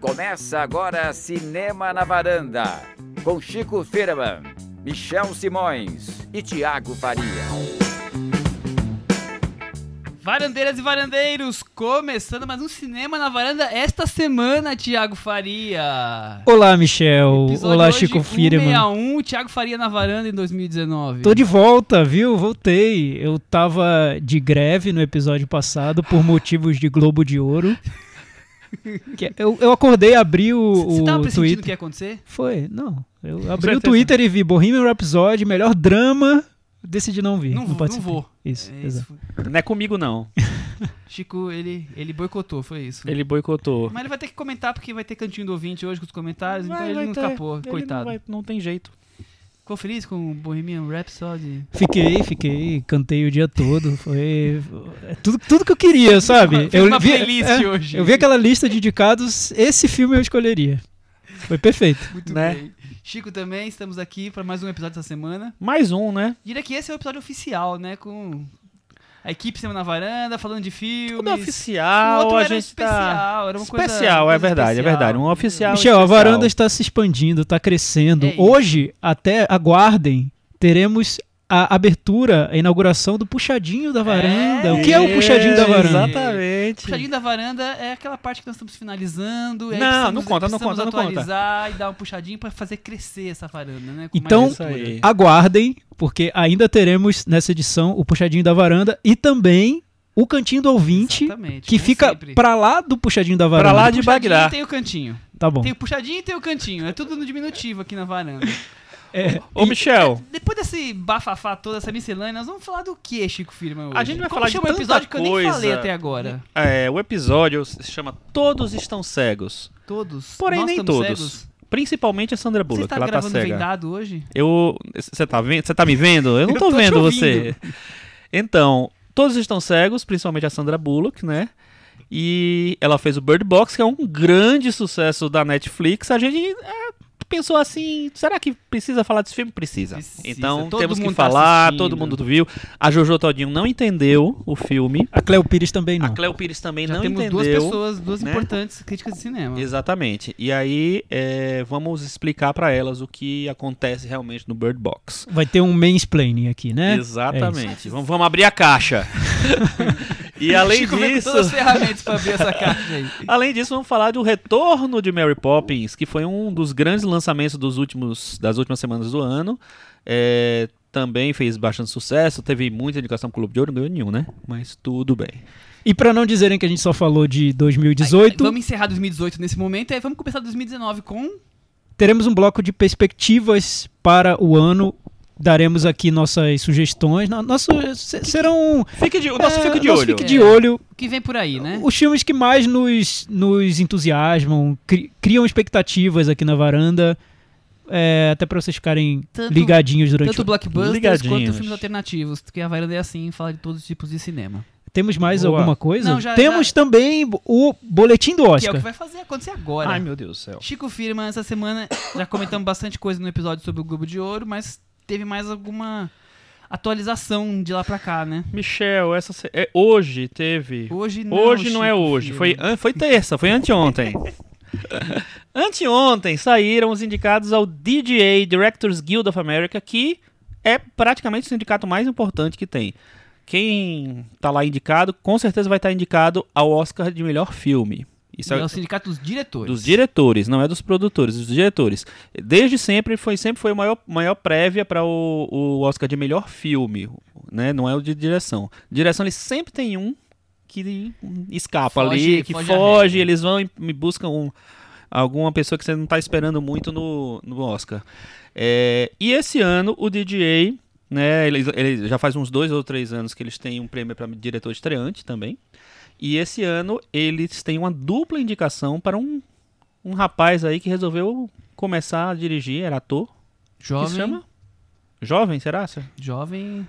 Começa agora Cinema na Varanda, com Chico Firman, Michel Simões e Tiago Faria. Varandeiras e varandeiros, começando mais um Cinema na Varanda esta semana, Tiago Faria. Olá, Michel. Episódio Olá, hoje, Chico Firman. 161, Tiago Faria na varanda em 2019. Tô de volta, viu? Voltei. Eu tava de greve no episódio passado por motivos de Globo de Ouro. É- eu, eu acordei, abri o, Você o tava Twitter. que ia acontecer? Foi, não. Eu abri o. Twitter e vi Bohemian Rhapsody, melhor drama. Decidi não vir. Não Não, vou, não vou. Isso, É exato. isso. Não é comigo, não. Chico, ele, ele boicotou, foi isso. Ele boicotou. Mas ele vai ter que comentar porque vai ter cantinho do ouvinte hoje com os comentários, então ele não ter. escapou, Ele coitado. Não, vai- não tem jeito. Ficou feliz com o Bohemian Rhapsody? Fiquei, fiquei, cantei o dia todo. Foi é tudo, tudo que eu queria, sabe? Fez eu uma vi, playlist é, hoje. Eu vi aquela lista de indicados, esse filme eu escolheria. Foi perfeito. Muito né? bem. Chico também, estamos aqui para mais um episódio essa semana. Mais um, né? Diria que esse é o episódio oficial, né? Com a equipe Cinema na Varanda, falando de filmes. Tudo O oficial, outro a era gente tá... especial, era uma coisa- Especial, coisa é verdade, é especial. verdade. Um oficial Michel, a especial. varanda está se expandindo, está crescendo. É. Hoje, até aguardem, teremos a abertura, a inauguração do Puxadinho da Varanda. o que é o Puxadinho da Varanda? Exatamente. Puxadinho da varanda é aquela parte que nós estamos finalizando. e aí Não, precisamos- não conta, não conta, não conta. atualizar e dar um puxadinho para fazer crescer essa varanda, né? com Então. Aguardem, porque ainda teremos nessa edição o Puxadinho da Varanda e também o Cantinho do Ouvinte, Exatamente, que fica sempre. pra lá do Puxadinho da Varanda. Pra lá de Bagdá. tem o cantinho. Tá bom. Tem o puxadinho e tem o cantinho. É tudo no diminutivo aqui na varanda. É, Ô, Michel, Depois desse bafafá toda, essa miscelânea, nós vamos falar do que, Chico Firma? Hoje? A gente vai Como falar de chama o tanta episódio que eu nem coisa. falei até agora? é, o episódio se chama Todos Estão Cegos. Todos. Porém, Nós nem todos. cegos? Principalmente a Sandra Você Bullock, está ela tá gravando cega. vendado hoje? Eu. Você tá, vendo, você tá me vendo? Eu não Eu tô, tô vendo você. Então, todos estão cegos, principalmente a Sandra Bullock, né? E ela fez o Bird Box, que é um grande sucesso da Netflix. A gente é, pensou assim: será que precisa falar desse filme? Precisa. Precisa. Então Todo temos que tá falar, assistindo. todo mundo viu. A Jojo Todinho não entendeu o filme. a Cleo Pires também não. A Cleo Pires também Já não temos entendeu. duas pessoas, duas né? importantes críticas de cinema. Exatamente. E aí, é, vamos explicar pra elas o que acontece realmente no Bird Box. Vai ter um mansplaining aqui, né? Exatamente. vamos, vamos abrir a caixa. e além Chico disso, todas as ferramentas pra abrir essa caixa aí. além disso, vamos falar do retorno de Mary Poppins, que foi um dos grandes lançamentos dos últimos, das últimas semanas do ano. É, também fez bastante sucesso, teve muita indicação pro Clube de Ouro, não ganhou nenhum, né? Mas tudo bem. E pra não dizerem que a gente só falou de 2018, Vamos encerrar 2018 nesse momento e aí vamos começar 2019 com... teremos um bloco de perspectivas para o ano. Daremos aqui nossas sugestões. No- Nosso, se- serão. Fique de, o nosso é, fique de nosso olho. fique de É. olho. O que vem por aí, né? Os filmes que mais nos, nos entusiasmam, cri- criam expectativas aqui na varanda. é, até pra vocês ficarem Tanto- ligadinhos durante Tanto o blockbusters Ligadinhos. quanto filmes alternativos, porque a varanda é assim, fala de todos os tipos de cinema. Temos mais Boa. alguma coisa? Não, já- Temos já- também o boletim do Que é o Oscar. que vai fazer acontecer agora. Ai, meu Deus do céu. Chico Firma, essa semana já comentamos bastante coisa no episódio sobre o Globo de Ouro, mas teve mais alguma atualização de lá pra cá, né? Michel, essa se- é, hoje teve. Hoje não. Hoje não é hoje, foi, foi terça, foi anteontem. anteontem saíram os indicados ao DGA, Directors Guild of America, que é praticamente o sindicato mais importante que tem. Quem tá lá indicado, com certeza vai estar indicado ao Oscar de melhor filme. Isso É é o sindicato dos diretores. dos diretores, não é dos produtores, dos diretores. Desde sempre foi sempre foi a maior, maior prévia para o, o Oscar de melhor filme, né? Não é o de direção. Direção ele sempre tem um que escapa Foge- ali, que foge foge, eles vão e me buscam um- alguma pessoa que você não está esperando muito no, no Oscar. É, e esse ano o DGA, né? Ele, ele já faz uns dois ou três anos que eles têm um prêmio para diretor estreante também. E esse ano eles têm uma dupla indicação para um, um rapaz aí que resolveu começar a dirigir, era ator. Que se Jovem. chama? Jovem, será? Jovem.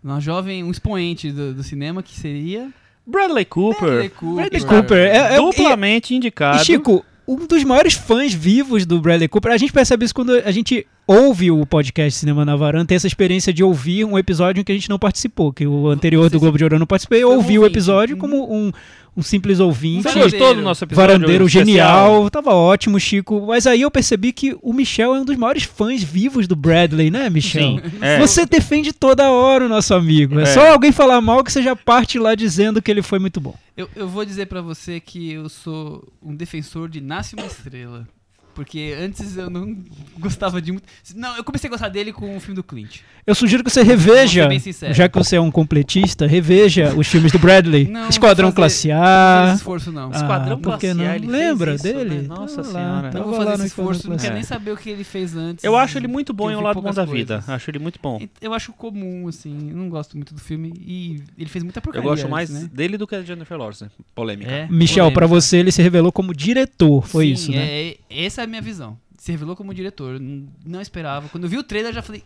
Uma jovem, um expoente do, do cinema que seria. Bradley Cooper. Bradley Cooper. Bradley Cooper. É, é, duplamente indicado. Chico, um dos maiores fãs vivos do Bradley Cooper. A gente percebe isso quando a gente ouve o podcast Cinema na Varanda tem essa experiência de ouvir um episódio em que a gente não participou, que o anterior do Globo de Ouro eu não participei, eu ouvi o episódio Uhum. como um, um simples ouvinte. Você Varandeiro. gostou do nosso episódio? Varandeiro especial? genial, tava ótimo, Chico. Mas aí eu percebi que o Michel é um dos maiores fãs vivos do Bradley, né, Michel? Sim. É. Você defende toda hora o nosso amigo. É, É. só alguém falar mal que você já parte lá dizendo que ele foi muito bom. Eu, eu vou dizer pra você que eu sou um defensor de Nasce uma Estrela. Porque antes eu não gostava de muito. Não, eu comecei a gostar dele com o filme do Clint. Eu sugiro que você reveja, já que você é um completista, reveja os filmes do Bradley. Não, Esquadrão fazer- Classe Não A. esse esforço, não. Ah, Esquadrão Classe não? A, ele fez Lembra isso, dele? né? Nossa Senhora. não vou fazer no esse esforço, não quero nem saber o que ele fez antes. Eu acho ele muito bom em eu O Lado Bom da Vida. Acho ele muito bom. Eu acho comum, assim. Eu não gosto muito do filme. E ele fez muita Eu porcaria. gosto antes, mais né? dele do que da Jennifer Lawrence. Polêmica. É, Michel, polêmica. pra você ele se revelou como diretor, foi Sim, isso, né? é- essa é a minha visão. Se revelou como diretor. Não esperava. Quando eu vi o trailer, eu já falei.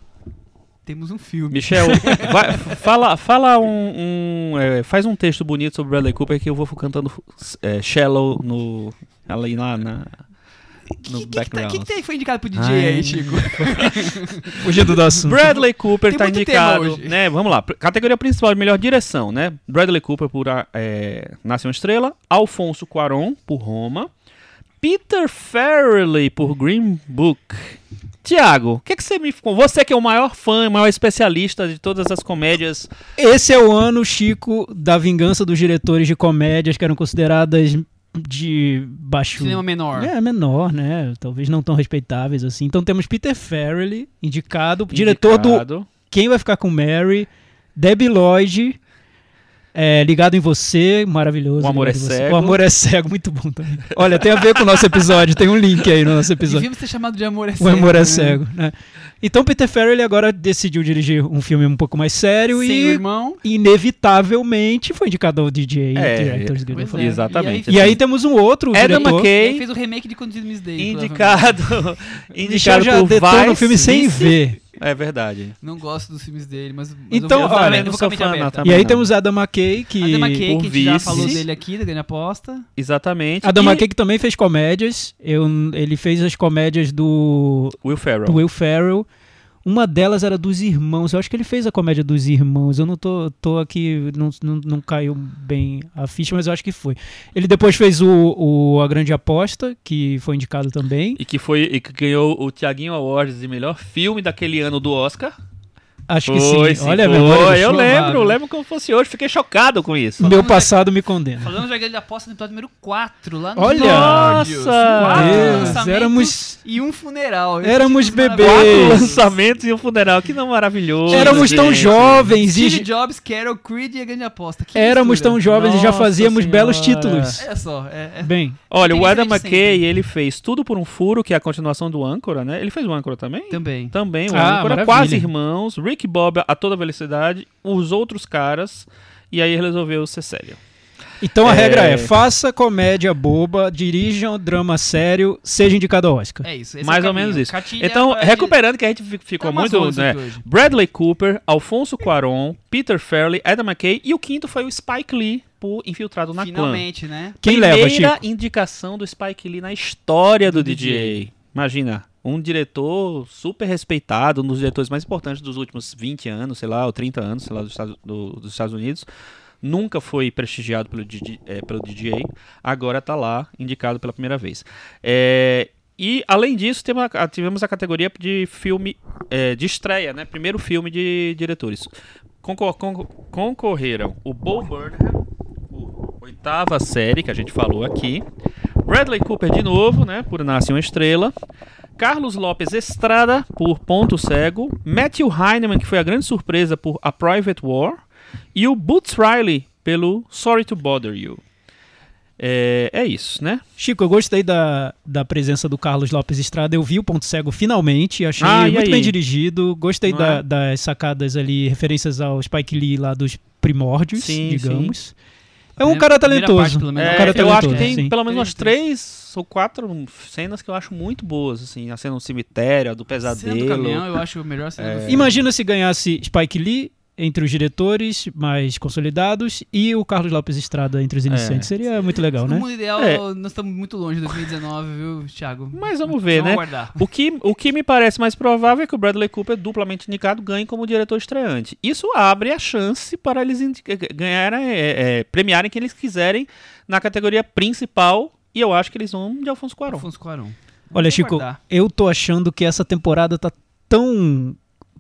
Temos um filme. Michel, vai- fala, fala um, um, é, faz um texto bonito sobre Bradley Cooper que eu vou cantando é, Shallow no ali lá na no que, que, que, tá, background. que, que tem- foi indicado pro DJ Ai. aí, Chico? Fugindo do assunto. Bradley Cooper Tem tá indicado, né? Vamos lá. Categoria principal de melhor direção, né? Bradley Cooper por é, Nasce uma Estrela, Alfonso Cuarón por Roma, Peter Farrelly por Green Book. Tiago, o que, que você me você que é o maior fã, o maior especialista de todas as comédias Esse é o ano, Chico, da vingança dos diretores de comédias que eram consideradas de baixo. Cinema menor. É, menor, né? Talvez não tão respeitáveis assim. Então temos Peter Farrelly, indicado, diretor do indicado. Quem Vai Ficar com Mary, Debbie Lloyd, é, Ligado em Você, maravilhoso. O Amor é. Cego. O Amor é Cego, muito bom também. Olha, tem a ver com o nosso episódio, tem um link aí no nosso episódio. Devíamos ser chamado de Amor é O Cego. Amor é né? Cego, né? Então Peter Farrelly agora decidiu dirigir um filme um pouco mais sério Sem e irmão. inevitavelmente foi indicado ao DJ É, Directors Guild of é. Exatamente. E aí temos um outro Adam diretor. Ele McKay fez o remake de Quantum Miss Day. indicado, indicado já por detou no Vice, filme sem Vice. ver. É verdade. Não gosto dos filmes dele, mas. mas Então, eu olha, eu sou fã, não, E aí não. temos Adam McKay, que... Adam McKay, que a gente já falou dele aqui, da Grande Aposta. Exatamente. Adam E McKay que também fez comédias. Eu, ele fez as comédias do, Will Ferrell. do Will Ferrell. Uma delas era dos irmãos. Eu acho que ele fez a comédia dos irmãos. Eu não tô, tô aqui, não, não, não caiu bem a ficha, mas eu acho que foi. Ele depois fez o, o A Grande Aposta, que foi indicado também. E que foi e que ganhou o Tiaguinho Awards de melhor filme daquele ano do Oscar. Acho que Foi, sim. Olha a foi. memória. Eu lembro, lembro como fosse hoje. Fiquei chocado com isso. Meu passado me condena. Falamos da Grande Aposta no episódio número 4, lá no Olha! Nossa! Quatro Deus, lançamentos éramos- E um funeral. Éramos Títulos bebês. Quatro lançamentos e um funeral. Que não maravilhoso. Éramos tão gente. jovens Steve e Jobs, Carol Creed e a Grande Aposta. Que éramos mistura. tão jovens e já Nossa fazíamos Senhora. belos títulos. É só, é, é- Bem, Olha, o Adam McKay, ele fez Tudo por um Furo, que é a continuação do Âncora, né? Ele fez o Âncora também? também. Também, o Ah, Âncora. maravilha. Quase Irmãos, Rick e Bob, A Toda Velocidade, os outros caras. E aí resolveu ser sério. então a É. regra é: faça comédia boba, dirijam drama sério, seja indicado ao Oscar. É isso. esse Mais é ou menos isso. Cartilha Então, de- recuperando que a gente Tá ficou muito, né? Bradley Cooper, Alfonso Cuarón, Peter Farrelly, Adam McKay e o quinto foi o Spike Lee por Infiltrado na Clã. Finalmente, né? Quem Primeira leva, Chico? indicação do Spike Lee na história do, Do DJ. DJ. Imagina, um diretor super respeitado, um dos diretores mais importantes dos últimos 20 anos, sei lá, ou 30 anos, sei lá, dos Estados, do- dos Estados Unidos. Nunca foi prestigiado pelo, eh, pelo DJ, agora tá lá, indicado pela primeira vez. É, e, além disso, tivemos a categoria de filme eh, de estreia, né? Primeiro filme de diretores. Concor- concor- concorreram o Bo Burnham, oitava série que a gente falou aqui. Bradley Cooper de novo, né, por Nasce uma Estrela. Carlos Lopes Estrada por Ponto Cego. Matthew Heineman, que foi a grande surpresa por A Private War. E o Boots Riley pelo Sorry to Bother You. É, é isso, né? Chico, eu gostei da, da presença do Carlos Lopes Estrada. Eu vi o Ponto Cego finalmente, achei Ah, muito aí? bem dirigido. Gostei da- é? das sacadas ali, referências ao Spike Lee lá dos primórdios, Sim, digamos. É um cara talentoso. parte, pelo menos. É um cara eu talentoso, acho que tem sim. pelo menos umas Três, ou quatro cenas que eu acho muito boas, assim. A cena do cemitério, a do Cena do pesadelo. caminhão, eu acho a melhor cena do É. filme. Imagina se ganhasse Spike Lee entre os diretores mais consolidados e o Carlos Lopes Estrada entre os iniciantes. Seria muito legal, no né? mundo ideal, É. nós estamos muito longe de 2019, viu, Thiago? Mas vamos ver, Vamos né? aguardar. O que, o que me parece mais provável é que o Bradley Cooper, duplamente indicado, ganhe como diretor estreante. Isso abre a chance para eles indi- ganharem, é, é, premiarem quem eles quiserem na categoria principal. E eu acho que eles vão de Alfonso Cuarón. Afonso Cuarón. Olha, Chico, aguardar. eu tô achando que essa temporada tá tão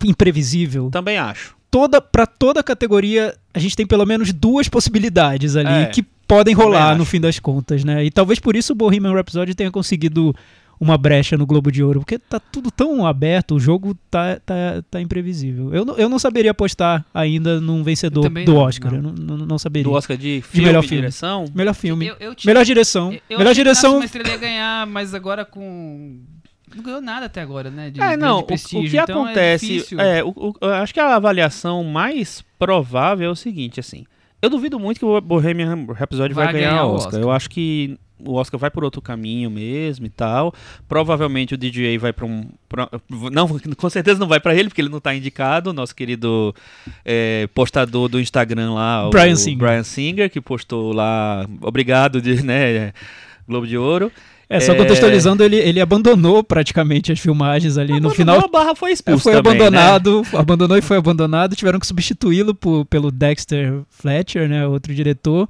imprevisível. Também acho. Toda para toda categoria, a gente tem pelo menos duas possibilidades ali É, que podem rolar no fim das contas, né? E talvez por isso o Bohemian Rhapsody tenha conseguido uma brecha no Globo de Ouro, porque tá tudo tão aberto, o jogo tá, tá, tá imprevisível. Eu, não- eu não saberia apostar ainda num vencedor do não, Oscar, não. eu não, não, não saberia. Do Oscar de filme, melhor e filme. direção. Melhor filme. Eu, eu tinha- Melhor direção. eu- eu Melhor direção. Ia ganhar, mas agora com... Não ganhou nada até agora, né? De, É, de não, o, o prestígio. que então acontece. É. É, o- o- eu acho que a avaliação mais provável é o seguinte, assim. Eu duvido muito que o Bohemian Rhapsody vai, Vai ganhar, ganhar o o Oscar. Oscar. Eu acho que o Oscar vai por outro caminho mesmo e tal. Provavelmente o DJ vai pra um. pra- não, com certeza não vai pra ele, porque ele não tá indicado. Nosso querido é, postador do Instagram lá, o Brian Singer. Brian Singer, que postou lá. Obrigado, de, né? Globo de Ouro. É, só É. contextualizando, ele, ele abandonou praticamente as filmagens ali no Abandonou final. a barra foi É, expulso foi também, né? abandonado, abandonou e foi abandonado. Tiveram que substituí-lo pelo Dexter Fletcher, né, outro diretor.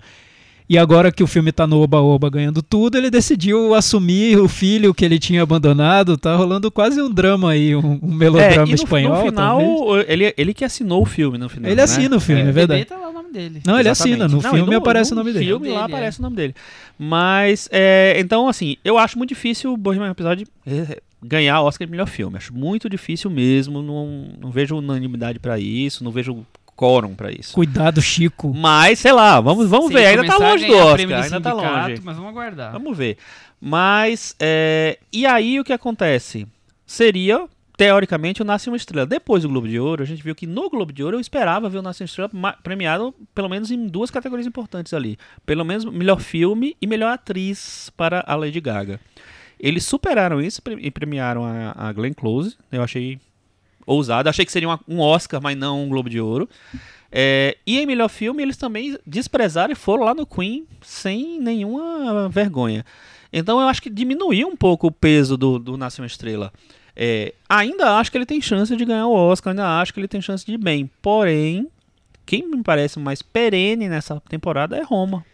E agora que o filme tá no Oba-Oba ganhando tudo, ele decidiu assumir o filho que ele tinha abandonado. Tá rolando quase um drama aí, um, um melodrama É, e no, espanhol. no final, talvez. ele, ele que assinou o filme no final. Ele né? assina o filme, é, No verdade. tá lá o nome dele. Não, ele Exatamente. assina. No Não, filme aparece no o nome dele. filme lá Dele, é. aparece o nome dele. Mas, é, então, assim, eu acho muito difícil o Bohemian Rhapsody eh, ganhar Oscar de melhor filme. Acho muito difícil mesmo. Não, não vejo unanimidade pra isso, não vejo quórum pra isso. Cuidado, Chico. Mas, sei lá, vamos, vamos Se ver. Ainda tá longe do ganhar Oscar, do ainda tá longe. Mas vamos aguardar. Vamos ver. Mas, é, e aí o que acontece? Seria, teoricamente, o Nasce uma Estrela. Depois do Globo de Ouro, a gente viu que no Globo de Ouro eu esperava ver o Nasce uma Estrela premiado pelo menos em duas categorias importantes ali. Pelo menos melhor filme e melhor atriz para a Lady Gaga. Eles superaram isso e premiaram a, a Glenn Close. Eu achei ousado. Achei que seria uma- um Oscar, mas não um Globo de Ouro. É, e em melhor filme, eles também desprezaram e foram lá no Queen sem nenhuma vergonha. Então eu acho que diminuiu um pouco o peso do, do Nasce uma Estrela. É, ainda acho que ele tem chance de ganhar o Oscar, ainda acho que ele tem chance de ir bem. Porém, quem me parece mais perene nessa temporada é Roma.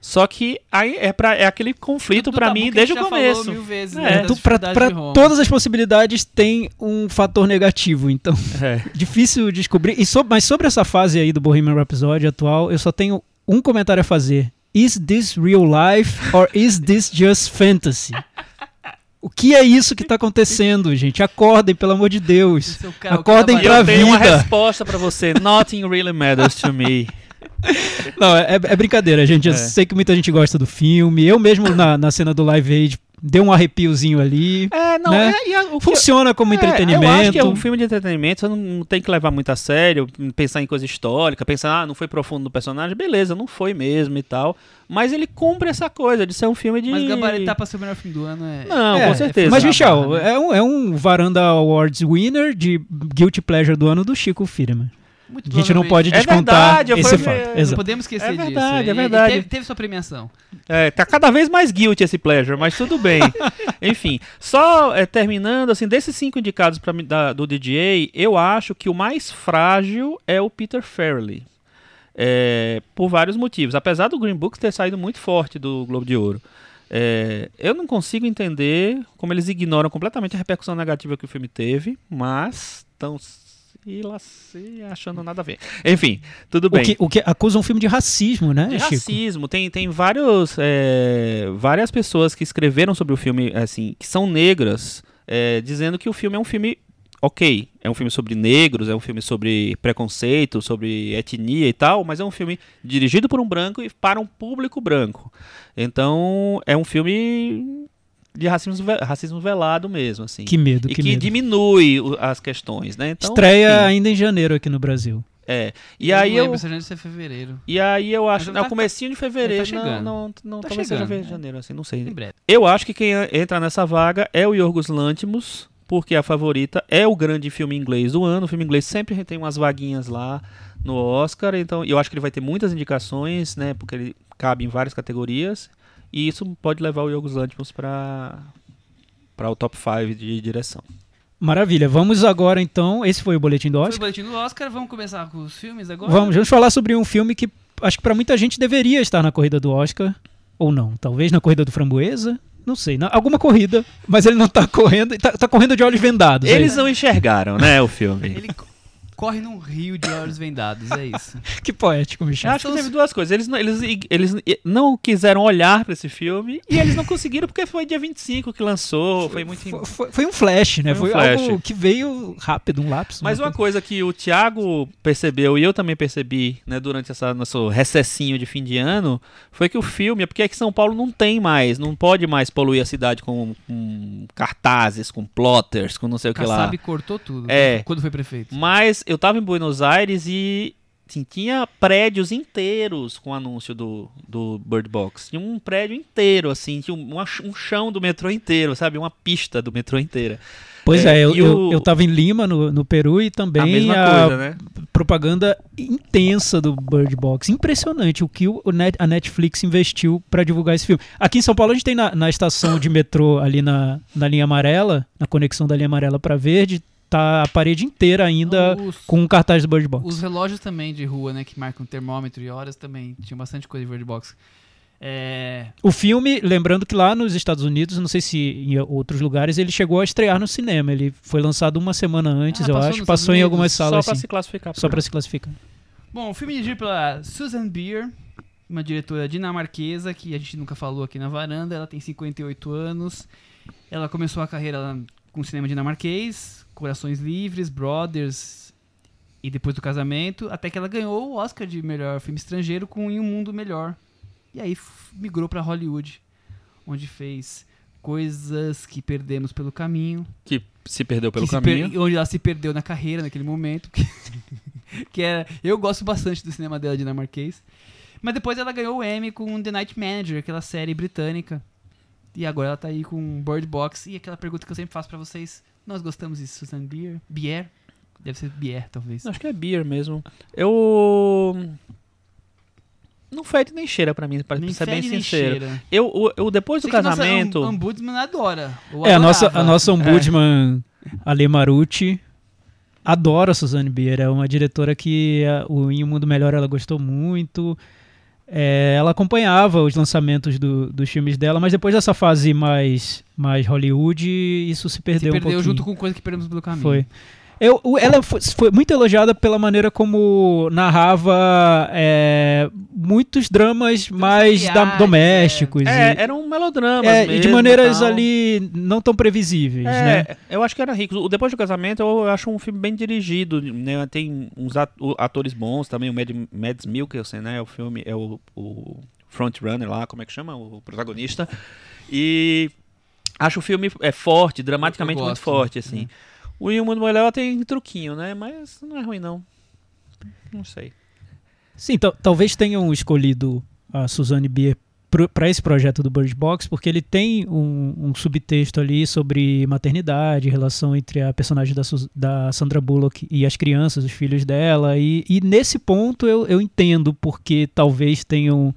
Só que aí é, pra, é aquele conflito bom mim desde o começo. mil vezes, É, né, Tu- pra todas as possibilidades tem um fator negativo, então É. difícil descobrir. E so- mas sobre essa fase aí do Bohemian Rhapsody atual, eu só tenho um comentário a fazer. Is this real life or is this just fantasy? O que é isso que tá acontecendo, gente? Acordem, pelo amor de Deus. É Acordem cara vai- pra eu tenho uma vida. resposta pra você. Nothing really matters to me. Não, é, é brincadeira, gente. Eu É. sei que muita gente gosta do filme. Eu mesmo, na, na cena do Live Aid, dei um arrepiozinho ali. É, não, Né? é, e a- Funciona como É, entretenimento. Eu acho que é um filme de entretenimento, você não, não tem que levar muito a sério, pensar em coisa histórica, pensar, ah, não foi profundo no personagem, beleza, não foi mesmo e tal. Mas ele cumpre essa coisa de ser um filme de. Mas gabaritar pra ser o melhor filme do ano é... Não, É, com certeza. Mas, Michel, né? é, um, é um Varanda Awards winner de Guilty Pleasure do ano do Chico Firman. Muito A gente não pode É descontar verdade, eu esse fato. é, Não Exato. podemos esquecer É disso. verdade, é E- e verdade. Teve, teve sua premiação. É, tá cada vez mais guilty esse pleasure, mas tudo bem. Enfim, só é, terminando, assim, desses cinco indicados pra, da- do DJ, eu acho que o mais frágil é o Peter Farrelly. É, por vários motivos. Apesar do Green Book ter saído muito forte do Globo de Ouro. É, eu não consigo entender como eles ignoram completamente a repercussão negativa que o filme teve, mas estão se lasse- achando nada a ver. Enfim, tudo O bem que, o que acusa um filme de racismo, né, de Chico? racismo. Tem, tem vários, é, várias pessoas que escreveram sobre o filme, assim, que são negras, é, dizendo que o filme é um filme ok. É um filme sobre negros, é um filme sobre preconceito, sobre etnia e tal, mas é um filme dirigido por um branco e para um público branco. Então, é um filme de racismo, racismo velado mesmo, assim. Que medo, e que, que medo. diminui o- as questões, né? Então, Estreia enfim, ainda em janeiro aqui no Brasil. é. E eu aí não eu lembro se a gente ser fevereiro. e aí eu acho, Mas não, tá- comecinho de fevereiro, tá não, chegando. não, não, Tá talvez seja chegando, fe- é. janeiro, assim, não sei. Em breve. Eu acho que quem entra nessa vaga é o Yorgos Lantimos, porque a favorita é o grande filme inglês do ano. O filme inglês sempre tem umas vaguinhas lá no Oscar, então eu acho que ele vai ter muitas indicações, né? Porque ele cabe em várias categorias. E isso pode levar o Yorgos Lanthimos para para o top 5 de direção. Maravilha. Vamos agora então. Esse foi o boletim do Foi o Oscar. boletim do Oscar, vamos começar com os filmes agora? Vamos, vamos falar sobre um filme que acho que pra muita gente deveria estar na corrida do Oscar ou não. Talvez na corrida do Framboesa. Não sei, na- alguma corrida, mas ele não tá correndo, tá, tá correndo de olhos vendados. Eles não enxergaram, né, o filme. Ele corre num rio de olhos vendados, é isso. Que poético, Eu Michel. acho que teve duas coisas. Eles não, eles, eles não quiseram olhar pra esse filme e eles não conseguiram porque foi dia 25 que lançou. Foi muito. Foi, foi- foi um flash, né? Foi Foi, um flash. algo que veio rápido, um lapso. Mas uma uma coisa que o Thiago percebeu e eu também percebi, né, durante essa nosso recessinho de fim de ano, foi que o filme, é porque aqui São Paulo não tem mais, não pode mais poluir a cidade com, com cartazes, com plotters, com não sei o que lá. Kassab cortou tudo É. quando foi prefeito. Mas eu tava em Buenos Aires e assim, tinha prédios inteiros com anúncio do, do Bird Box. Tinha um prédio inteiro, assim, tinha um, um chão do metrô inteiro, sabe? Uma pista do metrô inteira. Pois é, É, eu, eu, o- eu tava em Lima, no, no Peru, e também a mesma a coisa, né? propaganda intensa do Bird Box. Impressionante o que o Net- a Netflix investiu pra divulgar esse filme. Aqui em São Paulo a gente tem na, na estação de metrô, ali na, na linha amarela, na conexão da linha amarela pra verde, tá a parede inteira ainda Os, com um cartaz do Bird Box. os relógios também de rua, né, que marcam termômetro e horas também. Tinha bastante coisa de Bird Box. É, O filme, lembrando que lá nos Estados Unidos, não sei se em outros lugares, ele chegou a estrear no cinema. Ele foi lançado uma semana antes, Ah, eu acho. Passou em Estados algumas Unidos, salas, Só pra assim, se classificar. só pra se classificar. Bom, o filme é dirigido pela Susan Beer, uma diretora dinamarquesa que a gente nunca falou aqui na varanda. Ela tem 58 anos. Ela começou a carreira lá com o cinema dinamarquês, Corações Livres, Brothers e depois do casamento, até que ela ganhou o Oscar de melhor filme estrangeiro com Em um Mundo Melhor. E aí migrou pra Hollywood, onde fez coisas que perdemos pelo caminho, Que se perdeu pelo caminho. per- onde ela se perdeu na carreira naquele momento. Que, que era, eu gosto bastante do cinema dela dinamarquês. Mas depois ela ganhou o Emmy com The Night Manager, aquela série britânica. E agora ela tá aí com Bird Box. E aquela pergunta que eu sempre faço pra vocês: Nós gostamos de Susan Bier? Bier? Deve ser Bier, talvez. Acho que é beer mesmo. Eu. Não fede nem cheira pra mim, pra Nem ser bem fede nem sincero. cheira. Eu, o- eu, depois do Sei a nossa casamento. am- Ombudsman adora. É, a nossa, a nossa ombudsman, Ale Marucci, adora a Suzane Bier. É uma diretora que é, o Em Um Mundo Melhor ela gostou muito. É, ela acompanhava os lançamentos do- dos filmes dela, mas depois dessa fase mais, mais Hollywood, isso se Se perdeu, um perdeu pouquinho. junto com coisa que perdemos pelo caminho. Foi. Eu, ela foi, foi muito elogiada pela maneira como narrava é, muitos dramas mais da- familiares, domésticos. É, e, eram melodramas. é, e de mesmo, maneiras tal. ali não tão previsíveis, né? É, eu acho que era rico. Depois do Casamento eu acho um filme bem dirigido, né? Tem uns atores bons também, o Mad, Mads Mikkelsen, né? O filme é o, o frontrunner lá, como é que chama? O protagonista. E acho o filme é forte, dramaticamente Eu muito gosto. forte, assim. O Mundo Melhor tem truquinho, né? Mas não é ruim, não. Não sei. Sim, tal- talvez tenham escolhido a Suzanne Bier para esse projeto do Bird Box, porque ele tem um, um subtexto ali sobre maternidade, relação entre a personagem da, da Sandra Bullock e as crianças, os filhos dela. E, e nesse ponto eu, eu entendo porque talvez tenham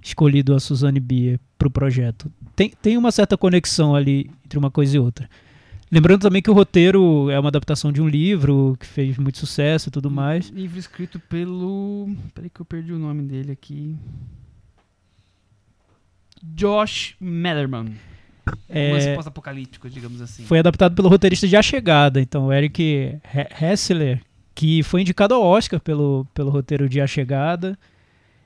escolhido a Suzanne Bier para o projeto. Tem, tem uma certa conexão ali entre uma coisa e outra. Lembrando também que o roteiro é uma adaptação de um livro que fez muito sucesso e tudo mais. Livro escrito pelo. Peraí que eu perdi o nome dele aqui. Josh Mellerman. É, Romance pós-apocalíptico, digamos assim. Foi adaptado pelo roteirista de A Chegada, então Eric He- Hessler, que foi indicado ao Oscar pelo, pelo roteiro de A Chegada.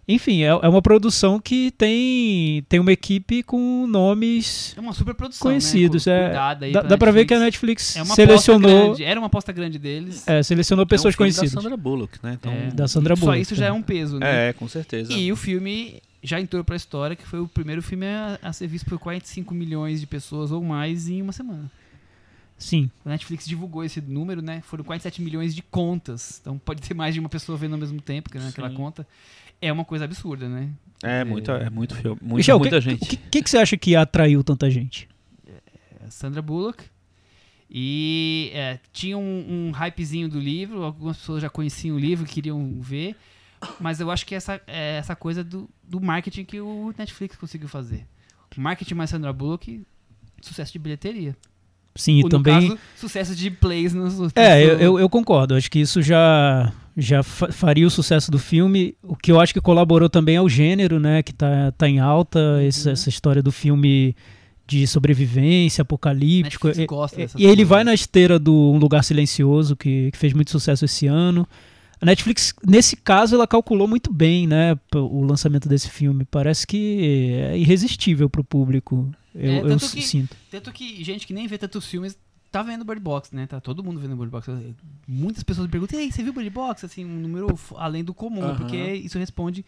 Enfim, é, é uma produção que tem, tem uma equipe com nomes. É uma super produção. Conhecidos, né? é. Cuidada aí Dá, dá pra ver que a Netflix. É uma selecionou. Era uma aposta grande deles. é, selecionou pessoas é um filme conhecidas. Da Sandra Bullock, né? Então, É. Da Sandra Só Bullock. isso já é um peso, né? é, com certeza. E o filme já entrou pra história, que foi o primeiro filme a, a ser visto por 45 milhões de pessoas ou mais em uma semana. Sim. A Netflix divulgou esse número, né? Foram 47 milhões de contas. Então pode ter mais de uma pessoa vendo ao mesmo tempo, que naquela Sim. conta. É uma coisa absurda, né? É, muito, é muito filme. Muita, Michel, muita que, gente. O que, que, que você acha que atraiu tanta gente? É Sandra Bullock. E é, tinha um, um hypezinho do livro, algumas pessoas já conheciam o livro, queriam ver. Mas eu acho que essa, é essa coisa do, do marketing que o Netflix conseguiu fazer. Marketing mais Sandra Bullock, sucesso de bilheteria. Sim, e também. Caso, sucesso de plays nos. nos É, eu, eu, eu concordo. Acho que isso já, já fa- faria o sucesso do filme. O que eu acho que colaborou também é o gênero, né? Que tá, tá em alta, esse- Uhum. essa história do filme de sobrevivência, apocalíptico. E, gosta e- ele vai na esteira do Um Lugar Silencioso, que, que fez muito sucesso esse ano. A Netflix, nesse caso, ela calculou muito bem, né? O lançamento desse filme. Parece que é irresistível pro público. Eu, É, eu que- sinto. Tanto que gente que nem vê tantos filmes tá vendo Bird Box, né? Tá todo mundo vendo Bird Box. Muitas pessoas me perguntam, e aí, você viu Bird Box? Assim, um número além do comum, porque isso responde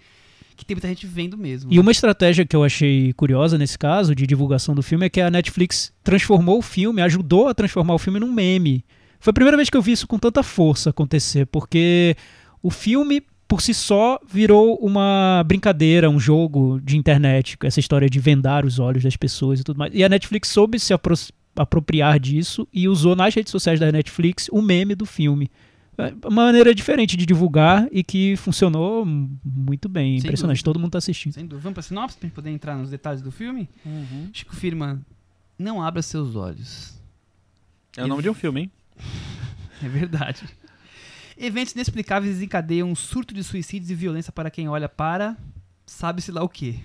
que tem muita gente vendo mesmo. E uma estratégia que eu achei curiosa nesse caso, de divulgação do filme, é que a Netflix transformou o filme, ajudou a transformar o filme num meme. Foi a primeira vez que eu vi isso com tanta força acontecer, porque o filme, por si só, virou uma brincadeira, um jogo de internet, essa história de vendar os olhos das pessoas e tudo mais. E a Netflix soube se apro- apropriar disso e usou nas redes sociais da Netflix o meme do filme. É Uma maneira diferente de divulgar e que funcionou muito bem. Sem Impressionante, dúvida. todo mundo tá assistindo. Sem dúvida. Vamos pra sinopse gente poder entrar nos detalhes do filme? Uhum. Chico Firman, não abra seus olhos. É o nome de um filme, hein? É verdade. Eventos inexplicáveis desencadeiam um surto de suicídios e violência para quem olha para. sabe-se lá o quê.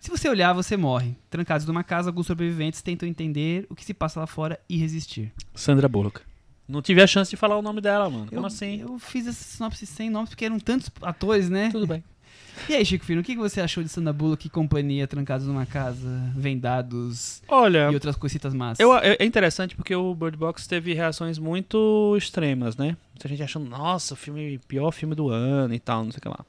Se você olhar, você morre. Trancados numa casa, alguns sobreviventes tentam entender o que se passa lá fora e resistir. Sandra Bullock. Não tive a chance de falar o nome dela, mano. Como eu, assim? Eu fiz essa sinopse sem nomes porque eram tantos atores, né? Tudo bem. E aí, Chico Firmo, o que que você achou de Sandra Bullock e companhia trancados numa casa, vendados Olha, e outras coisitas massas? eu, é é interessante porque o Bird Box teve reações muito extremas, né? Muita gente achando, nossa, o filme, pior filme do ano e tal, não sei o que lá.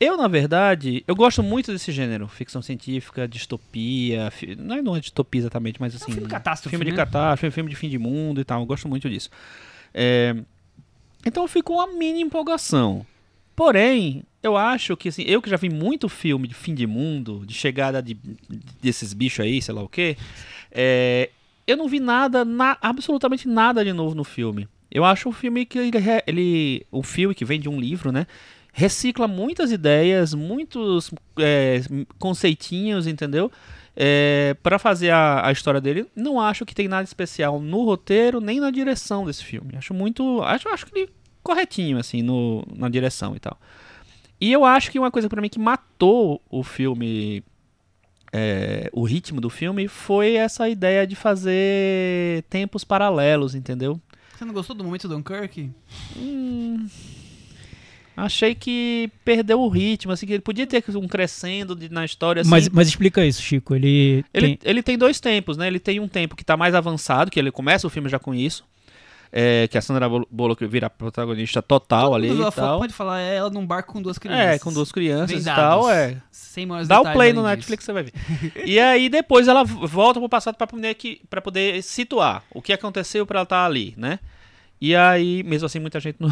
Eu, na verdade, eu gosto muito desse gênero, ficção científica, distopia, fi- não é, não é distopia exatamente, mas assim... filme catástrofe, Filme de né? catástrofe, filme de fim de mundo e tal, eu gosto muito disso. É, então eu fico com uma mini empolgação. Porém, eu acho que assim, eu que já vi muito filme de fim de mundo, de chegada de, desses bichos aí, sei lá o quê, é, eu não vi nada, na- absolutamente nada de novo no filme. Eu acho um filme que ele, ele um filme que vem de um livro, né? Recicla muitas ideias, muitos é, conceitinhos, entendeu? É, para fazer a, a história dele, não acho que tem nada especial no roteiro nem na direção desse filme. Acho muito, acho, acho que ele corretinho assim no, na direção e tal. E eu acho que uma coisa pra mim que matou o filme, é, o ritmo do filme, foi essa ideia de fazer tempos paralelos, entendeu? Você não gostou do momento do Dunkirk? Hum, achei que perdeu o ritmo, assim, que ele podia ter um crescendo de- na história. Assim, Mas, mas explica isso, Chico. Ele, ele, tem- ele tem dois tempos, né? Ele tem um tempo que tá mais avançado, que ele começa o filme já com isso. é, que a Sandra Bull- Bullock vira protagonista total ali Todo e tal. Pode falar, é ela num barco com duas crianças. É, com duas crianças Vendados. e tal, é. Sem maiores Dá o play no disso. Netflix, você vai ver. e aí depois ela volta pro passado pra poder, que, pra poder situar o que aconteceu pra ela estar ali, né? E aí, mesmo assim, muita gente não,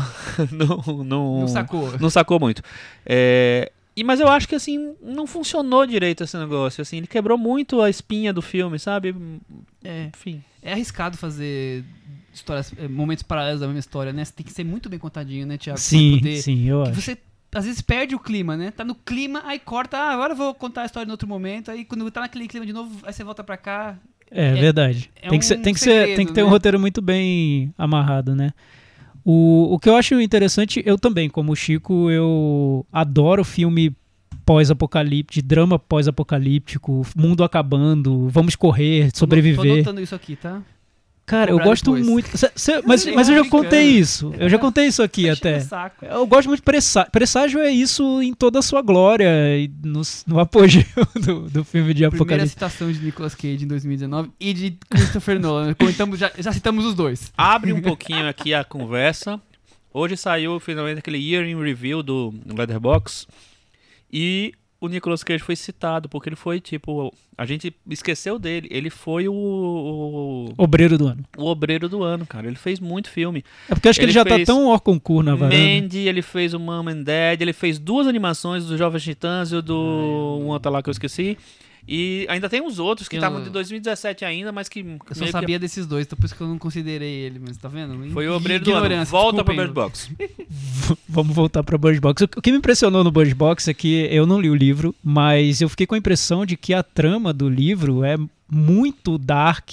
não, não, Não sacou. não sacou muito. É, e, mas eu acho que assim, não funcionou direito esse negócio. Assim, ele quebrou muito a espinha do filme, sabe? É, Enfim. é arriscado fazer histórias, é, momentos paralelos da mesma história, né? Você tem que ser muito bem contadinho, né, Thiago? Pra Sim, poder- sim, eu acho. você às vezes perde o clima, né? Tá no clima, aí corta, ah, agora eu vou contar a história em outro momento, aí quando tá naquele clima de novo, aí você volta pra cá. É, é- verdade. é tem que, ser, um tem, que ser, segredo, tem que ter um né? roteiro muito bem amarrado, né? O, o que eu acho interessante, eu também, como Chico, eu adoro filme pós-apocalíptico, drama pós-apocalíptico, mundo acabando, vamos correr, Tô sobreviver. anotando isso aqui, tá? Cara, eu gosto depois. muito. Cê- cê- mas, sei, mas eu já brincando. contei isso. Eu já contei isso aqui Tá até. Eu gosto muito de presságio. Presságio é isso em toda a sua glória, e no, no apogeu do, do filme de Primeira apocalipse. citação de Nicolas Cage em 2019 e de Christopher Nolan. Comentamos, já, já citamos os dois. Abre um pouquinho aqui a conversa. Hoje saiu finalmente aquele Year in Review do Leatherbox. E o Nicolas Cage foi citado, porque ele foi tipo. A gente esqueceu dele. Ele foi o, o, Obreiro do ano. o obreiro do ano, cara. Ele fez muito filme. É porque eu acho que ele, já tá tão hors concurso na varanda. Mandy, ele fez o Mom and Dad, ele fez duas animações do Jovens Titãs e o do um outro lá que eu esqueci. E ainda tem uns outros que Eu- estavam de 2017 ainda, mas que. Eu só meio que sabia desses dois, então por isso que eu não considerei ele, mas tá vendo? Foi o obreiro do ano. Volta pro. Bird Box. Vamos voltar para Bird Box. O que me impressionou no Bird Box é que eu não li o livro, mas eu fiquei com a impressão de que a trama do livro é muito dark.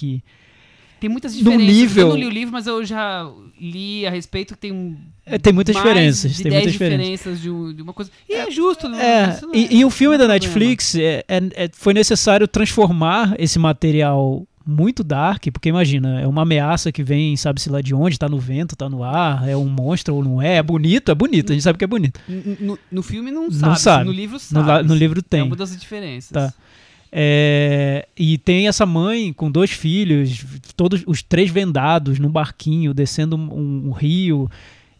Tem muitas No diferenças. nível- Eu não li o livro, mas eu já li a respeito que tem um. É, tem muitas diferenças, tem 10 muitas diferenças. diferenças de, um- de uma coisa. E é, justo, não É, não e, e o filme da é. Netflix é- é- é- foi necessário transformar esse material muito dark, porque imagina, é uma ameaça que vem, sabe-se lá de onde, tá no vento, tá no ar, é um monstro ou não é, é bonito, é bonito, a gente sabe que é bonito. N- No, no filme não Não sabe, sabe. no livro No, sabe. la- no livro É tem. uma das diferenças. Tá. É, e tem essa mãe com dois filhos, todos os três vendados num barquinho, descendo um, um rio.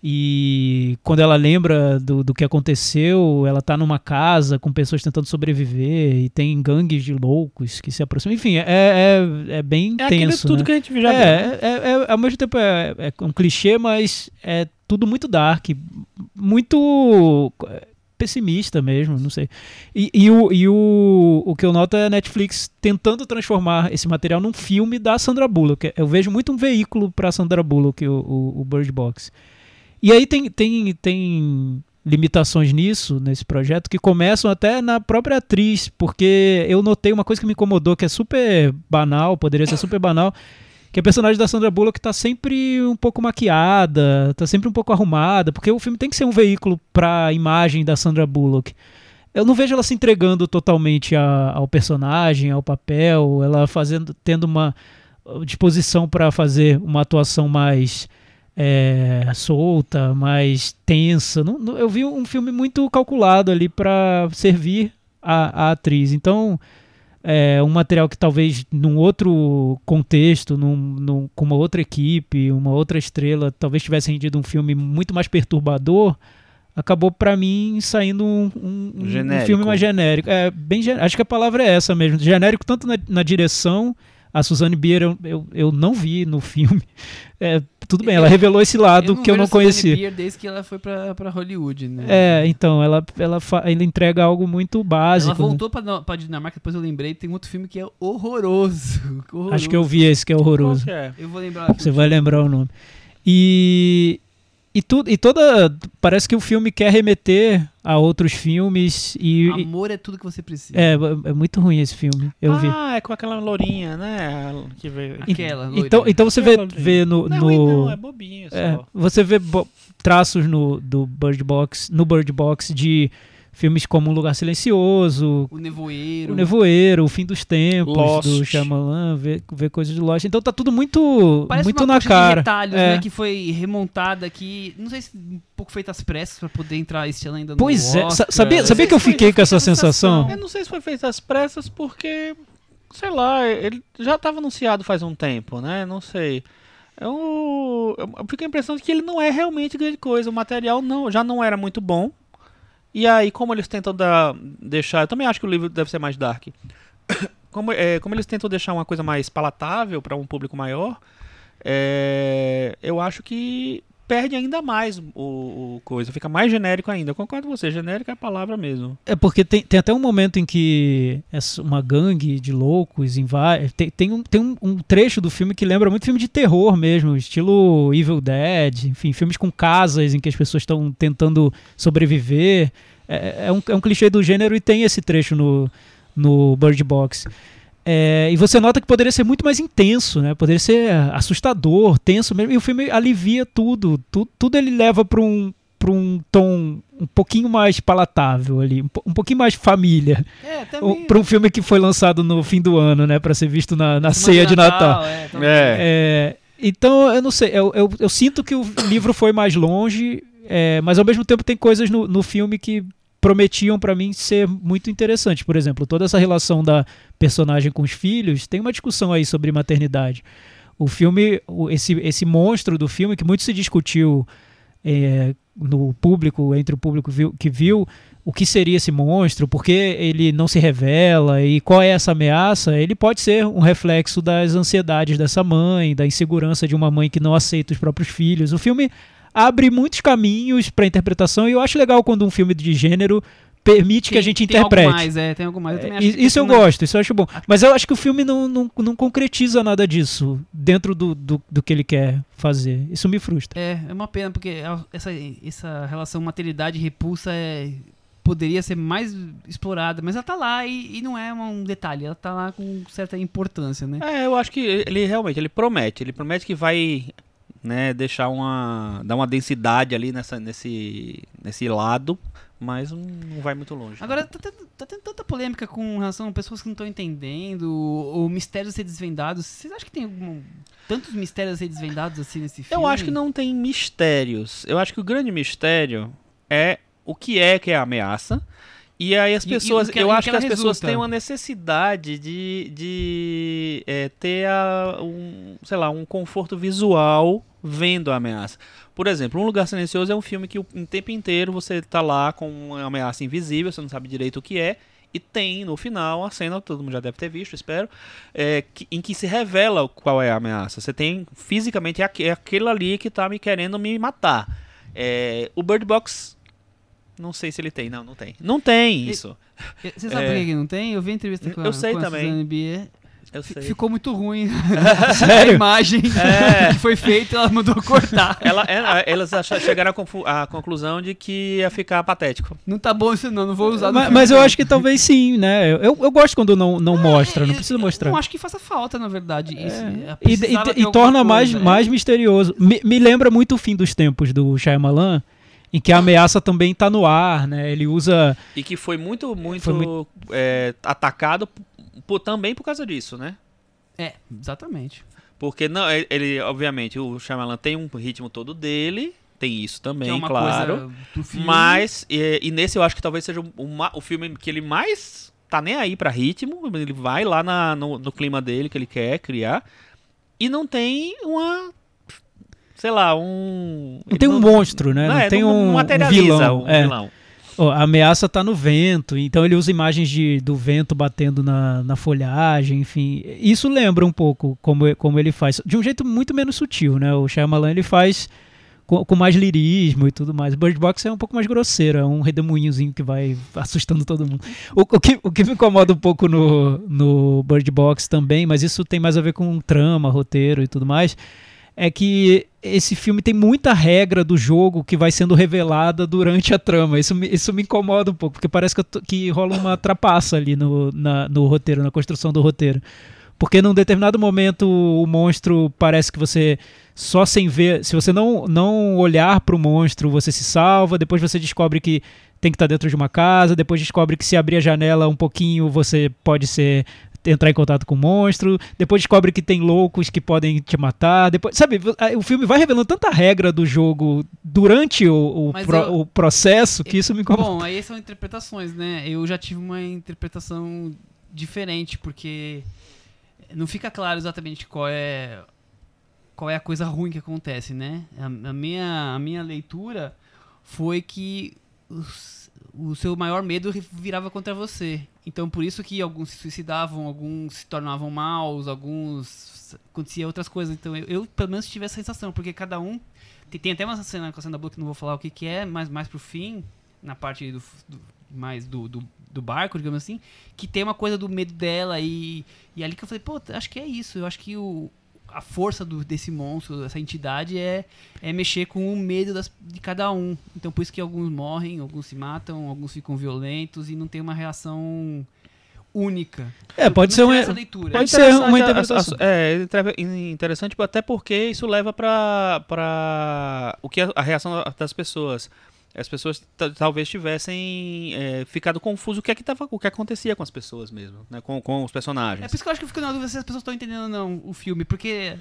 E quando ela lembra do, do que aconteceu, ela tá numa casa com pessoas tentando sobreviver e tem gangues de loucos que se aproximam. Enfim, é, é, é bem É tenso. tudo né? que a gente já viu. É, é, é- ao mesmo tempo é, é um clichê, mas é tudo muito dark, muito é, pessimista mesmo, não sei. E, e o, e o, o que eu noto é a Netflix tentando transformar esse material num filme da Sandra Bullock. Eu vejo muito um veículo para Sandra Bullock, o, o, o Bird Box. E aí tem, tem, tem limitações nisso, nesse projeto, que começam até na própria atriz, porque eu notei uma coisa que me incomodou, que é super banal, poderia ser super banal, que a personagem da Sandra Bullock tá sempre um pouco maquiada, tá sempre um pouco arrumada, porque o filme tem que ser um veículo pra imagem da Sandra Bullock. Eu não vejo ela se entregando totalmente a- ao personagem, ao papel, ela fazendo, tendo uma uh, disposição para fazer uma atuação mais é, solta, mais tensa. Não- não- eu vi um filme muito calculado ali para servir a, a atriz. Então, é um material que talvez num outro contexto, num, num- com uma outra equipe, uma outra estrela, talvez tivesse rendido um filme muito mais perturbador. Acabou pra mim saindo um, um- um- filme mais genérico. É, bem, acho que a palavra é essa mesmo. Genérico tanto na, na direção. A Suzanne Bier eu, eu, eu não vi no filme. É, tudo bem, ela revelou esse lado que eu não a Suzanne conhecia. Bier desde que ela foi pra, pra Hollywood, né? É, então, ela, ela, ela entrega algo muito básico. Ela né? voltou pra, pra Dinamarca, depois eu lembrei, tem outro filme que é horroroso. horroroso. Acho que eu vi esse que é horroroso. que é? Eu vou lembrar. Você vai lembrar o nome. E e tudo e toda parece que o filme quer remeter a outros filmes e, e- Amor é tudo que você precisa. é, é muito ruim esse filme. Eu vi. Ah, é com aquela lourinha, né? Que veio... Aquela, Então, loirinha. então você vê, Aquela vê no, Não, no- é não, é bobinho só. é, você vê traços no do Bird Box, no Bird Box de filmes como Um Lugar Silencioso, O Nevoeiro. O Nevoeiro, O Fim dos Tempos, Lost. do Shyamalan, vê, vê coisas do Lost. Então tá tudo muito, Parece muito uma na de cara. retalhos, É. né? Que foi remontada aqui. Não sei se um pouco feita às pressas pra poder entrar esse ano ainda no Pois é, sa- Oscar. sabia, sabia que eu fiquei com essa sensação? Eu não sei se foi feito às pressas porque, sei lá, ele já estava anunciado faz um tempo, né? Não sei. Eu, eu fico com a impressão de que ele não é realmente grande coisa. O material não, já não era muito bom. E aí, como eles tentam dar, deixar. Eu também acho que o livro deve ser mais dark. Como, é, como eles tentam deixar uma coisa mais palatável para um público maior, é, eu acho que perde ainda mais o, o coisa. Fica mais genérico ainda. Eu concordo com você, genérico é a palavra mesmo. É porque tem, tem até um momento em que essa- uma gangue de loucos invade. Tem, tem, um, tem um, um trecho do filme que lembra muito filme de terror mesmo, estilo Evil Dead, enfim, filmes com casas em que as pessoas estão tentando sobreviver. É, é um, é um clichê do gênero e tem esse trecho no, no Bird Box. É, e você nota que poderia ser muito mais intenso, né? Poderia ser assustador, tenso mesmo. E o filme alivia tudo. Tu- tudo ele leva para um, pra um tom um pouquinho mais palatável ali, um, um pouquinho mais família. É, também. Para um filme que foi lançado no fim do ano, né? Para ser visto na, na Semana ceia de Natal. É, também. É. É, então, eu não sei, eu, eu, eu sinto que o livro foi mais longe, é, mas ao mesmo tempo tem coisas no, no filme que prometiam pra mim ser muito interessantes. Por exemplo, toda essa relação da personagem com os filhos, tem uma discussão aí sobre maternidade. O filme, esse, esse monstro do filme, que muito se discutiu é, no público, entre o público viu- que viu o que seria esse monstro, por que ele não se revela e qual é essa ameaça, ele pode ser um reflexo das ansiedades dessa mãe, da insegurança de uma mãe que não aceita os próprios filhos. O filme abre muitos caminhos para interpretação e eu acho legal quando um filme de gênero permite que a gente tem interprete. Algo mais, é, tem algo mais. Eu também É, isso eu tem uma- gosto, isso eu acho bom. Mas eu acho que o filme não, não, não concretiza nada disso dentro do, do, do que ele quer fazer. Isso me frustra. É, é uma pena, porque essa, essa relação maternidade e repulsa é, poderia ser mais explorada, mas ela tá lá e, e não é um detalhe, ela tá lá com certa importância, né? É, eu acho que ele realmente, ele promete, ele promete que vai, né, deixar uma, dar uma densidade ali nessa, nesse, nesse lado, mas não vai muito longe. Agora, tá tendo, tá tendo tanta polêmica com relação a pessoas que não estão entendendo, o mistério ser desvendado. Vocês acham que tem algum- tantos mistérios a ser desvendados assim nesse filme? Eu acho que não tem mistérios. Eu acho que o grande mistério é o que é que é a ameaça. E aí as E- e pessoas, o que- eu e acho que que, as pessoas resulta. têm uma necessidade de, de é, ter a, um, sei lá, um conforto visual vendo a ameaça. Por exemplo, Um Lugar Silencioso é um filme que o o tempo inteiro você tá lá com uma ameaça invisível, você não sabe direito o que é, e tem no final a cena, todo mundo já deve ter visto, espero, é, que- em que se revela qual é a ameaça. Você tem fisicamente é aque- é aquele ali que tá me querendo me matar. É, o Bird Box, não sei se ele tem, não, não tem. Não tem E- isso. Você sabe É. por que não tem? Eu vi a entrevista com a, Eu sei com a também. Suzane Bier. Eu sei. Ficou muito ruim a imagem É. que foi feita, ela mandou cortar. Ela, ela- elas acha- chegaram à, conclusão de que ia ficar patético. Não tá bom isso não, não vou usar Mas, mas eu acho que talvez sim, né? Eu, eu gosto quando não, não mostra, não Eu- precisa eu mostrar. Não acho que faça falta, na verdade. Isso. É. É, E, e- e torna mais, coisa, é. mais misterioso. Me, me lembra muito o fim dos tempos do Shyamalan, em que a ameaça também tá no ar, né? Ele usa... E que foi muito, muito, Foi muito- é, atacado por- também por causa disso, né? É, exatamente. Porque não, ele- obviamente, o Shyamalan tem um ritmo todo dele, tem isso também, que é uma claro. Mas, e, e nesse eu acho que talvez seja o, ma- o filme que ele mais tá nem aí pra ritmo, ele vai lá na- no, no clima dele que ele quer criar, e não tem uma, sei lá, um... Não tem um monstro, né? Não, é, tem não- não um, um vilão. um é. vilão. Ó, a ameaça tá no vento, então ele usa imagens de, do vento batendo na, na folhagem, enfim. Isso lembra um pouco como, como ele faz. De um jeito muito menos sutil, né? O Shyamalan ele faz com, com mais lirismo e tudo mais. Bird Box é um pouco mais grosseiro, é um redemoinhozinho que vai assustando todo mundo. O, o que, o que me incomoda um pouco no, no Bird Box também, mas isso tem mais a ver com trama, roteiro e tudo mais, é que esse filme tem muita regra do jogo que vai sendo revelada durante a trama. Isso me, isso me incomoda um pouco, porque parece que, tô- que rola uma trapaça ali no, na- no roteiro, na construção do roteiro. Porque num determinado momento o monstro parece que você só sem ver, se você não, não olhar pro monstro, você se salva, depois você descobre que tem que estar dentro de uma casa, depois descobre que se abrir a janela um pouquinho você pode ser entrar em contato com o monstro, depois descobre que tem loucos que podem te matar, depois, sabe, o filme vai revelando tanta regra do jogo durante o, o, pro- eu- o processo que isso me incomoda. Bom, aí são interpretações, né? Eu já tive uma interpretação diferente, porque não fica claro exatamente qual é qual é a coisa ruim que acontece, né? A, a minha, a minha leitura foi que os- o seu maior medo virava contra você. Então, por isso que alguns se suicidavam, alguns se tornavam maus, alguns acontecia outras coisas. Então, eu, eu, pelo menos tive essa sensação, porque cada um tem, tem até uma cena com a cena da que não vou falar o que, que é, mas mais pro fim, na parte do, do- mais do, do, do barco, digamos assim, que tem uma coisa do medo dela e, e ali que eu falei, pô, acho que é isso. Eu acho que o, a força do, desse monstro, dessa entidade é, é mexer com o medo das, de cada um. Então por isso que alguns morrem, alguns se matam, alguns ficam violentos e não tem uma reação única. É, pode ser um- essa leitura. pode ser uma interpretação. É, inter- interessante até porque isso leva pra, pra o que a, a reação das pessoas. As pessoas ta- talvez tivessem é, ficado confuso o que é que tava, o que acontecia com as pessoas mesmo, né, com, com os É personagens. por isso que eu acho que eu fico na dúvida se as pessoas estão entendendo ou não o filme, porque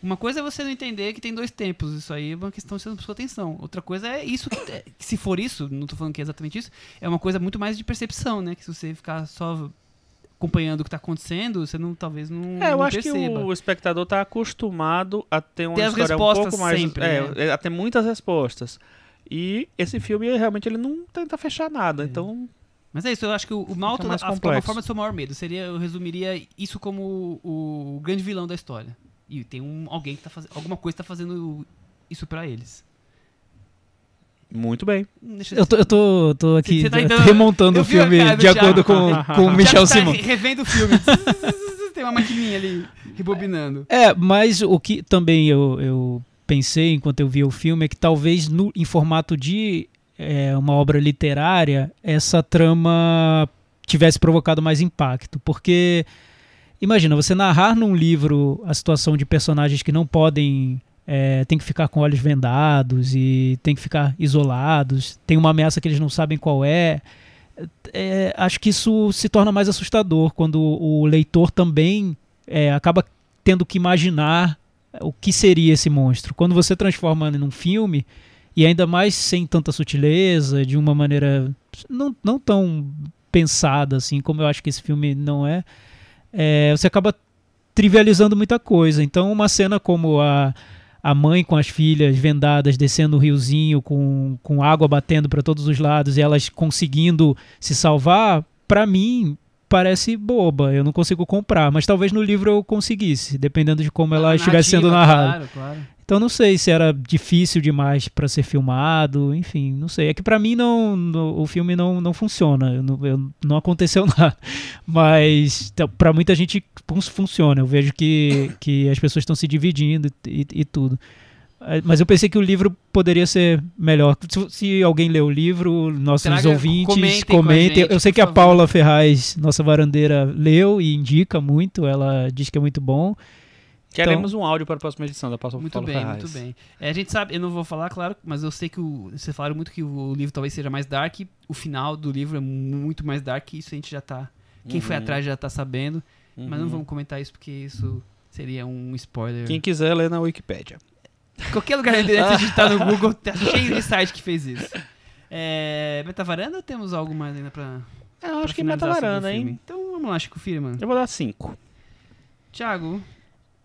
uma coisa é você não entender que tem dois tempos, isso aí é uma questão de sua atenção. Outra coisa é isso, que, é- que se for isso, não tô falando que é exatamente isso, é uma coisa muito mais de percepção, né? Que se você ficar só acompanhando o que tá acontecendo, você não talvez não, É, eu não acho perceba. que o espectador tá acostumado a ter uma Ter história um pouco mais, sempre, é, né? é, a ter muitas respostas. E esse filme realmente ele não tenta fechar nada, então Mas é isso, eu acho que o, o mal mais a- forma do seu maior medo. Seria, eu resumiria isso como o, o grande vilão da história. E tem um, alguém que tá fazendo. Alguma coisa tá fazendo isso pra eles. Muito bem. Deixa Eu tô, eu tô, tô aqui Você tá tentando- remontando eu o filme cara de acordo com, com o Michel tá Simon. re- revendo o filme. Tem uma maquininha ali rebobinando. É, mas o que também eu, eu pensei enquanto eu via o filme é que talvez no, em formato de é, uma obra literária essa trama tivesse provocado mais impacto. Porque, imagina, você narrar num livro a situação de personagens que não podem. É, tem que ficar com olhos vendados e tem que ficar isolados, tem uma ameaça que eles não sabem qual é. É, acho que isso se torna mais assustador quando o leitor também é, acaba tendo que imaginar o que seria esse monstro. Quando você transforma num filme, e ainda mais sem tanta sutileza, de uma maneira não, não tão pensada assim, como eu acho que esse filme não é, é, você acaba trivializando muita coisa. Então, uma cena como a, a mãe com as filhas vendadas descendo o riozinho com, com água batendo para todos os lados e elas conseguindo se salvar, para mim parece boba, eu não consigo comprar, mas talvez no livro eu conseguisse, dependendo de como ela A estivesse sendo narrada. Claro, claro. Então não sei se era difícil demais para ser filmado, enfim, não sei. É que para mim não, no- o filme não, não funciona, eu não, eu- não aconteceu nada. Mas para muita gente fun- funciona. Eu vejo que, que as pessoas estão se dividindo e, e tudo. Eh, Mas eu pensei que o livro poderia ser melhor. Se, se alguém leu o livro, nossos Traga- ouvintes comentem com a comentem. gente, eu sei que a favor. Paula Ferraz, nossa varandeira, leu e indica muito. Ela diz que é muito bom. Queremos um áudio para a próxima edição da Paula Muito bem, Ferraz. muito bem. É, a gente sabe, eu não vou falar, claro, mas eu sei que o, vocês falaram muito que o livro talvez seja mais dark. O final do livro é muito mais dark, isso a gente já tá. Quem foi Uhum. atrás já tá sabendo. Mas não Uhum. vamos comentar isso porque isso seria um spoiler. Quem quiser ler na Wikipédia. Qualquer lugar na internet, se digitar no Google, tá cheio de site que fez isso. É, Metavaranda ou temos algo mais ainda pra. É, eu acho que o meta-varanda, hein? Então vamos lá, Chico Firman. Eu vou dar 5. Thiago,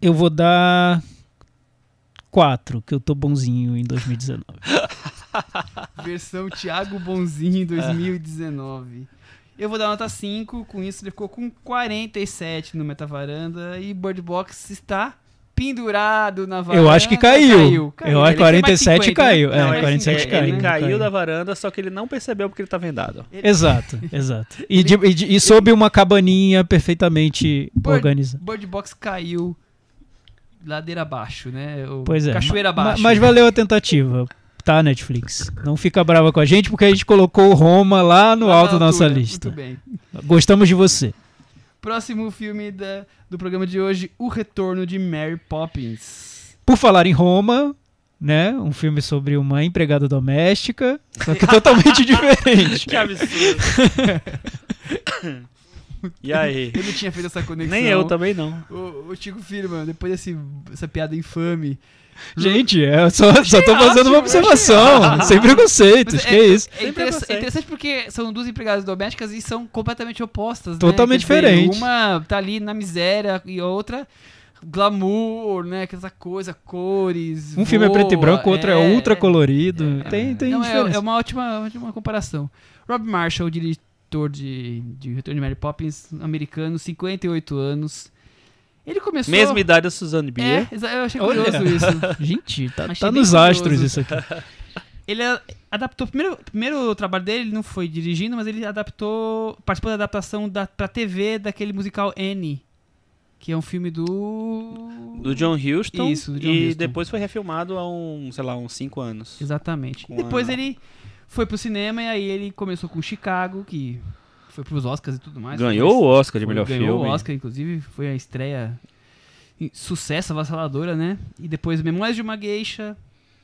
Eu vou dar 4, que eu tô bonzinho em 2019. versão Thiago Bonzinho 2019. Eu vou dar nota 5, com isso ele ficou com 47 no Metavaranda e Bird Box está pendurado na varanda. Eu acho que caiu. Eu acho que Ele tem mais 47 50, né? caiu. Não, É, mais 47 50, caiu. Ele né? caiu caiu. da varanda, só que ele não percebeu porque ele tá vendado. Ele- Exato, exato. E, de- e de- e sob uma cabaninha perfeitamente Bird- organizada. Bird Box caiu ladeira abaixo, né? O Pois é. Cachoeira abaixo. Mas valeu a tentativa. Tá, Netflix. Não fica brava com a gente porque a gente colocou o Roma lá no Lá alto da nossa lista. Muito bem. Gostamos de você. Próximo filme da- do programa de hoje, O Retorno de Mary Poppins. Por falar em Roma, né? Um filme sobre uma empregada doméstica, só que totalmente diferente. Que absurdo. e aí? Eu não tinha feito essa conexão. Nem eu também não. O, o Chico Firma, depois desse, dessa piada infame. Gente, eu só, só tô fazendo ótimo, uma observação, sem preconceitos, Mas que é isso. É, preconceito. é interessante porque são duas empregadas domésticas e são completamente opostas. né? Totalmente Quer dizer, diferente. Uma tá ali na miséria e a outra glamour, né? Aquela coisa, cores. Um filme é preto e branco, o outro é, ultra colorido. tem tem Não, é, diferença. é uma ótima, ótima comparação. Rob Marshall, diretor de, de Retorno de Mary Poppins, americano, 58 anos. Ele começou. Mesma idade da Suzanne É, Bier. exa- eu achei Olha. curioso isso. Gente, tá, tá nos curioso. astros isso aqui. Ele adaptou. Primeiro, primeiro trabalho dele, ele não foi dirigindo, mas ele adaptou. Participou da adaptação da, pra TV daquele musical Annie. Que é um filme do. Do John Huston. Isso, do John e Huston. depois foi refilmado há um, sei lá, uns 5 anos. Exatamente. Depois a- ele foi pro cinema e aí ele começou com Chicago, que foi pros Oscars e tudo mais. Ganhou o Foi- Oscar de foi- melhor ganhou filme. o Oscar, inclusive, foi a estreia. Sucesso avassaladora, né? E depois Memórias de uma Geisha,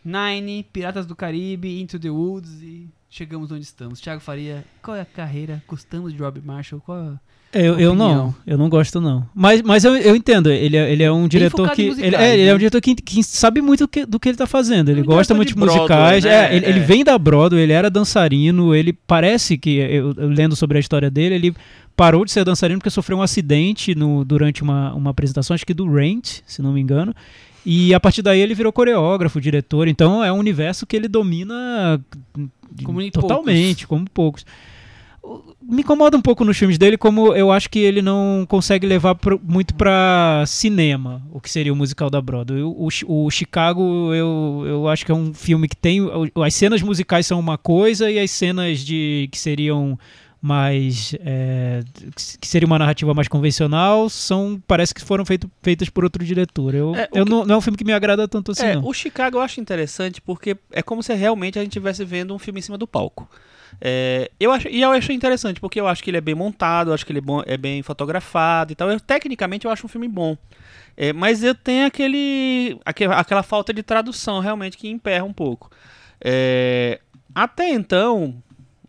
Nine, Piratas do Caribe, Into the Woods e chegamos onde estamos. Thiago Faria, qual é a carreira? Gostamos de Rob Marshall? Qual é... Eu, eu não, eu não gosto não. Mas, mas eu, eu entendo, ele é, ele é um diretor que. musicais, Ele, é, ele é né? um diretor que, que sabe muito que- do que ele tá fazendo. Ele Um gosta muito de de musicais. Broadway, é, né? ele, ele É. vem da Broadway, ele era dançarino, ele parece que, eu, eu lendo sobre a história dele, ele parou de ser dançarino porque sofreu um acidente no, durante uma, uma apresentação, acho que do Rent, se não me engano. E a partir daí ele virou coreógrafo, diretor. Então é um universo que ele domina Como totalmente, como poucos. Me incomoda um pouco nos filmes dele, como eu acho que ele não consegue levar pro- muito pra cinema, o que seria o musical da Broadway. O, o o Chicago, eu, eu acho que é um filme que tem. As cenas musicais são uma coisa e as cenas de que seriam mais. é, que seria uma narrativa mais convencional, são. Parece que foram feito, feitas por outro diretor. Eu, É, eu que- não, não é um filme que me agrada tanto assim, é, não. o Chicago eu acho interessante porque é como se realmente a gente estivesse vendo um filme em cima do palco. É, eu acho, e eu acho interessante porque eu acho que ele é bem montado, eu acho que ele é, bom- é bem fotografado e tal. Eu, tecnicamente eu acho um filme bom. É, mas eu tenho aquele, aque- aquela falta de tradução realmente que emperra um pouco. É, até então,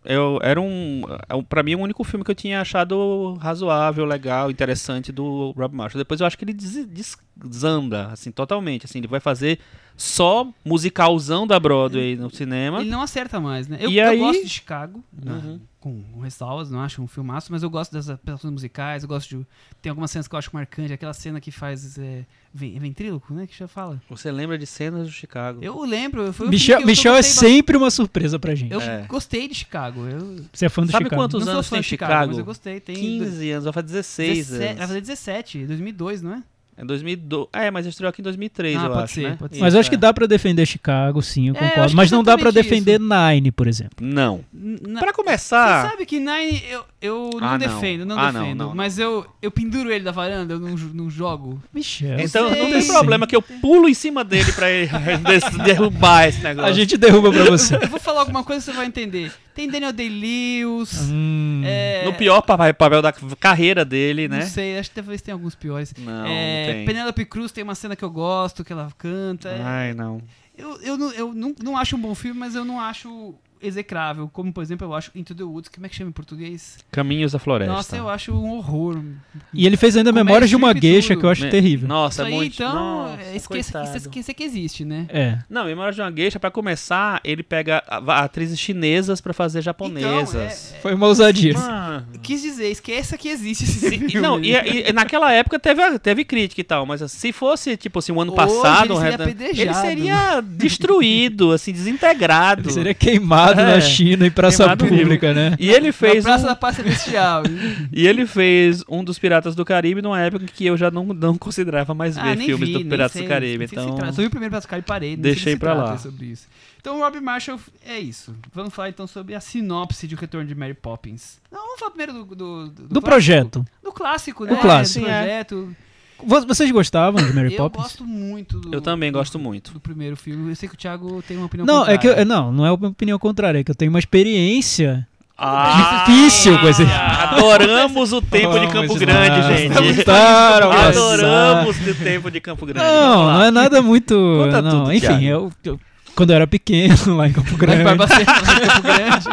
eu, era um, para mim, o único filme que eu tinha achado razoável, legal, interessante do Rob Marshall. Depois eu acho que ele des- desanda, assim, totalmente. Assim, ele vai fazer só musicalzão da Broadway no cinema. Ele não acerta mais, né? Eu, E eu aí- gosto de Chicago, né, Uhum. com, com ressalvas, não acho um filmaço, mas eu gosto das apresentações musicais, eu gosto de... Tem algumas cenas que eu acho marcantes, aquela cena que faz... É, ven- ventríloco, né? Que já fala. Você lembra de cenas do Chicago? Eu lembro, foi Michel, Michel é sempre uma surpresa pra gente. Eu É. gostei de Chicago. Eu Você é fã do Sabe Chicago. quantos não anos tem de Chicago? mas eu gostei. Tem 15 anos, vai fazer 16 17, vai anos. fazer 17, 2002, não é? É 2002. É, mas estreou aqui em 2003, Ah, eu pode acho, ser, né? pode ser. Mas eu acho que é. dá pra defender Chicago, sim, eu É, eu concordo. acho que Mas não dá pra exatamente defender Nine, por exemplo. Não. Na- Pra Você começar, sabe que Nine eu, eu não Ah, não. defendo, não Ah, não, defendo. não, mas eu, eu penduro ele da varanda, eu não, não jogo. Michel. então sei, não tem problema que eu pulo em cima dele pra ele des- derrubar esse negócio. A gente derruba pra você. Eu vou falar alguma coisa você vai entender. Tem Daniel Day-Lewis. Hum. é, No pior pa- papel da carreira dele, Não né? sei, acho que talvez tenha alguns piores. Não, É, não tem. Penélope Cruz tem uma cena que eu gosto, que ela canta. é, Ai, não. Eu, eu, não, eu não, não acho um bom filme, mas eu não acho execrável. Como, por exemplo, eu acho Into the Woods. Como é que chama em português? Caminhos da Floresta. Nossa, eu acho um horror. E ele fez ainda Com Memórias de uma tudo. que eu acho Me- terrível. Nossa, Isso aí, muito. então, Nossa, é, esqueça, coitado. esqueça que existe, né? É. Não, Memórias de uma Geisha, pra começar, ele pega atrizes chinesas pra fazer japonesas. Então, Foi uma ousadia. Mano. é, quis dizer, esqueça que existe esse E- filme. e não, e, e naquela época teve, teve crítica e tal, mas se fosse, tipo assim, um ano Hoje passado, ele seria um ele seria destruído, assim, desintegrado. Ele seria queimado É. na China em praça Queimado pública, né? E ele fez Na Praça um, da Paz Celestial. e ele fez um dos Piratas do Caribe numa época que eu já não, não considerava mais ver ah, nem filmes vi, do nem Piratas sei, do Caribe, se então trata. Só vi o primeiro Piratas do Caribe e parei. não Deixei sei se pra lá. Sobre isso. Então, o Rob Marshall é isso. Vamos falar então sobre a sinopse de O Retorno de Mary Poppins. Não, vamos falar primeiro do... Do, do, Do clássico. projeto. Do clássico, Do né? clássico. Do Sim, é. Vocês gostavam de Mary eu Poppins? gosto muito do... eu também do- gosto muito. Do primeiro filme. Eu sei que o Thiago tem uma opinião Não, é que eu, contrária. não, não é uma opinião contrária, é que eu tenho uma experiência. Ah, Difícil com esse- Adoramos o tempo de Campo. Grande, gente. para Adoramos o tempo de Campo Grande. Não, não é nada muito. Conta não, tudo, enfim, eu, eu- quando eu era pequeno, lá em Campo Lá em Grande. Barbacena, lá em Campo Grande.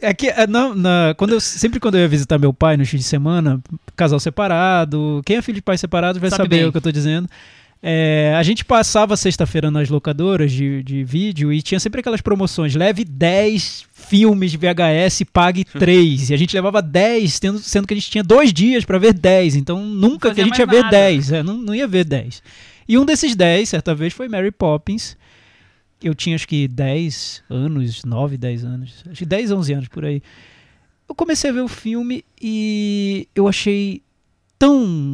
É, que é, na, na- quando eu, sempre quando eu ia visitar meu pai no fim de semana, casal separado, quem é filho de pai separado vai Sabe saber bem. o que eu tô dizendo. É, a gente passava sexta-feira nas locadoras de, de vídeo e tinha sempre aquelas promoções: leve 10 filmes de VHS e pague 3. e a gente levava 10, tendo, sendo que a gente tinha dois dias pra ver 10. Então nunca que a gente ia mais ver nada. 10. é, não, não ia ver 10. E um desses 10, certa vez, foi Mary Poppins. Eu tinha acho que 10 anos, 9, 10 anos. Acho que 10, 11 anos por aí. Eu comecei a ver o filme e eu achei tão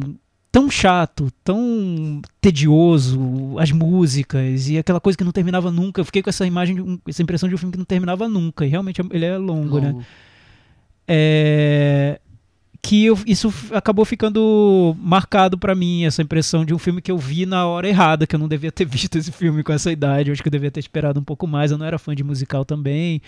tão chato, tão tedioso, as músicas e aquela coisa que não terminava nunca. Eu fiquei com essa imagem, de um- essa impressão de um filme que não terminava nunca. E realmente ele é longo, né? Longo. É, que eu- isso acabou ficando marcado pra mim, essa impressão de um filme que eu vi na hora errada, que eu não devia ter visto esse filme com essa idade. Eu acho que eu devia ter esperado um pouco mais. Eu não era fã de musical também.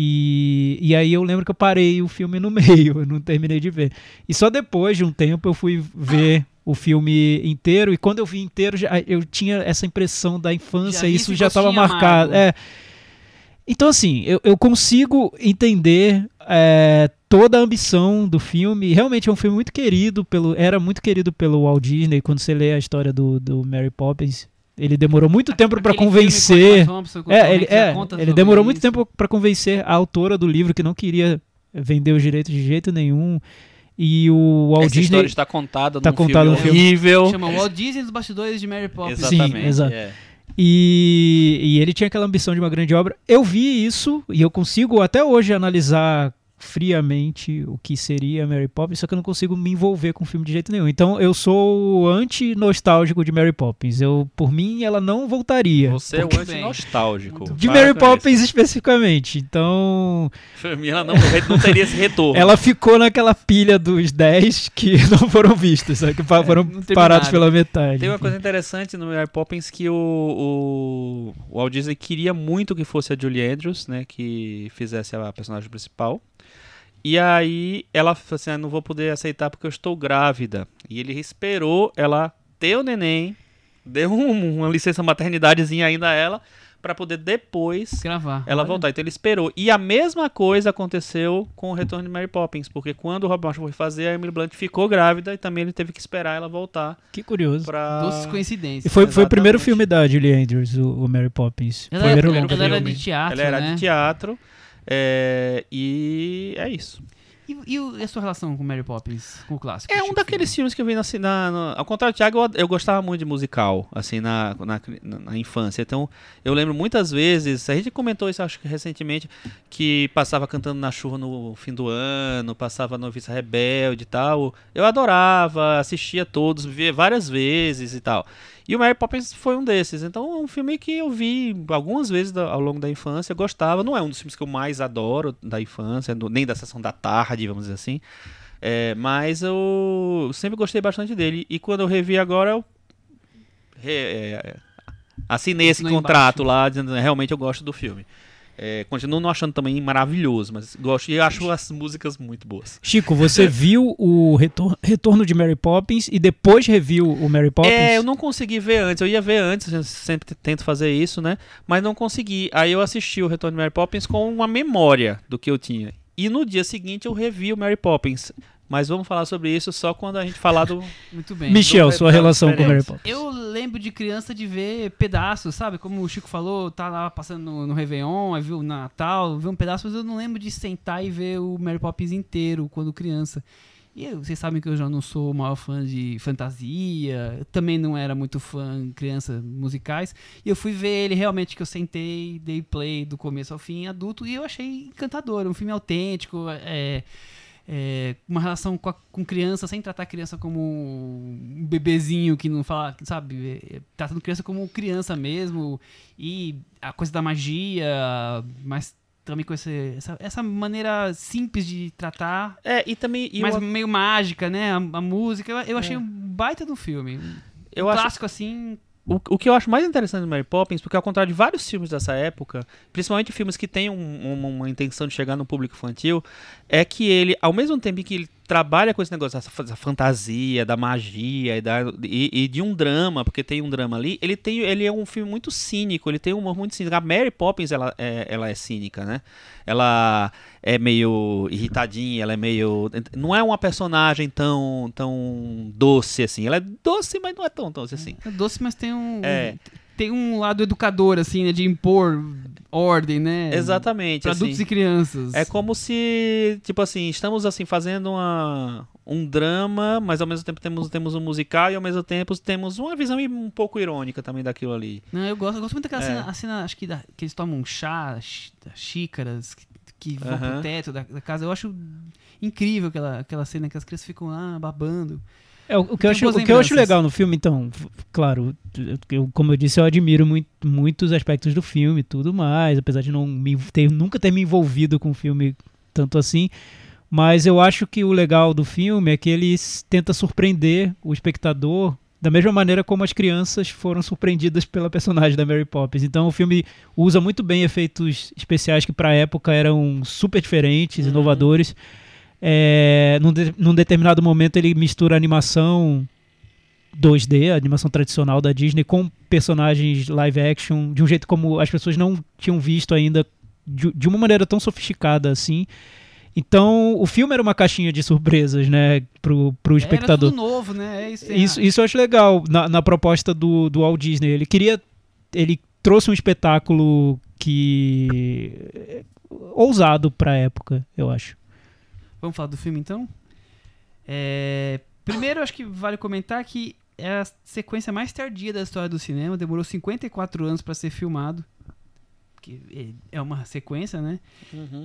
E, e aí eu lembro que eu parei o filme no meio, eu não terminei de ver. E só depois de um tempo eu fui ver o filme inteiro, e quando eu vi inteiro, eu tinha essa impressão da infância, Já e isso já estava marcado. É. Então, assim, eu, eu consigo entender é, toda a ambição do filme. Realmente é um filme muito querido, pelo, era muito querido pelo Walt Disney. Quando você lê a história do, do Mary Poppins, ele demorou muito tempo para Aquele convencer. Thompson, É, ele, é, ele demorou muito isso. tempo para convencer a autora do livro que não queria vender os direitos de jeito nenhum. E o Walt Essa Disney. história está contada tá num contado filme no filme. horrível. Chama Walt Disney dos bastidores de Mary Poppins. Sim, Exatamente. exato. é. E, e ele tinha aquela ambição de uma grande obra. Eu vi isso e eu consigo até hoje analisar friamente o que seria Mary Poppins, só que eu não consigo me envolver com o filme de jeito nenhum. Então eu sou anti-nostálgico de Mary Poppins. Eu, por mim, ela não voltaria. Você é o anti-nostálgico. De Mary com isso. Poppins especificamente. Então, Pra mim, ela não, não teria esse retorno. ela ficou naquela pilha dos 10 que não foram vistos, sabe? que pa- foram terminaram. parados pela metade. Tem uma coisa interessante no Mary Poppins que o, o, o Walt Disney queria muito que fosse a Julie Andrews, né, que fizesse a personagem principal. E aí ela falou assim, ah, não vou poder aceitar porque eu estou grávida. E ele esperou ela ter o neném, deu um- uma licença maternidadezinha ainda a ela, para poder depois Gravar. ela Olha. voltar. Então ele esperou. E a mesma coisa aconteceu com o retorno de Mary Poppins, porque quando o Rob Marshall foi fazer, a Emily Blunt ficou grávida e também ele teve que esperar ela voltar Que curioso. pra... Doces E coincidências. foi, foi o primeiro filme da Julie Andrews, o, o Mary Poppins. Ela, era, primeiro longa ela era de teatro, Ela era né? de teatro. É, e é isso. E, e a sua relação com Mary Poppins, com o clássico? É um daqueles filmes que eu vi na, na, na- Ao contrário do Thiago, eu, eu gostava muito de musical, assim, na, na, na- infância. Então, eu lembro muitas vezes, a gente comentou isso, acho que recentemente, que passava cantando na chuva no fim do ano, passava no Vista Rebelde e tal. Eu adorava, assistia todos, via várias vezes e tal. E o Mary Poppins foi um desses. Então, é um filme que eu vi algumas vezes ao longo da infância, gostava. Não é um dos filmes que eu mais adoro da infância, nem da sessão da tarde, vamos dizer assim. É, mas eu sempre gostei bastante dele. E quando eu revi agora, eu re- é, assinei esse contrato lá, dizendo que realmente eu gosto do filme. É, continuo não achando também maravilhoso, mas gosto e acho as músicas muito boas. Chico, você viu o retor- retorno de Mary Poppins e depois reviu o Mary Poppins? É, eu não consegui ver antes. Eu ia ver antes, eu sempre tento fazer isso, né? Mas não consegui. Aí eu assisti o Retorno de Mary Poppins com uma memória do que eu tinha. E no dia seguinte eu revi o Mary Poppins. Mas vamos falar sobre isso só quando a gente falar do. Muito bem. Michel, Não sua vai dar relação com Mary diferença. Poppins. Eu lembro de criança de ver pedaços, sabe? Como o Chico falou, tá lá passando no, no Réveillon, aí viu o Natal, viu um pedaço, mas eu não lembro de sentar e ver o Mary Poppins inteiro quando criança. E eu- vocês sabem que eu já não sou o maior fã de fantasia, eu também não era muito fã criança musicais. E eu fui ver ele realmente que eu sentei, dei play do começo ao fim, adulto, e eu achei encantador. Um filme autêntico, é, é, uma relação com, a, com criança, sem tratar a criança como um bebezinho que não fala, sabe? É, Tratando criança como criança mesmo. E a coisa da magia, mas também com esse, essa, essa maneira simples de tratar, É, e também. e mas eu, meio mágica, né? A, a música. Eu, eu achei um baita do filme. eu um acho clássico assim. O, o que eu acho mais interessante do Mary Poppins, porque ao contrário de vários filmes dessa época, principalmente filmes que têm um- um- uma intenção de chegar no público infantil, é que ele, ao mesmo tempo em que ele trabalha com esse negócio da fantasia, da magia e, da- e- e de um drama, porque tem um drama ali, ele tem, ele é um filme muito cínico, ele tem um humor muito cínico. A Mary Poppins, ela é, ela é cínica, né? Ela é meio irritadinha, ela é meio, não é uma personagem tão, tão doce assim. Ela é doce, mas não é tão doce assim. É doce, mas tem um. É. Tem um lado educador, assim, né? De impor ordem, né? Exatamente. Pra assim. adultos e crianças. É como se, tipo assim, estamos assim fazendo uma, um drama, mas ao mesmo tempo temos, temos um musical e ao mesmo tempo temos uma visão um pouco irônica também daquilo ali. Não, eu gosto, eu gosto muito daquela É. cena, a cena, acho que, da- que eles tomam um chá, xícaras, que, que vão Aham. pro teto da, da casa. Eu acho incrível aquela, aquela cena que as crianças ficam lá babando. É, o, que eu acho, o que eu acho legal no filme, então, claro, eu, como eu disse, eu admiro muito, muitos aspectos do filme e tudo mais, apesar de não me, ter, nunca ter me envolvido com o filme tanto assim. Mas eu acho que o legal do filme é que ele tenta surpreender o espectador da mesma maneira como as crianças foram surpreendidas pela personagem da Mary Poppins. Então o filme usa muito bem efeitos especiais que para a época eram super diferentes, Uhum. inovadores. É, num, de- num determinado momento ele mistura animação 2D, a animação tradicional da Disney, com personagens live action, de um jeito como as pessoas não tinham visto ainda, de, de uma maneira tão sofisticada assim. Então, o filme era uma caixinha de surpresas, né, pro, pro espectador. Era tudo novo, né? É isso, tem Isso, isso eu acho legal na, na proposta do, do Walt Disney. Ele queria. Ele trouxe um espetáculo que. ousado pra época, eu acho. Vamos falar do filme então? É, Primeiro, acho que vale comentar que é a sequência mais tardia da história do cinema, demorou 54 anos pra ser filmado. Que é- é uma sequência, né?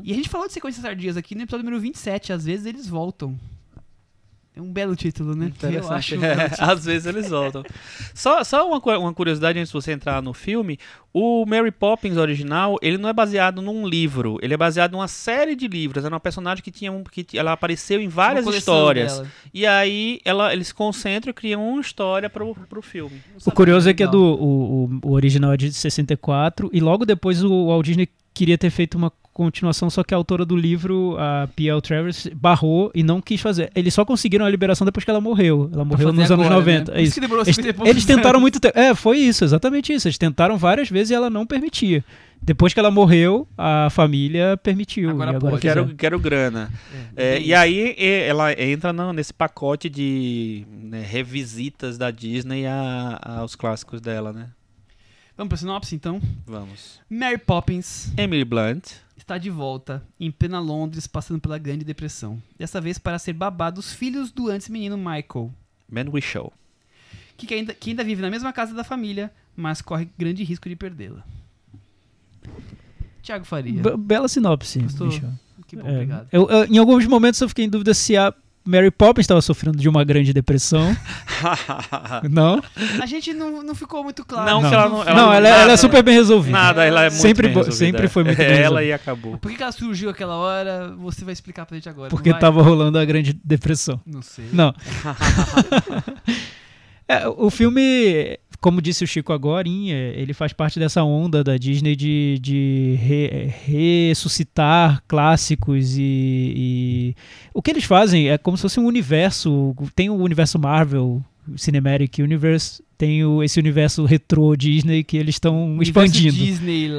E a gente falou de sequências tardias aqui no episódio número 27, às vezes eles voltam. É um belo título, né? Eu acho. um É, às vezes eles voltam. só só uma, uma curiosidade antes de você entrar no filme: o Mary Poppins original, ele não é baseado num livro, ele é baseado numa série de livros. Era uma personagem que tinha um, que ela apareceu em várias histórias. dela. E aí ela, eles se concentram e criam uma história pro, pro filme. O curioso é que é do, o, o- o original é de 64 e logo depois o Walt Disney queria ter feito uma continuação, só que a autora do livro, a P.L. Travers, barrou e não quis fazer. Eles só conseguiram a liberação depois que ela morreu. Ela morreu nos anos agora, 90. Né? É isso. Eles, 50 poucos eles tentaram anos. muito tempo. É, foi isso, exatamente isso. Eles tentaram várias vezes e ela não permitia. Depois que ela morreu, a família permitiu. Agora agora fizeram. Quero, quero grana. É, É, e aí ela entra no- nesse pacote de né, revisitas da Disney a- aos clássicos dela, né? Vamos pra sinopse, então. Vamos. Mary Poppins Emily Blunt. Está de volta, em plena Londres, passando pela Grande Depressão. Dessa vez para ser babá dos filhos do antes menino Michael, Man We Show. que ainda, que ainda vive na mesma casa da família, mas corre grande risco de perdê-la. Tiago Faria. Be- Bela sinopse. Gostou? Que bom, É, obrigado. eu- eu- em alguns momentos eu fiquei em dúvida se a Mary Poppins estava sofrendo de uma grande depressão. não? A gente não, não ficou muito claro. Não, Não, que ela não- ela não, ela, é- nada- ela é super bem resolvida. Nada, ela é muito Sempre bem resolvida. sempre foi muito É, bem Ela resolvida. e acabou. Por que, que ela surgiu aquela hora? Você vai explicar pra gente agora. Porque não vai? tava rolando a grande depressão. Não sei. Não. É, o filme, como disse o Chico agora, ele faz parte dessa onda da Disney de, de re- ressuscitar clássicos e, e o que eles fazem é como se fosse um universo. Tem o universo Marvel, Cinematic Universe, tem o, esse universo retrô Disney que eles estão expandindo. Disney.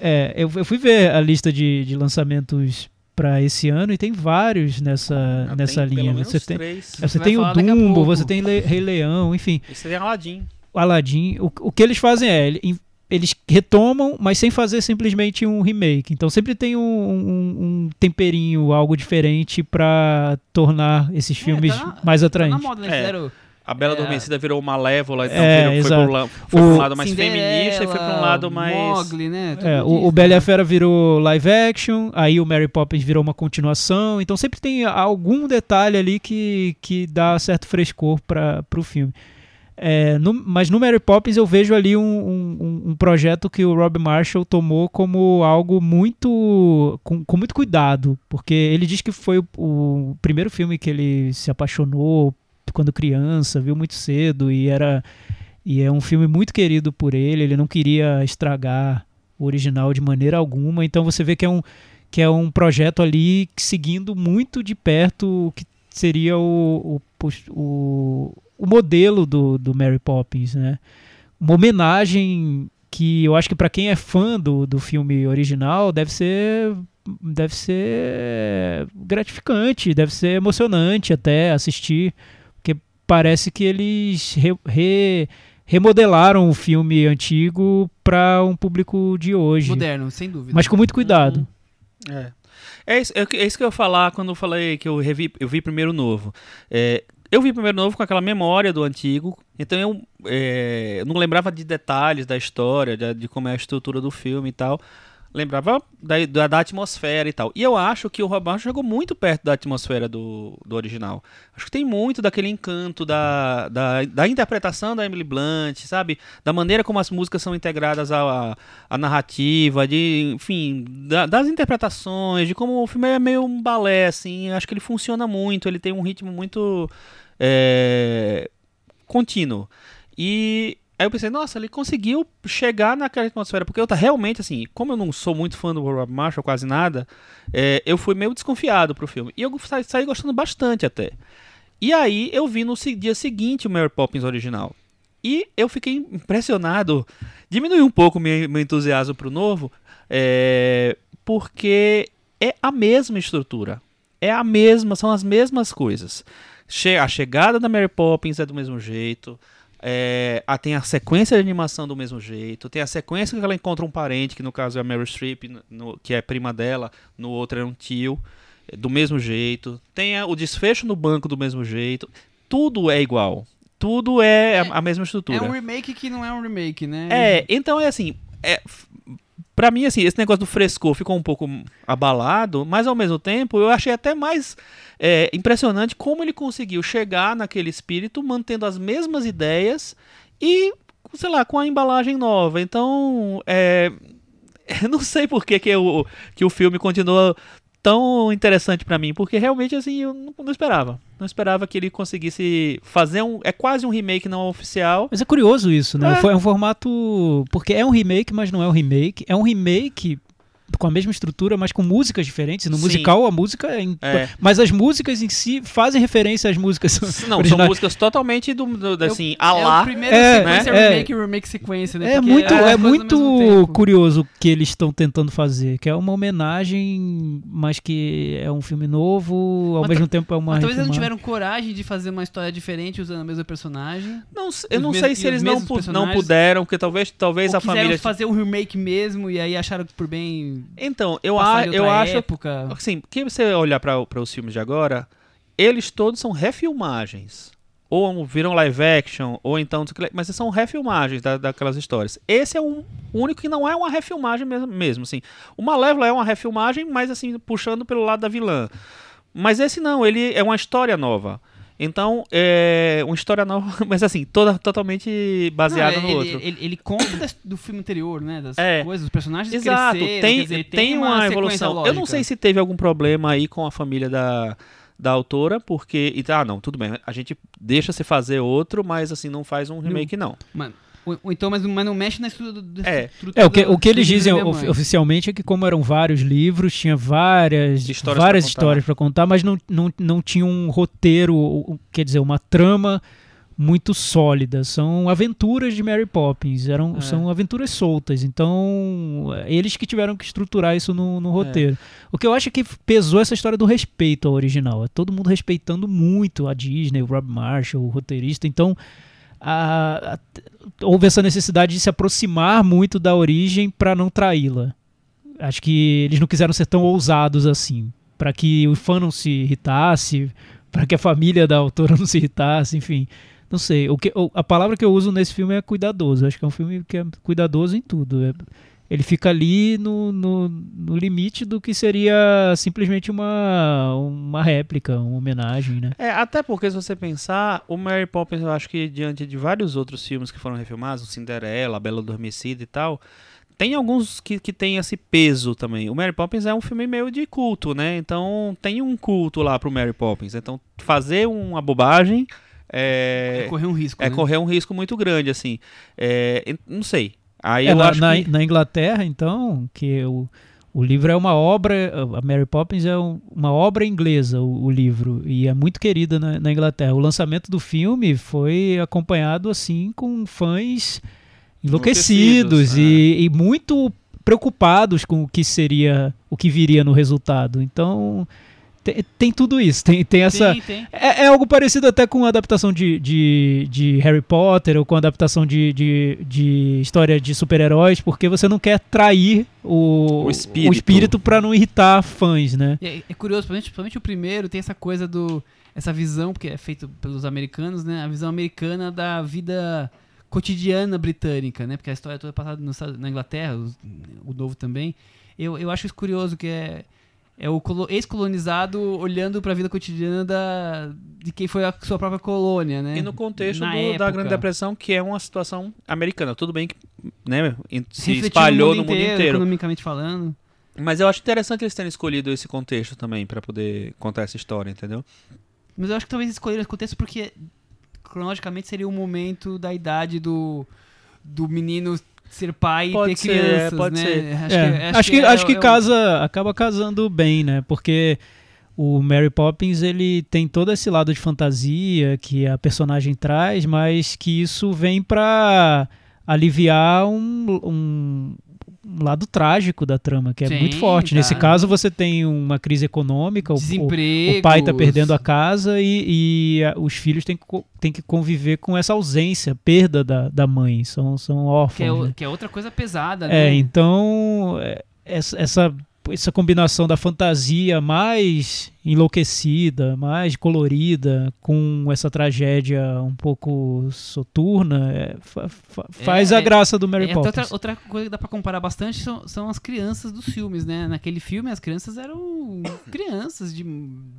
É, eu, eu fui ver a lista de, de lançamentos para esse ano e tem vários nessa, Ah, nessa tem linha. Você tem, três. você Você vai tem o Dumbo, você tem Le- Rei Leão, enfim. Esse é Aladdin. Aladdin. O, o que eles fazem é. ele- Eles retomam, mas sem fazer simplesmente um remake. Então sempre tem um, um- um temperinho, algo diferente pra tornar esses É, filmes tá na- mais Tá na atraentes. moda, né? É. A Bela É. Adormecida virou Malévola, então É, virou- foi, pro, foi O- pra um lado mais Cinderela, feminista e foi pra um lado mais. Mogli, né? É, o, o Bela e a né? Fera virou live action, aí o Mary Poppins virou uma continuação, então sempre tem algum detalhe ali que, que dá certo frescor para o filme. É, no- mas no Mary Poppins eu vejo ali um, um- um- projeto que o Rob Marshall tomou como algo muito com, com muito cuidado, porque ele diz que foi o, o primeiro filme que ele se apaixonou quando criança, viu muito cedo e era e é um filme muito querido por ele, ele não queria estragar o original de maneira alguma, então você vê que é um que é um projeto ali seguindo muito de perto o que seria o, o, o, o modelo do, do Mary Poppins, né? Uma homenagem que eu acho que para quem é fã do, do filme original deve ser deve ser gratificante, deve ser emocionante até assistir, porque parece que eles re- re- remodelaram o filme antigo para um público de hoje, Moderno, sem dúvida. mas com muito cuidado. É. É isso, é, é isso que eu ia falar quando eu falei que eu, revi, eu vi primeiro o novo. É, eu vi primeiro novo com aquela memória do antigo, então eu, é, não lembrava de detalhes da história, de, de como é a estrutura do filme e tal. Lembrava da, da, da atmosfera e tal. E eu acho que o Rob Marshall chegou muito perto da atmosfera do, do original. Acho que tem muito daquele encanto da, da, da interpretação da Emily Blunt, sabe? Da maneira como as músicas são integradas à, à narrativa, de, enfim, da- das interpretações, de como o filme é meio um balé, assim. Acho que ele funciona muito, ele tem um ritmo muito é, contínuo. E aí eu pensei, nossa, ele conseguiu chegar naquela atmosfera, porque eu tá realmente, assim, como eu não sou muito fã do Rob Marshall, quase nada, é, eu fui meio desconfiado pro filme. E eu sa- saí gostando bastante até. E aí eu vi no dia seguinte o Mary Poppins original. E eu fiquei impressionado, diminuiu um pouco meu, meu entusiasmo pro novo, é, porque é a mesma estrutura. É a mesma, são as mesmas coisas. Che- a chegada da Mary Poppins é do mesmo jeito. É, a- tem a sequência de animação do mesmo jeito. Tem a sequência que ela encontra um parente, que no caso é a Meryl Streep, no- que é prima dela, no outro é um tio, é, do mesmo jeito. Tem a- o desfecho no banco do mesmo jeito. Tudo é igual. tudo é a, a mesma estrutura. É um remake que não é um remake, né? É, então é assim, é, pra mim, assim, esse negócio do frescor ficou um pouco abalado, mas ao mesmo tempo eu achei até mais é, impressionante como ele conseguiu chegar naquele espírito mantendo as mesmas ideias e, sei lá, com a embalagem nova. Então, é, eu não sei por que, que, o, que o filme continua tão interessante pra mim, porque realmente assim eu não, não esperava. Não esperava que ele conseguisse fazer um. É quase um remake não oficial. Mas é curioso isso, né? É. Foi um formato. Porque é um remake, mas não é um remake. É um remake com a mesma estrutura, mas com músicas diferentes. No Sim. musical, a música é. em- É. Mas as músicas em si fazem referência às músicas. Não, originais. são músicas totalmente do, do- do- assim, a É lá. o primeiro É, sequência né? remake e remake sequência, né? É Porque muito, é ao muito curioso o que eles estão tentando fazer, que é uma homenagem, mas que é um filme novo, ao Mas mesmo tempo é uma talvez eles não tiveram coragem de fazer uma história diferente usando a mesma personagem. Não, eu não sei se eles não, não puderam, porque talvez, talvez Ou a quiseram família. fazer um remake mesmo e aí acharam por bem Então, eu, a, eu acho. época. Assim, que você olhar para os filmes de agora, eles todos são refilmagens. Ou viram live action, ou então. Mas são refilmagens da, daquelas histórias. Esse é um o único que não é uma refilmagem mesmo, mesmo assim. O Malévola é uma refilmagem, mas assim, puxando pelo lado da vilã. Mas esse não, ele é uma história nova. Então, é uma história nova, mas assim, toda totalmente baseada Não, no ele, outro. Ele, ele conta das- do filme anterior, né? Das É. coisas, os personagens Exato, cresceram, tem, dizer, tem, uma, sequência evolução. Eu não lógica. sei se teve algum problema aí com a família da, da autora, porque. E, ah, não, tudo bem. A gente deixa se fazer outro, mas assim, não faz um remake, não. Mano, ou, ou então, mas, mas não mexe na estrutura do É. estrutura É, o que, o que eles dizem of- oficialmente é que como eram vários livros, tinha várias Histórias várias pra contar. histórias para contar, mas não, não, não tinha um roteiro, quer dizer, uma trama muito sólida. São aventuras de Mary Poppins, eram, É. são aventuras soltas. Então, é, eles que tiveram que estruturar isso no, no roteiro. O que eu acho é que pesou essa história do respeito ao original. É todo mundo respeitando muito a Disney, o Rob Marshall, o roteirista. Então, a- a- houve essa necessidade de se aproximar muito da origem para não traí-la. Acho que eles não quiseram ser tão ousados assim, para que o fã não se irritasse, para que a família da autora não se irritasse, enfim. Não sei. O que, a palavra que eu uso nesse filme é cuidadoso. Acho que é um filme que é cuidadoso em tudo. É- ele fica ali no, no, no limite do que seria simplesmente uma, uma réplica, uma homenagem, né? É, até porque se você pensar, o Mary Poppins, eu acho que diante de vários outros filmes que foram refilmados, o Cinderela, a Bela Adormecida e tal, tem alguns que, que tem esse peso também. O Mary Poppins é um filme meio de culto, né? Então tem um culto lá pro Mary Poppins. Então fazer uma bobagem é, É correr um risco, é né? correr um risco muito grande, assim. É, não sei. Aí É, na, na, na Inglaterra, então, que o, o livro é uma obra, a Mary Poppins é um- uma obra inglesa, o, o livro, e é muito querida na, na Inglaterra. O lançamento do filme foi acompanhado, assim, com fãs enlouquecidos Enlouquecidos, e, e muito preocupados com o que seria, o que viria no resultado. Então, tem, tem tudo isso, tem, tem essa... Tem, tem. É, é algo parecido até com a adaptação de, de, de Harry Potter ou com a adaptação de, de, de história de super-heróis, porque você não quer trair o, O espírito. espírito para não irritar fãs, né? É, é curioso, principalmente, principalmente o primeiro tem essa coisa do. Essa visão, porque é feito pelos americanos, né? A visão americana da vida cotidiana britânica, né? Porque a história é toda passada nos Estados- na Inglaterra, os- o novo também. Eu, eu acho isso curioso, que é. É o colo- ex-colonizado olhando para a vida cotidiana da, de quem foi a sua própria colônia, né? E no contexto do- da. Grande Depressão, que é uma situação americana. Tudo bem que né, se Refletindo espalhou no mundo inteiro. Economicamente falando. Mas eu acho interessante eles terem escolhido esse contexto também pra poder contar essa história, entendeu? Mas eu acho que talvez escolheram esse contexto porque cronologicamente seria o momento da idade do, do menino ser pai Pode e ter ser, é, crianças, pode né? ser. Acho É, que, acho que, é- acho que é casa, acaba casando bem, né? Porque o Mary Poppins ele tem todo esse lado de fantasia que a personagem traz, mas que isso vem pra aliviar um, um, um lado trágico da trama, que é Sim, muito forte. tá. Nesse caso, você tem uma crise econômica, o- o, pai tá perdendo a casa e, e, a- os filhos têm que, têm que conviver com essa ausência, perda da, da mãe. São, são órfãos. Que é, né? que é outra coisa pesada, É, né? então é, essa, essa essa combinação da fantasia mais enlouquecida, mais colorida, com essa tragédia um pouco soturna, é, fa fa faz É, a graça do Mary É, Poppins. outra, outra coisa que dá pra comparar bastante são, são as crianças dos filmes, né? Naquele filme as crianças eram crianças de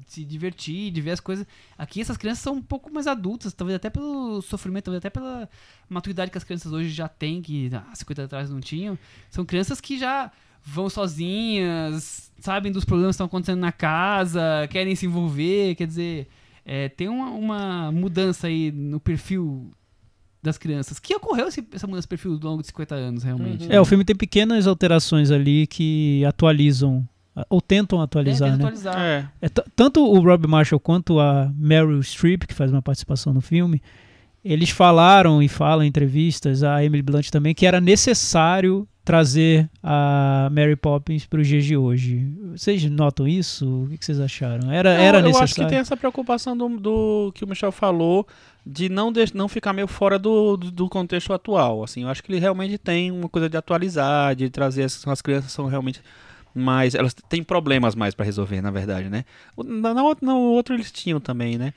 se divertir, de ver as coisas. Aqui essas crianças são um pouco mais adultas, talvez até pelo sofrimento, talvez até pela maturidade que as crianças hoje já têm, que há 50 anos atrás não tinham. São crianças que já vão sozinhas, sabem dos problemas que estão acontecendo na casa, querem se envolver, quer dizer, é, tem uma, uma mudança aí no perfil das crianças. Que ocorreu esse- essa mudança de perfil ao longo de 50 anos, realmente. É, o filme tem pequenas alterações ali que atualizam, ou tentam atualizar, é, né? atualizar. É. É, tanto o Rob Marshall quanto a Meryl Streep, que faz uma participação no filme, eles falaram e falam em entrevistas, a Emily Blunt também, que era necessário trazer a Mary Poppins para os dias de hoje. Vocês notam isso? O que vocês acharam? Era, Não, era eu necessário? acho que tem essa preocupação do, do que o Michel falou de não, deix- não ficar meio fora do, do, do contexto atual. Assim, eu acho que ele realmente tem uma coisa de atualizar, de trazer as, as crianças são realmente mais elas têm problemas mais para resolver, na verdade, né? Na, na, no outro eles tinham também, né?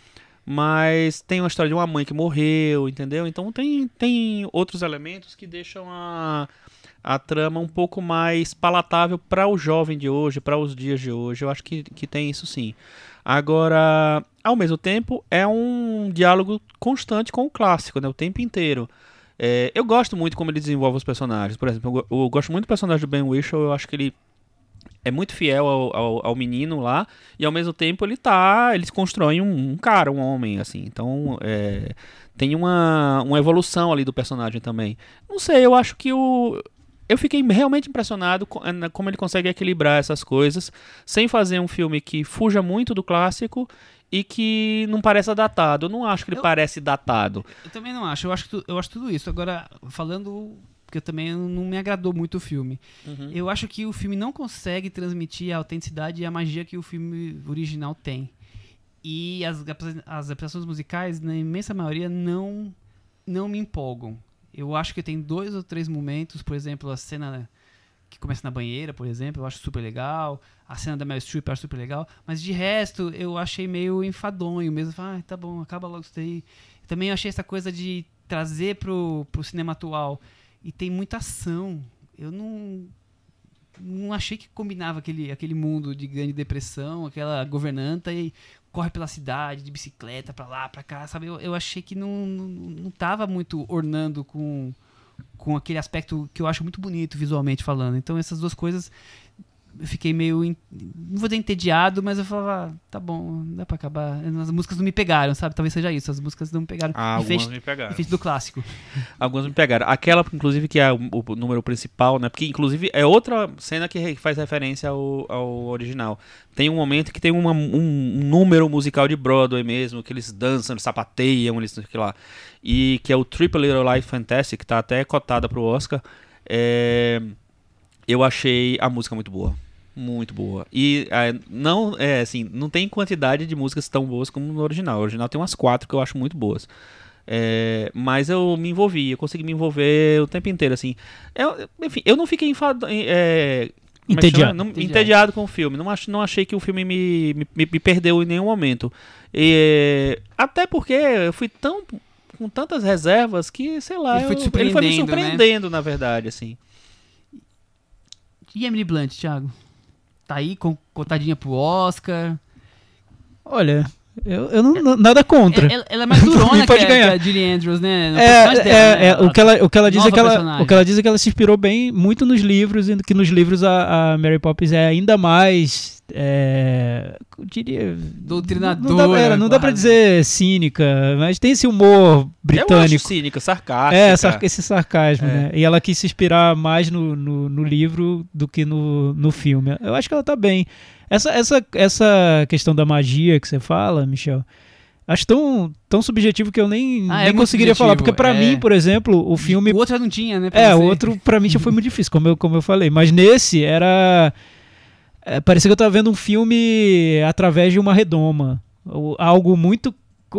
Mas tem uma história de uma mãe que morreu, entendeu? Então tem, tem outros elementos que deixam a, a trama um pouco mais palatável para o jovem de hoje, para os dias de hoje. Eu acho que, que tem isso sim. Agora, ao mesmo tempo, é um diálogo constante com o clássico, né? O tempo inteiro. É, eu gosto muito como ele desenvolve os personagens. Por exemplo, eu, eu gosto muito do personagem do Ben Whishaw. Eu acho que ele é muito fiel ao, ao, ao menino lá. E ao mesmo tempo ele tá. Eles constroem um, um cara, um homem, assim. Então, é, tem uma, uma evolução ali do personagem também. Não sei, eu acho que o. Eu fiquei realmente impressionado com na- como ele consegue equilibrar essas coisas sem fazer um filme que fuja muito do clássico e que não pareça datado. Eu não acho que ele Eu- parece datado. Eu também não acho. Eu acho, tu- eu acho tudo isso. Agora, falando. Porque também não me agradou muito o filme. Eu acho que o filme não consegue transmitir a autenticidade e a magia que o filme original tem. E as, as apresentações musicais, na imensa maioria, não, não me empolgam. Eu acho que tem dois ou três momentos, por exemplo, a cena que começa na banheira, por exemplo, eu acho super legal. A cena da Meryl Streep eu acho super legal. Mas de resto, eu achei meio enfadonho mesmo. Ah, tá bom, acaba logo isso daí. Também achei essa coisa de trazer pro, pro cinema atual. E tem muita ação. Eu não não achei que combinava aquele, aquele mundo de grande depressão, aquela governanta e corre pela cidade de bicicleta pra lá, pra cá, sabe? Eu, eu achei que não, não, não tava muito ornando com, com aquele aspecto que eu acho muito bonito visualmente falando. Então essas duas coisas eu fiquei meio. Não vou dizer entediado, mas eu falava, ah, tá bom, dá pra acabar. As músicas não me pegaram, sabe? Talvez seja isso, as músicas não me pegaram. Ah, algumas Diferente- me pegaram. diferente do clássico. Algumas me pegaram. Aquela, inclusive, que é o, o número principal, né? Porque, inclusive, é outra cena que faz referência ao, ao original. Tem um momento que tem uma- um, número musical de Broadway mesmo, que eles dançam, eles sapateiam, eles sei o que lá. E que é o Triple Little Life Fantastic, que tá até cotada pro Oscar. É, eu achei a música muito boa. Muito boa. E é, não, é assim, não tem quantidade de músicas tão boas como no original. O original tem umas quatro que eu acho muito boas. É, mas eu me envolvi, eu consegui me envolver o tempo inteiro, assim. Eu- enfim, eu não fiquei enfado, é, é? Entediado. Não- Entediado. entediado com o filme. Não, ach, não achei que o filme me, me, me- perdeu em nenhum momento. E, até porque eu fui tão com tantas reservas que, sei lá, Ele foi eu- ele foi me surpreendendo, né? surpreendendo, na verdade, assim. E Emily Blunt, Thiago? Tá aí cotadinha pro Oscar. Olha, eu, eu não, não- nada contra. Ela, ela é mais durona que, ganhar. que a Julie Andrews, né? No É, dela, é, né? é, o, que ela, o que ela diz é que ela, personagem. o que ela diz é que ela se inspirou bem muito nos livros, e que nos livros a, a Mary Poppins é ainda mais, é, eu diria, Doutrinadora, Não dá, era, não dá pra dizer cínica, mas tem esse humor Eu britânico. acho cínica, sarcástica. É, sar- esse sarcasmo, É. né? E ela quis se inspirar mais no, no, no livro do que no, no filme. Eu acho que ela tá bem. Essa, essa, essa questão da magia que você fala, Michel, acho tão, tão subjetivo que eu nem, Ah, é nem muito conseguiria falar. Porque pra é. mim, por exemplo, o filme. O outro não tinha, né? É, o outro pra mim já foi muito difícil, como eu, como eu falei. Mas nesse era. é, parecia que eu tava vendo um filme através de uma redoma. Algo muito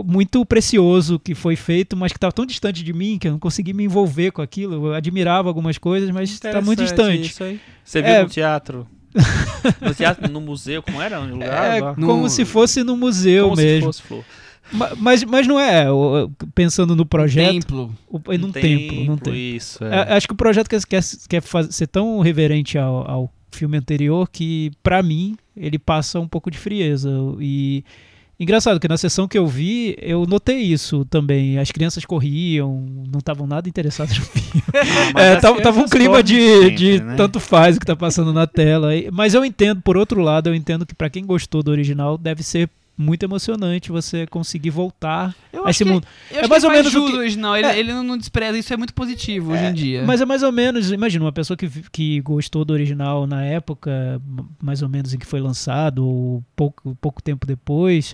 muito precioso que foi feito, mas que estava tão distante de mim que eu não consegui me envolver com aquilo. Eu admirava algumas coisas, mas está muito distante. Isso aí. Você viu É. no teatro? no teatro, no museu, como era? No lugar? É lá? como No- se fosse no museu como se mesmo. fosse flor. Ma- Mas, mas não é, pensando no projeto, Templo. o- num templo, num templo. Isso, É, é. acho que o projeto quer, quer, quer faz- ser tão reverente ao, ao filme anterior que, pra mim, ele passa um pouco de frieza. E engraçado que na sessão que eu vi, eu notei isso também. As crianças corriam, não estavam nada interessadas no filme. Ah, É, tava, tava um clima de, sempre, de né? tanto faz o que tá passando na tela. Mas eu entendo, por outro lado, eu entendo que pra quem gostou do original, deve ser muito emocionante você conseguir voltar Eu a esse que- mundo. Eu É acho mais que ou ele menos jus que- original. Ele, É. ele não, não despreza. Isso é muito positivo hoje em dia. Mas é mais ou menos, imagina, uma pessoa que, que gostou do original na época, mais ou menos em que foi lançado, ou pouco, pouco tempo depois,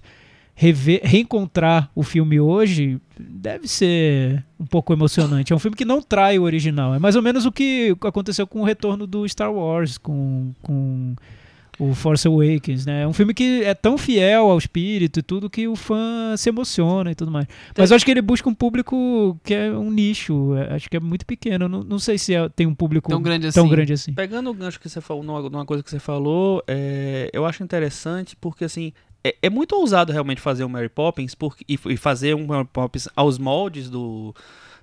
rever, reencontrar o filme hoje deve ser um pouco emocionante. É um filme que não trai o original. É mais ou menos o que aconteceu com o retorno do Star Wars, com. com o Force Awakens, né? É um filme que é tão fiel ao espírito e tudo que o fã se emociona e tudo mais. Mas eu acho que ele busca um público que é um nicho, é- acho que é muito pequeno. Não, não sei se é- tem um público Tão grande tão assim. grande assim. Pegando o gancho que você falou, numa, numa coisa que você falou, é, eu acho interessante porque, assim, é, é muito ousado realmente fazer um Mary Poppins porque, e, e fazer um Mary Poppins aos moldes do,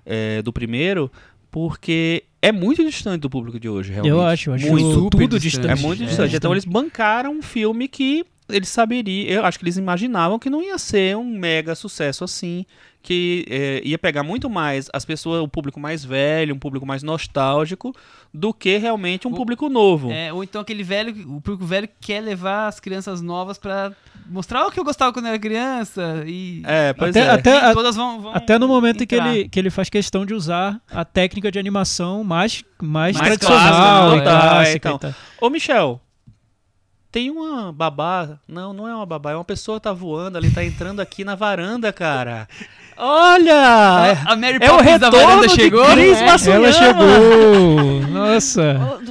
é, do primeiro, porque é muito distante do público de hoje, realmente. Eu acho, eu acho muito. tudo distante. distante. É muito É, distante. Então eles bancaram um filme que eles saberiam, eu acho que eles imaginavam que não ia ser um mega sucesso assim, que é, ia pegar muito mais as pessoas, o público mais velho, um público mais nostálgico, do que realmente um O- público novo. É, ou então aquele velho, o público velho quer levar as crianças novas pra mostrar o que eu gostava quando eu era criança e, É, pois Até- é. até- e todas vão, vão Até no momento em que ele, que ele faz questão de usar a técnica de animação mais, mais, Mais tradicional clássica, né? clássica. então. e tal. Ô, Michel, tem uma babá. Não, não é uma babá, é uma pessoa que tá voando ali, tá entrando aqui na varanda, cara. Olha! a Mary É o Poppins da retorno varanda de chegou. Cris É. Ela chegou! Nossa!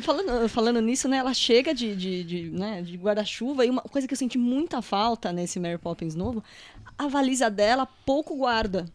Falando, falando nisso, né, ela chega de, de, de, né, de guarda-chuva e uma coisa que eu senti muita falta nesse Mary Poppins novo, a valisa dela pouco guarda.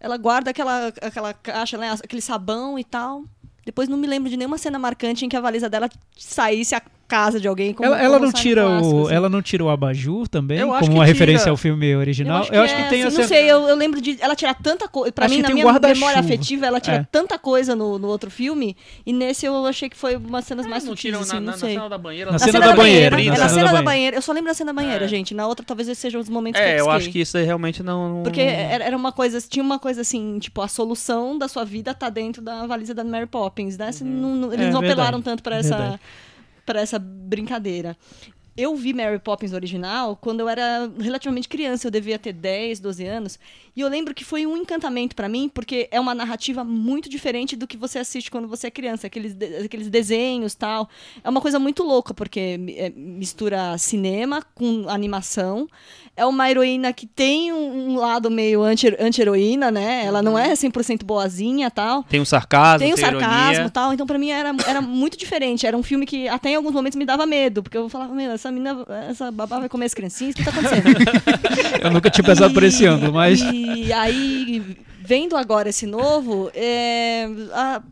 Ela guarda aquela, aquela caixa, né, aquele sabão e tal. Depois não me lembro de nenhuma cena marcante em que a valisa dela saísse a casa de alguém. Como, Ela, ela como não tira o, assim. ela não tira o abajur também, Eu acho como que uma tira. referência ao filme original. Eu acho que, é, tem assim, essa. Não sei, eu, eu lembro de ela tirar tanta coisa. Pra Acho mim, que na minha um memória afetiva, ela tira É. tanta coisa no, no outro filme. E nesse eu achei que foi umas cenas mais não sutis, tiram assim, na, não na- na sei. cena da banheira. Na Na cena cena, da da banheira, banheira. na na cena cena da banheira. Eu só lembro da cena da banheira, É. gente. Na outra, talvez esses sejam os momentos que É, eu acho que isso aí realmente não. Porque era uma coisa, tinha uma coisa assim, tipo, a solução da sua vida tá dentro da valisa da Mary Poppins, né? Não- eles É, não apelaram tanto pra essa, Pra essa brincadeira. Eu vi Mary Poppins original quando eu era relativamente criança, eu devia ter 10, 12 anos, e eu lembro que foi um encantamento pra mim, porque é uma narrativa muito diferente do que você assiste quando você é criança, aqueles, de- aqueles desenhos tal. É uma coisa muito louca, porque é, mistura cinema com animação. É uma heroína que tem um, um lado meio anti- anti-heroína, né? Ela não é 100% boazinha tal. Tem o sarcasmo, Tem o sarcasmo e ironia. tal, então pra mim era, era muito diferente. Era um filme que até em alguns momentos me dava medo, porque eu falava, meu, essa menina, essa babá vai comer as criancinhas, o que tá acontecendo? Eu nunca tinha pensado por esse E- ângulo, mas. E aí, vendo agora esse novo, é, a-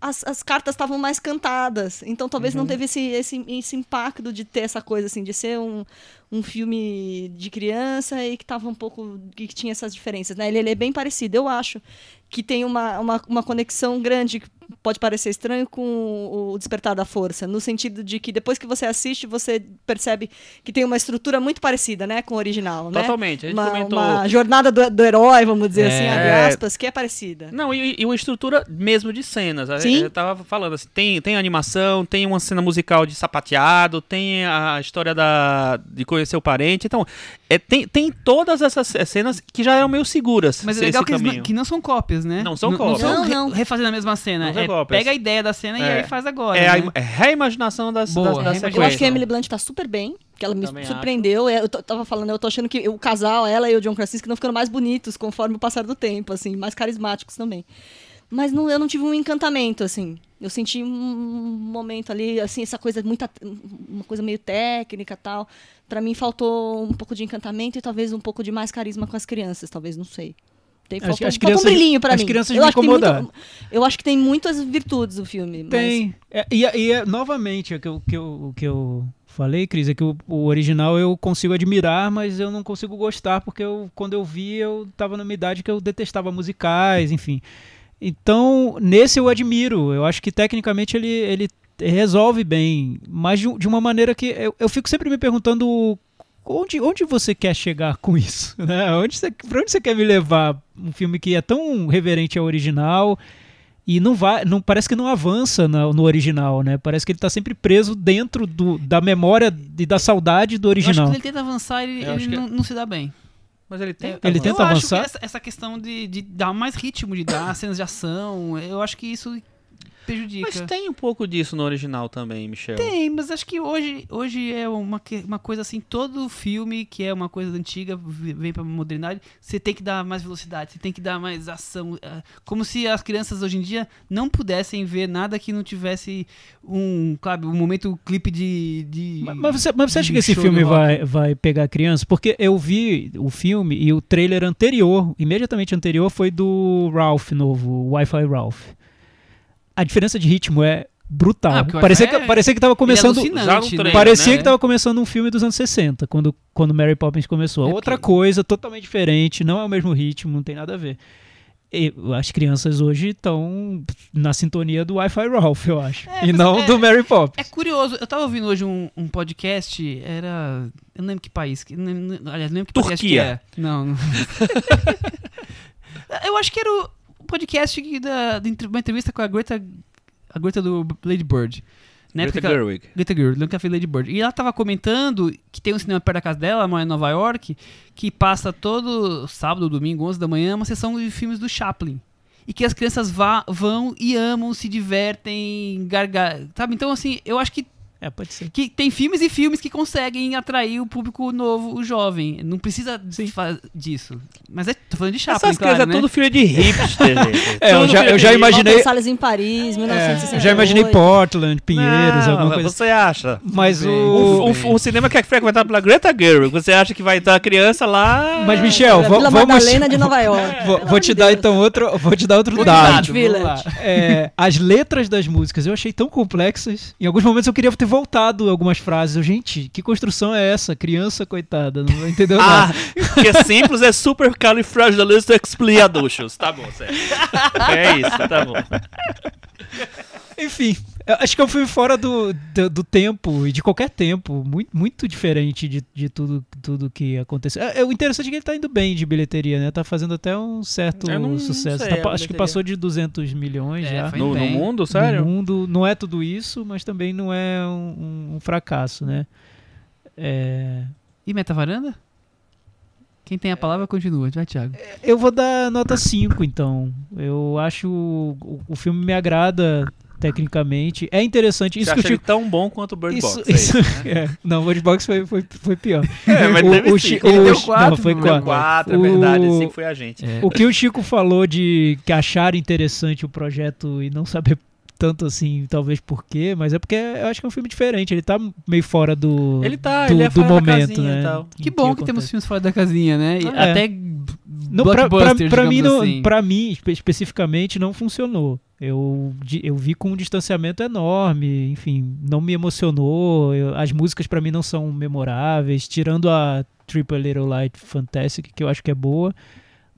as, as cartas estavam mais cantadas. Então talvez Uhum. não teve esse, esse, esse impacto de ter essa coisa, assim, de ser um, um filme de criança e que tava um pouco. que tinha essas diferenças. Né? Ele, ele é bem parecido, eu acho. Que tem uma, uma, uma conexão grande, pode parecer estranho, com o Despertar da Força. No sentido de que depois que você assiste, você percebe que tem uma estrutura muito parecida né, com o original. né? Totalmente. A gente uma, comentou. uma jornada do, do herói, vamos dizer É. assim, abre É. aspas, que é parecida. Não, e, e uma estrutura mesmo de cenas. A- Sim. Eu tava falando assim, tem, tem animação, tem uma cena musical de sapateado, tem a história da, de conhecer o parente. Então, é, tem, tem todas essas cenas que já eram meio seguras. Mas é legal que, eles que não são cópias, né? Não são Não cópias. são Não, re- não. refazendo a mesma cena. É, cópias. pega a ideia da cena e É. aí faz agora. É a, né? é a reimaginação das, Boa, das, das reimaginação. Eu acho que a. Emily Blunt tá super bem, que ela me Também surpreendeu. É, Eu tava falando, eu tô achando que o casal, ela e o John Krasinski, não ficando mais bonitos conforme o passar do tempo, assim, mais carismáticos também. Mas não, eu não tive um encantamento, assim. Eu senti um momento ali, assim, essa coisa muita, uma coisa meio técnica e tal. Pra mim faltou um pouco de encantamento e talvez um pouco de mais carisma com as crianças, talvez, não sei. Tem As- falta, as falta um brilhinho pra as mim. crianças eu me muito- Eu acho que tem muitas virtudes o filme. mas- Tem. É, e, e é, novamente, é que eu, que, eu, o que eu falei, Cris, é que o, o original eu consigo admirar, mas eu não consigo gostar, porque eu, quando eu vi, eu tava numa idade que eu detestava musicais, enfim. Então, nesse eu admiro. Eu acho que tecnicamente ele, ele resolve bem, mas de, de uma maneira que eu, eu fico sempre me perguntando onde, onde você quer chegar com isso? Né? Onde você, pra onde você quer me levar? Um filme que é tão reverente ao original e não vai, não parece que não avança na- no original, né? Parece que ele tá sempre preso dentro do, da memória e da saudade do Eu acho que original. quando ele tenta avançar, ele, ele que- não, não se dá bem. Mas ele tem. Ele eu tenta acho avançar? que essa, essa questão de, de dar mais ritmo, de dar cenas de ação, eu acho que isso prejudica. Mas tem um pouco disso no original também, Michel. Tem, mas acho que hoje, hoje é uma, uma coisa assim, todo filme que é uma coisa antiga vem pra modernidade, você tem que dar mais velocidade, você tem que dar mais ação. ah, Como se as crianças hoje em dia não pudessem ver nada que não tivesse um, claro, um momento clipe de. de Mas, mas você, mas você acha que esse filme vai, vai pegar criança? Porque eu vi o filme e o trailer anterior, imediatamente anterior, foi do Ralph novo, o Wi-Fi Ralph. A diferença de ritmo é brutal. Ah, parecia, Wi-Fi que, é- parecia que tava começando. É já no alucinante, né? trailer, Parecia né? que tava começando um filme dos anos 60, quando, quando Mary Poppins começou. É Outra porque- coisa, totalmente diferente, não é o mesmo ritmo, não tem nada a ver. E as crianças hoje estão na sintonia do Wi-Fi Ralph, eu acho. É, e não é- do Mary Poppins. É curioso, eu tava ouvindo hoje um, um podcast, era. Eu não lembro que país, que, não, não- aliás, não lembro que podcast que Turquia. é. Não, não. eu acho que era o podcast da, de uma entrevista com a Greta, a Greta do Lady Bird. Na Greta época Gerwig. Greta Gerwig, nunca fez Lady Bird. E ela tava comentando que tem um cinema perto da casa dela, ela mora em Nova York, que passa todo sábado, domingo, 11 da manhã, uma sessão de filmes do Chaplin. E que as crianças vá, vão e amam, se divertem, gargar... Sabe? Então, assim, eu acho que É, pode ser. que tem filmes e filmes que conseguem atrair o público novo, o jovem. Não precisa disso. Mas é, tô falando de Chaplin, Essas claro, crianças né? é tudo filho de hipster, gente. É, eu já- eu já imaginei- Salles em Paris, É, 1968. eu já imaginei Portland, Pinheiros, Não, alguma coisa. Você acha? Mas bem. o. Um, um- um cinema que é frequentado pela Greta Gerwig, você acha que vai estar a criança lá... Mas, Michel, Vila va- vamos. Madalena de Nova York. Vou, vou te de dar Deus. então outro, vou te dar outro Outro dado. Village. É, as letras das músicas eu achei tão complexas. Em alguns momentos eu queria ter voltado algumas frases. Eu, gente, que construção é essa? Criança, coitada, não entendeu Ah, nada. que é simples, é supercalifragilisticexpialidocious. Tá bom, sério. É isso, tá bom. Enfim, eu acho que é um filme fora do, do, do tempo e de qualquer tempo. Muito, muito diferente de, de tudo, tudo que aconteceu. É, é, o interessante é que ele tá indo bem de bilheteria, né? Tá fazendo até um certo Eu não sucesso. sei Tá pa- acho que passou de 200 milhões É, já. No, no mundo, sério? No mundo não é tudo isso, mas também não é um, um fracasso, né? É, E Metavaranda? Quem tem a palavra continua. Vai, Thiago. eu vou dar nota 5, então. Eu acho o, o filme me agrada tecnicamente. É interessante. Isso Você que acha eu ele tão bom quanto o Bird isso, Box? é isso, isso, né? é. Não, o Bird Box foi, foi, foi pior. É, mas O- teve o cinco. Chi- Ele o deu quatro não, foi quatro. Quatro, é O- verdade. Cinco foi a gente. É. O que o Chico falou de que acharam interessante o projeto e não saber tanto assim, talvez por quê, mas é porque eu acho que é um filme diferente. Ele tá meio fora do, Ele tá, do, ele é do fora da momento, casinha né? e tal. Que bom que, temos filmes fora da casinha, né? E É. Até Não, pra, pra, pra mim, não, assim. pra mim, espe- especificamente, não funcionou. Eu, eu vi com um distanciamento enorme, enfim, não me emocionou. eu- as músicas pra mim não são memoráveis, tirando a Triple Little Light Fantastic, que eu acho que é boa.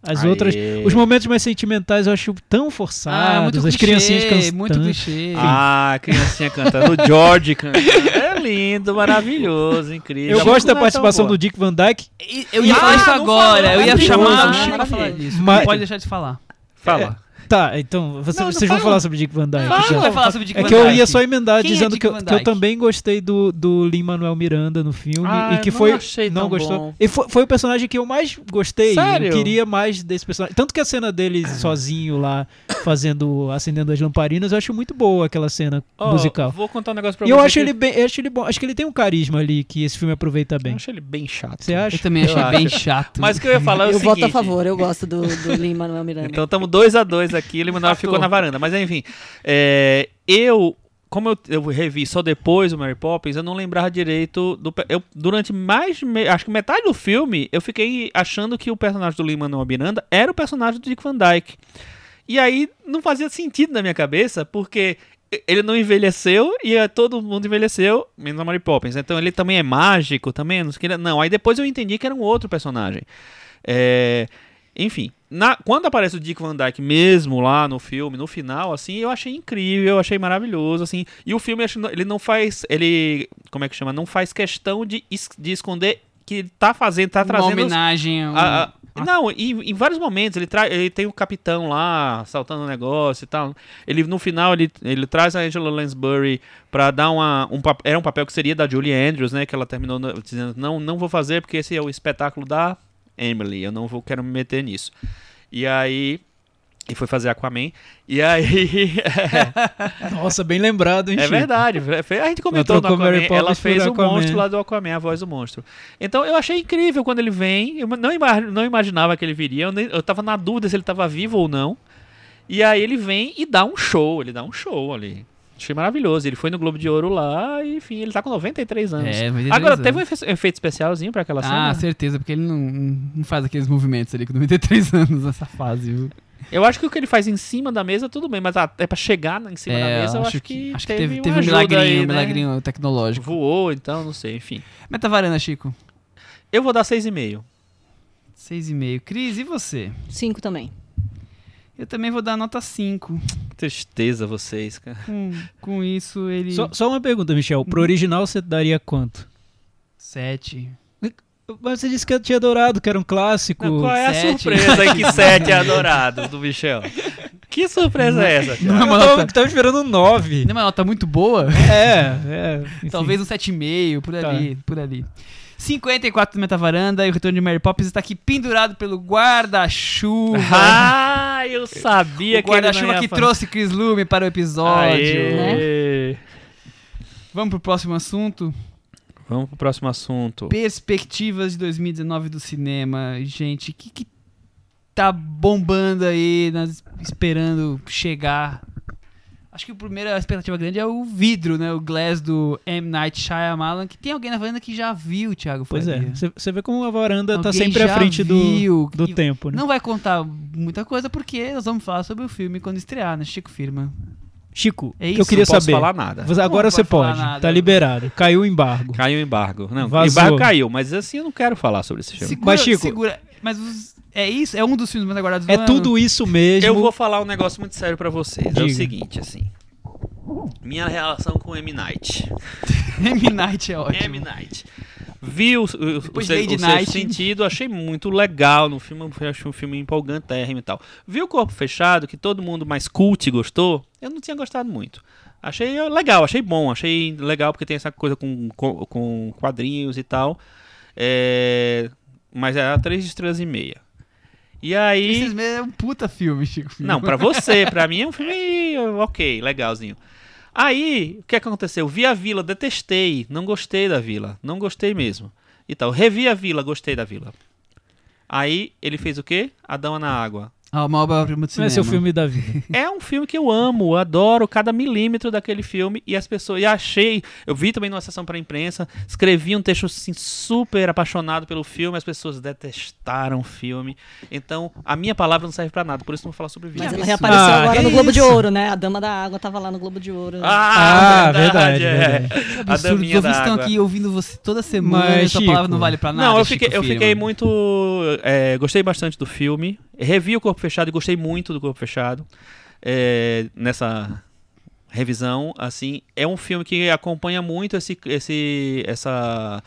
As Aê. outras, os momentos mais sentimentais eu acho tão forçados, Ah, muito as clichê, criancinhas cantando. muito clichê. Ah, a criancinha cantando, o George cantando. É lindo, maravilhoso, incrível. Eu A gosto da é participação boa. do Dick Van Dyke. Eu ia Ah, falar isso não agora, eu ia chamar o? Chico pra falar disso. Mas- Não pode deixar de falar. Fala. Tá, então você- Não, não vocês vão fala. falar sobre Dick Van Dyke. O Chico já. vai falar sobre Dick É Van que eu Dyke. ia só emendar Quem é dizendo Dick que, eu, que eu Dyke? também gostei do, do Lin-Manuel Miranda no filme Ah, e que eu não foi achei não tão gostou. bom. E foi, foi o personagem que eu mais gostei. Sério? Eu queria mais desse personagem. Tanto que a cena dele sozinho lá fazendo acendendo as lamparinas, eu acho muito boa aquela cena Ó, musical. Vou contar um negócio pra E você. eu acho que- ele bem, eu acho ele bom. Acho que ele tem um carisma ali que esse filme aproveita Eu bem. acho ele bem chato. Você acha? Eu também Eu achei bem acho. chato. Mas o que eu ia falar é o Eu voto a seguinte, favor, eu gosto do, do Lin-Manuel Miranda. Então estamos dois a dois aqui, ele Manuel ficou na varanda. Mas enfim, é, eu como eu, eu revi só depois o Mary Poppins, eu não lembrava direito do. Eu, durante mais. me- Acho que metade do filme, eu fiquei achando que o personagem do Lin-Manuel Miranda era o personagem do Dick Van Dyke. E aí não fazia sentido na minha cabeça, porque ele não envelheceu e eh, todo mundo envelheceu, menos a Mary Poppins. Então ele também é mágico, também não sei o que. Não, aí depois eu entendi que era um outro personagem. É, enfim, na- quando aparece o Dick Van Dyke mesmo lá no filme, no final, assim, eu achei incrível, eu achei maravilhoso, assim. E o filme, ele não faz, ele, como é que chama? Não faz questão de, es- de esconder que ele tá fazendo, tá Uma trazendo... os- homenagem um- a- a- não, em, em vários momentos ele, tra ele tem o capitão lá saltando o negócio e tal. Ele no final ele, ele traz a Angela Lansbury pra dar uma um era um papel que seria da Julie Andrews, né, que ela terminou no- dizendo não não vou fazer porque esse é o espetáculo da Emily, eu não vou quero me meter nisso. E aí e foi fazer Aquaman. E aí Nossa, bem lembrado, hein, é verdade. A gente comentou no Aquaman. Ela fez o Aquaman. monstro lá do Aquaman, a voz do monstro. Então eu achei incrível quando ele vem. Eu não, ima- não imaginava que ele viria. Eu, nem, eu tava na dúvida se ele tava vivo ou não. E aí ele vem e dá um show. Ele dá um show ali. Achei maravilhoso. Ele foi no Globo de Ouro lá e, enfim, ele tá com 93 anos. É, 93 Agora, anos. teve um efe- efeito especialzinho pra aquela Ah, cena? certeza, porque ele não, não faz aqueles movimentos ali com 93 anos nessa fase, viu? Eu acho que o que ele faz em cima da mesa, tudo bem, mas até pra chegar em cima da É, mesa, eu acho que, acho que teve, teve, um milagrinho, aí, um né? milagrinho tecnológico. Voou, então, não sei, enfim. Metavarana, Chico. Eu vou dar 6,5. 6,5. Cris, e você? Cinco também. Eu também vou dar nota 5. Tristeza vocês, cara. Com, com isso, ele. Só, só uma pergunta, Michel. Pro original você daria quanto? 7. Mas você disse que eu tinha adorado, que era um clássico. Não, qual é a sete. surpresa aí que 7 é adorado do Michel? Que surpresa é essa? Não é Eu tava, nota, tava esperando um 9. não é uma nota muito boa? É, é. enfim. Talvez um 7,5, por Tá. ali, por ali. 54 do Metavaranda e o retorno de Mary Poppins está aqui pendurado pelo guarda-chuva. Ah, eu sabia o que guarda-chuva que falar. trouxe Chris Lume para o episódio. Aê. Vamos pro próximo assunto. Vamos pro próximo assunto. Perspectivas de 2019 do cinema. Gente, o que, que tá bombando aí, esperando chegar? Acho que a primeira expectativa grande é o vidro, né? O Glass do M. Night Shyamalan, que tem alguém na varanda que já viu, Thiago Pois é. Faria. Você- Você vê como a varanda tá Alguém sempre à frente do, viu do que- tempo, né? Não vai contar muita coisa porque nós vamos falar sobre o filme quando estrear, né? Chico Firma. Chico, É que isso, eu queria não posso saber. falar nada. Você- Agora Não você pode nada. Tá liberado. Caiu o embargo. Caiu o embargo. Não, o embargo caiu, mas assim eu não quero falar sobre esse filme. Segura, Mas, Chico- segura. Mas os- é isso? É um dos filmes mais aguardados do É ano? tudo isso mesmo. Eu vou falar um negócio muito sério pra vocês. É o Diga. seguinte, assim. Minha relação com M. Night. M. Night é ótimo. M. Night. Vi o, o, o, seu- o seu Night. sentido, achei muito legal no filme, achei um filme empolgantérrimo e tal. Vi o Corpo Fechado, que todo mundo mais cult gostou, eu não tinha gostado muito. Achei legal, achei bom, achei legal porque tem essa coisa com, com, com quadrinhos e tal. É, mas era 3 estrelas e meia. E aí... Esses meses é um puta filme, Chico Firma. Não, pra você, pra mim é um filme ok, legalzinho. Aí, o que aconteceu? Vi a Vila, detestei, não gostei da Vila, não gostei mesmo. E tal, revi a Vila, gostei da Vila. Aí, ele fez o quê? A Dama na Água. Ah, uma obra-prima do Não cinema. é seu filme da vida. É um filme que eu amo, adoro cada milímetro daquele filme e as pessoas. E achei. Eu vi também numa sessão para imprensa, escrevi um texto assim, super apaixonado pelo filme, as pessoas detestaram o filme. Então, a minha palavra não serve para nada, por isso não vou falar sobre Mas Vila. ela absurdo. reapareceu Ah, agora no Globo de isso? Ouro, né? A Dama da Água tava lá no Globo de Ouro. Ah, verdade, é. verdade. Que A absurdo. Os daminha ouvintes da estão água. aqui ouvindo você toda semana Mas, sua Chico, palavra não vale pra nada. Não, eu Chico fiquei, eu fiquei muito. é, gostei bastante do filme. Revi o Corpo Fechado e gostei muito do Corpo Fechado. é, nessa revisão, assim, é um filme que acompanha muito esse, esse, essa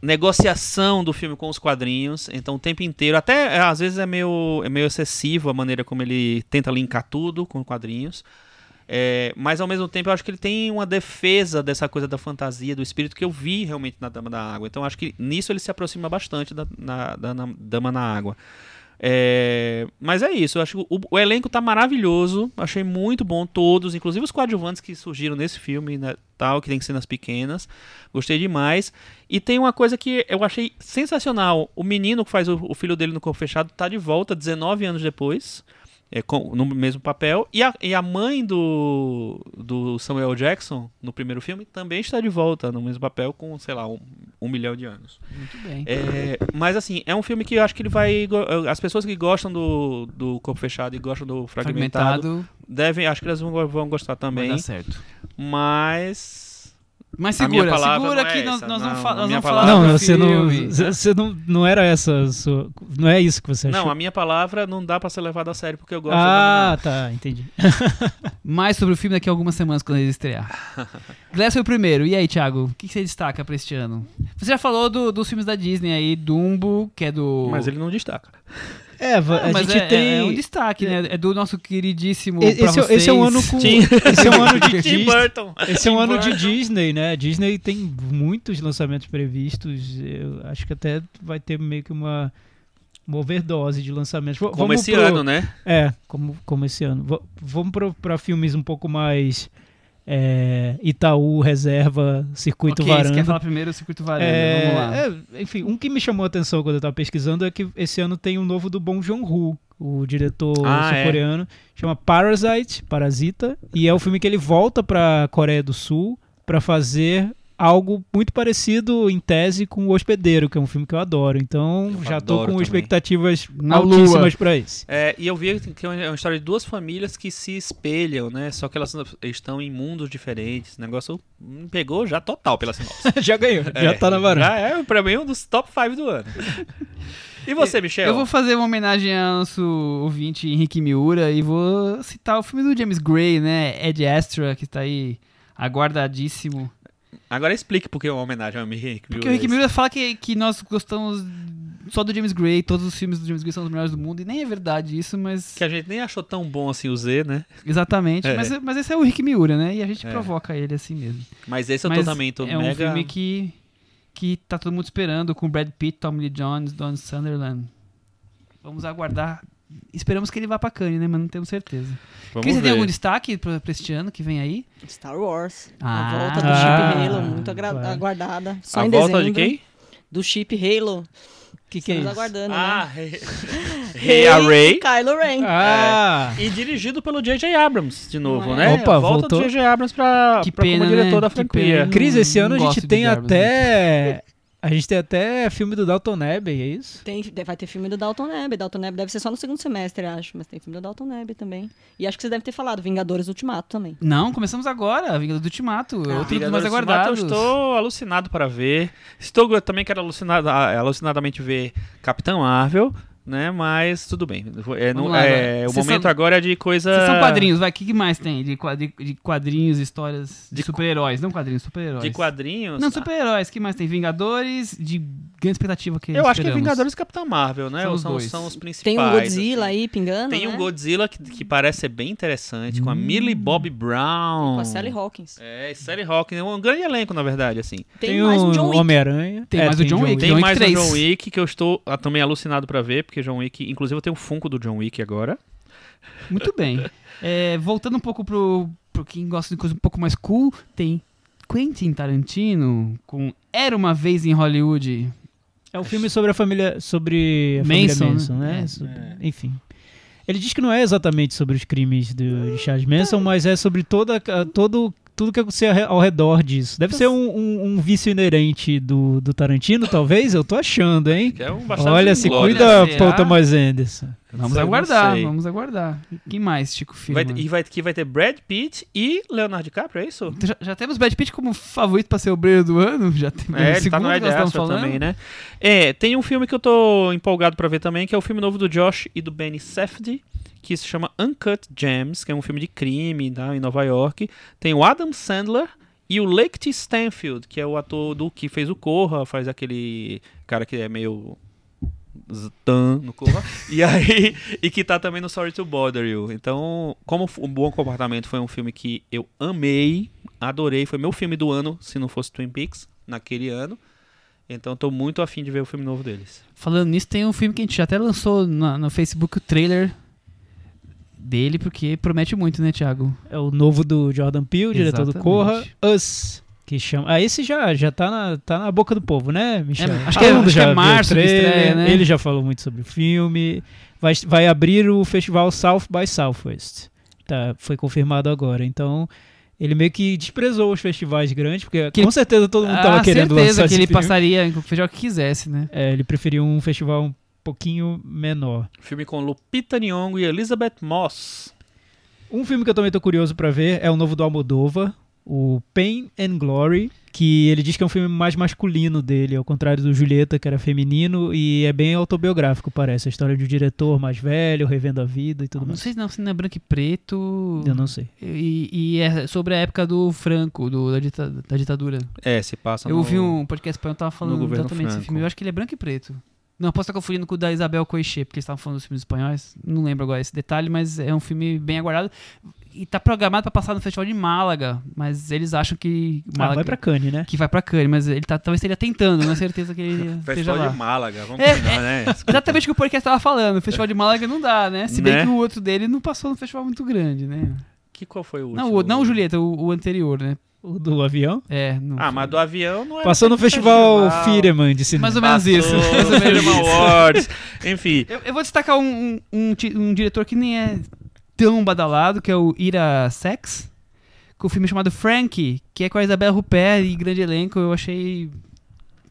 negociação do filme com os quadrinhos. Então, o tempo inteiro, até é, às vezes é meio, é meio excessivo a maneira como ele tenta linkar tudo com quadrinhos. É, mas ao mesmo tempo eu acho que ele tem uma defesa dessa coisa da fantasia, do espírito que eu vi realmente na Dama da Água. Então acho que nisso ele se aproxima bastante da, na- da na- Dama na Água. É, mas é isso, eu acho que o, o elenco tá maravilhoso, achei muito bom todos, inclusive os coadjuvantes que surgiram nesse filme, né, tal, que tem cenas pequenas, gostei demais. E tem uma coisa que eu achei sensacional, o menino que faz o, o filho dele no corpo fechado tá de volta 19 anos depois. É, com- no mesmo papel. E a, e a mãe do, do Samuel Jackson, no primeiro filme, também está de volta no mesmo papel com, sei lá, um, um milhão de anos. Muito bem. É, mas assim, é um filme que eu acho que ele vai. go- As pessoas que gostam do, do Corpo Fechado e gostam do Fragmentado, Fragmentado, devem. Acho que elas vão, vão gostar vai também. dar certo. Mas. Mas segura, palavra segura não é que nós, essa, nós não, vamos, fa nós vamos falar palavra- Não, você não, você não, não era essa sua, não é isso que você achou. Não, a minha palavra não dá pra ser levada a sério porque eu gosto ah, tá, entendi. Mais sobre o filme daqui a algumas semanas quando ele estrear. Glass foi o primeiro. E aí, Thiago? O que você destaca pra este ano? Você já falou do- dos filmes da Disney aí, Dumbo, que é do... Mas ele não destaca. É, Ah, a gente é, tem é um destaque, né? É do nosso queridíssimo E- esse, é- esse é um ano com Tim- esse é um ano de Tim Disney. Burton. Esse é um Tim ano de Burton. Disney, né? Disney tem muitos lançamentos previstos. Eu acho que até vai ter meio que uma, uma overdose de lançamentos. Como vamos esse pro- ano, né? É, como, como esse ano. V- vamos para filmes um pouco mais é, Itaú, Reserva, Circuito Ok, você Varanda. quer falar primeiro o Circuito Varanda, É, vamos lá. é, enfim, um que me chamou a atenção quando eu tava pesquisando é que esse ano tem um novo do Bong Joon-ho, o diretor Ah, é. sul-coreano, chama Parasite, Parasita, e é o filme que ele volta pra Coreia do Sul pra fazer algo muito parecido em tese com O Hospedeiro, que é um filme que eu adoro. Então, Eu já tô adoro com também. expectativas Na altíssimas lua. pra esse. É, e eu vi que é uma história de duas famílias que se espelham, né? Só que elas estão em mundos diferentes. O negócio me pegou já total pela sinopse. já ganhou, já É, tá na varanda. Já é, pra mim, um dos top 5 do ano. E você, Michel? Eu vou fazer uma homenagem ao nosso ouvinte Henrique Miura e vou citar o filme do James Gray, né? Ed Astra, que tá aí aguardadíssimo. Agora explique por que é uma homenagem ao Henrique Porque o Henrique Miura fala que, que nós gostamos só do James Gray, todos os filmes do James Gray são os melhores do mundo, e nem é verdade isso, mas. Que a gente nem achou tão bom assim o Z, né? Exatamente. É. Mas, mas esse é o Henrique Miura, né? E a gente É. provoca ele assim mesmo. Mas esse eu Mas tô também, tô é um mega... filme que, que tá todo mundo esperando, com Brad Pitt, Tommy Lee Jones, Don Sunderland. Vamos aguardar. Esperamos que ele vá pra Cannes, né? Mas não temos certeza. Vamos Cris, você tem algum destaque pra, pra este ano que vem aí? Star Wars. Ah. a volta do Ah, Chip Halo, muito vai. aguardada. Só A em volta de dezembro. quem? Do Chip Halo. O que, que é Estamos isso? aguardando, Ah, né? Rei Rei a e Ray. Kylo Ren. Ah! E dirigido pelo J.J. Abrams, de novo, Não é? né? Opa, a volta voltou. do J.J. Abrams pra, Que pra pena, como diretor né? da franquia. Cris, esse ano a gente tem de Jarvis, até. A gente tem até filme do Dalton Neb, é isso? Tem, vai ter filme do Dalton Neb. Dalton Neb deve ser só no segundo semestre, acho. Mas tem filme do Dalton Neb também. E acho que você deve ter falado, Vingadores Ultimato também. Não, começamos agora. Vingador do Ultimato. Ah, outro dos Vingadores mais Ultimato, aguardados. Eu estou alucinado para ver. Estou eu também quero alucinado, ah, alucinadamente ver Capitão Marvel, né? Mas tudo bem. É, não- lá, é, o momento são- agora é de coisa. Vocês são quadrinhos, vai. O que, que mais tem de, quadri- de quadrinhos, histórias de, De super-heróis? Não quadrinhos, super-heróis. De quadrinhos. Não, super-heróis. que mais tem? Vingadores, de grande expectativa que Eu acho que é esperamos. Vingadores e Capitão Marvel, né? São os São, dois. são os principais. Tem um Godzilla assim. aí pingando. Tem um né? Godzilla que, que parece ser bem interessante, com a Millie Bobby Brown. Com a Sally Hawkins. É, Sally Hawkins. É um grande elenco, na verdade, assim. Tem, mais um John Wick. Homem-Aranha. Tem É, mais o John Wick. Tem mais 3. um John Wick que eu estou ah, também alucinado pra ver, porque John Wick, inclusive eu tenho um Funko do John Wick agora. Muito bem. É, voltando um pouco pro, pro quem gosta de coisa um pouco mais cool, tem Quentin Tarantino com Era Uma Vez em Hollywood. É um filme sobre a família. Sobre a Manson, família Manson, né? né? É. Sobre- Enfim. Ele diz que não é exatamente sobre os crimes do, de Charles Manson, mas é sobre toda, todo, tudo que acontecia ao redor disso. Deve ser um, um- um vício inerente do, do Tarantino, talvez? Eu tô achando, hein? É um bastante Olha, se inglório. cuida? Paul Thomas Anderson. Vamos Sei, aguardar, vamos aguardar. E Quem mais, Chico Vai, Firma? e vai, que vai ter Brad Pitt e Leonardo DiCaprio, é isso? Já, já temos Brad Pitt como favorito pra ser o brilho do ano? Já tem É, ele tá segundo no que nós falando. também, né? É, tem um filme que eu tô empolgado pra ver também, que é o filme novo do Josh e do Benny Safdie, que se chama Uncut Gems, que é um filme de crime tá, em Nova York. Tem o Adam Sandler e o Lake T. Stanfield, que é o ator do que fez o Corra, faz aquele cara que é meio Ztan no Corra. e aí e que tá também no Sorry to Bother You. Então, como o Bom Comportamento foi um filme que eu amei, adorei, foi meu filme do ano, se não fosse Twin Peaks, naquele ano. Então tô muito afim de ver o filme novo deles. Falando nisso, tem um filme que a gente já até lançou na- no Facebook o trailer dele, porque promete muito, né, Thiago? É o novo do Jordan Peele, diretor do Exatamente. Corra. Us. Que chama. Ah, esse já, já tá, na, tá na boca do povo, né, Michel? É, acho que é- mundo acho que é o março que trailer, estreia, né? Ele já falou muito sobre o filme. Vai, vai abrir o festival South by Southwest. Tá, foi confirmado agora. Então, ele meio que desprezou os festivais grandes, porque Que com certeza todo mundo tava ah, querendo certeza lançar que esse ele filme. passaria em qualquer festival que quisesse, né? É, ele preferiu um festival um pouquinho menor. Filme com Lupita Nyong'o e Elizabeth Moss. Um filme que eu também tô curioso pra ver é o novo do Almodóvar, o Pain and Glory, que ele diz que é um filme mais masculino dele, ao contrário do Julieta, que era feminino, e é bem autobiográfico, parece. A história de um diretor mais velho, revendo a vida e tudo Não mais. sei se não, se não é branco e preto. Eu não sei. E, e é sobre a época do Franco, do, da, dita- da ditadura. É, se passa eu ouvi um podcast espanhol tava falando exatamente desse filme. Eu acho que ele é branco e preto. Não, posso estar confundindo com o da Isabel Coixet, porque eles estavam falando dos filmes espanhóis. Não lembro agora esse detalhe, mas é um filme bem aguardado. E tá programado pra passar no Festival de Málaga, mas eles acham que Ah, Málaga vai pra Cannes, né? que vai pra Cannes, mas ele tá, talvez estaria tentando, não é certeza que ele esteja Festival lá. de Málaga, vamos É, combinar, né? Exatamente o que o podcast tava falando. O Festival de Málaga não dá, né? Se bem Né? que o outro dele não passou no festival muito grande, né? Que qual foi o Não, último? o, não o Julieta, o, o anterior, né? O do avião. É, não. Ah, mas do avião não é. Passou no Festival Fireman de cinema. Mais ou menos isso. Mais ou no menos. Awards. Enfim, Eu, eu vou destacar um, um, um um diretor que nem é tão badalado, que é o Ira Sex, com o filme chamado Frankie, que é com a Isabelle Huppert e grande elenco. Eu achei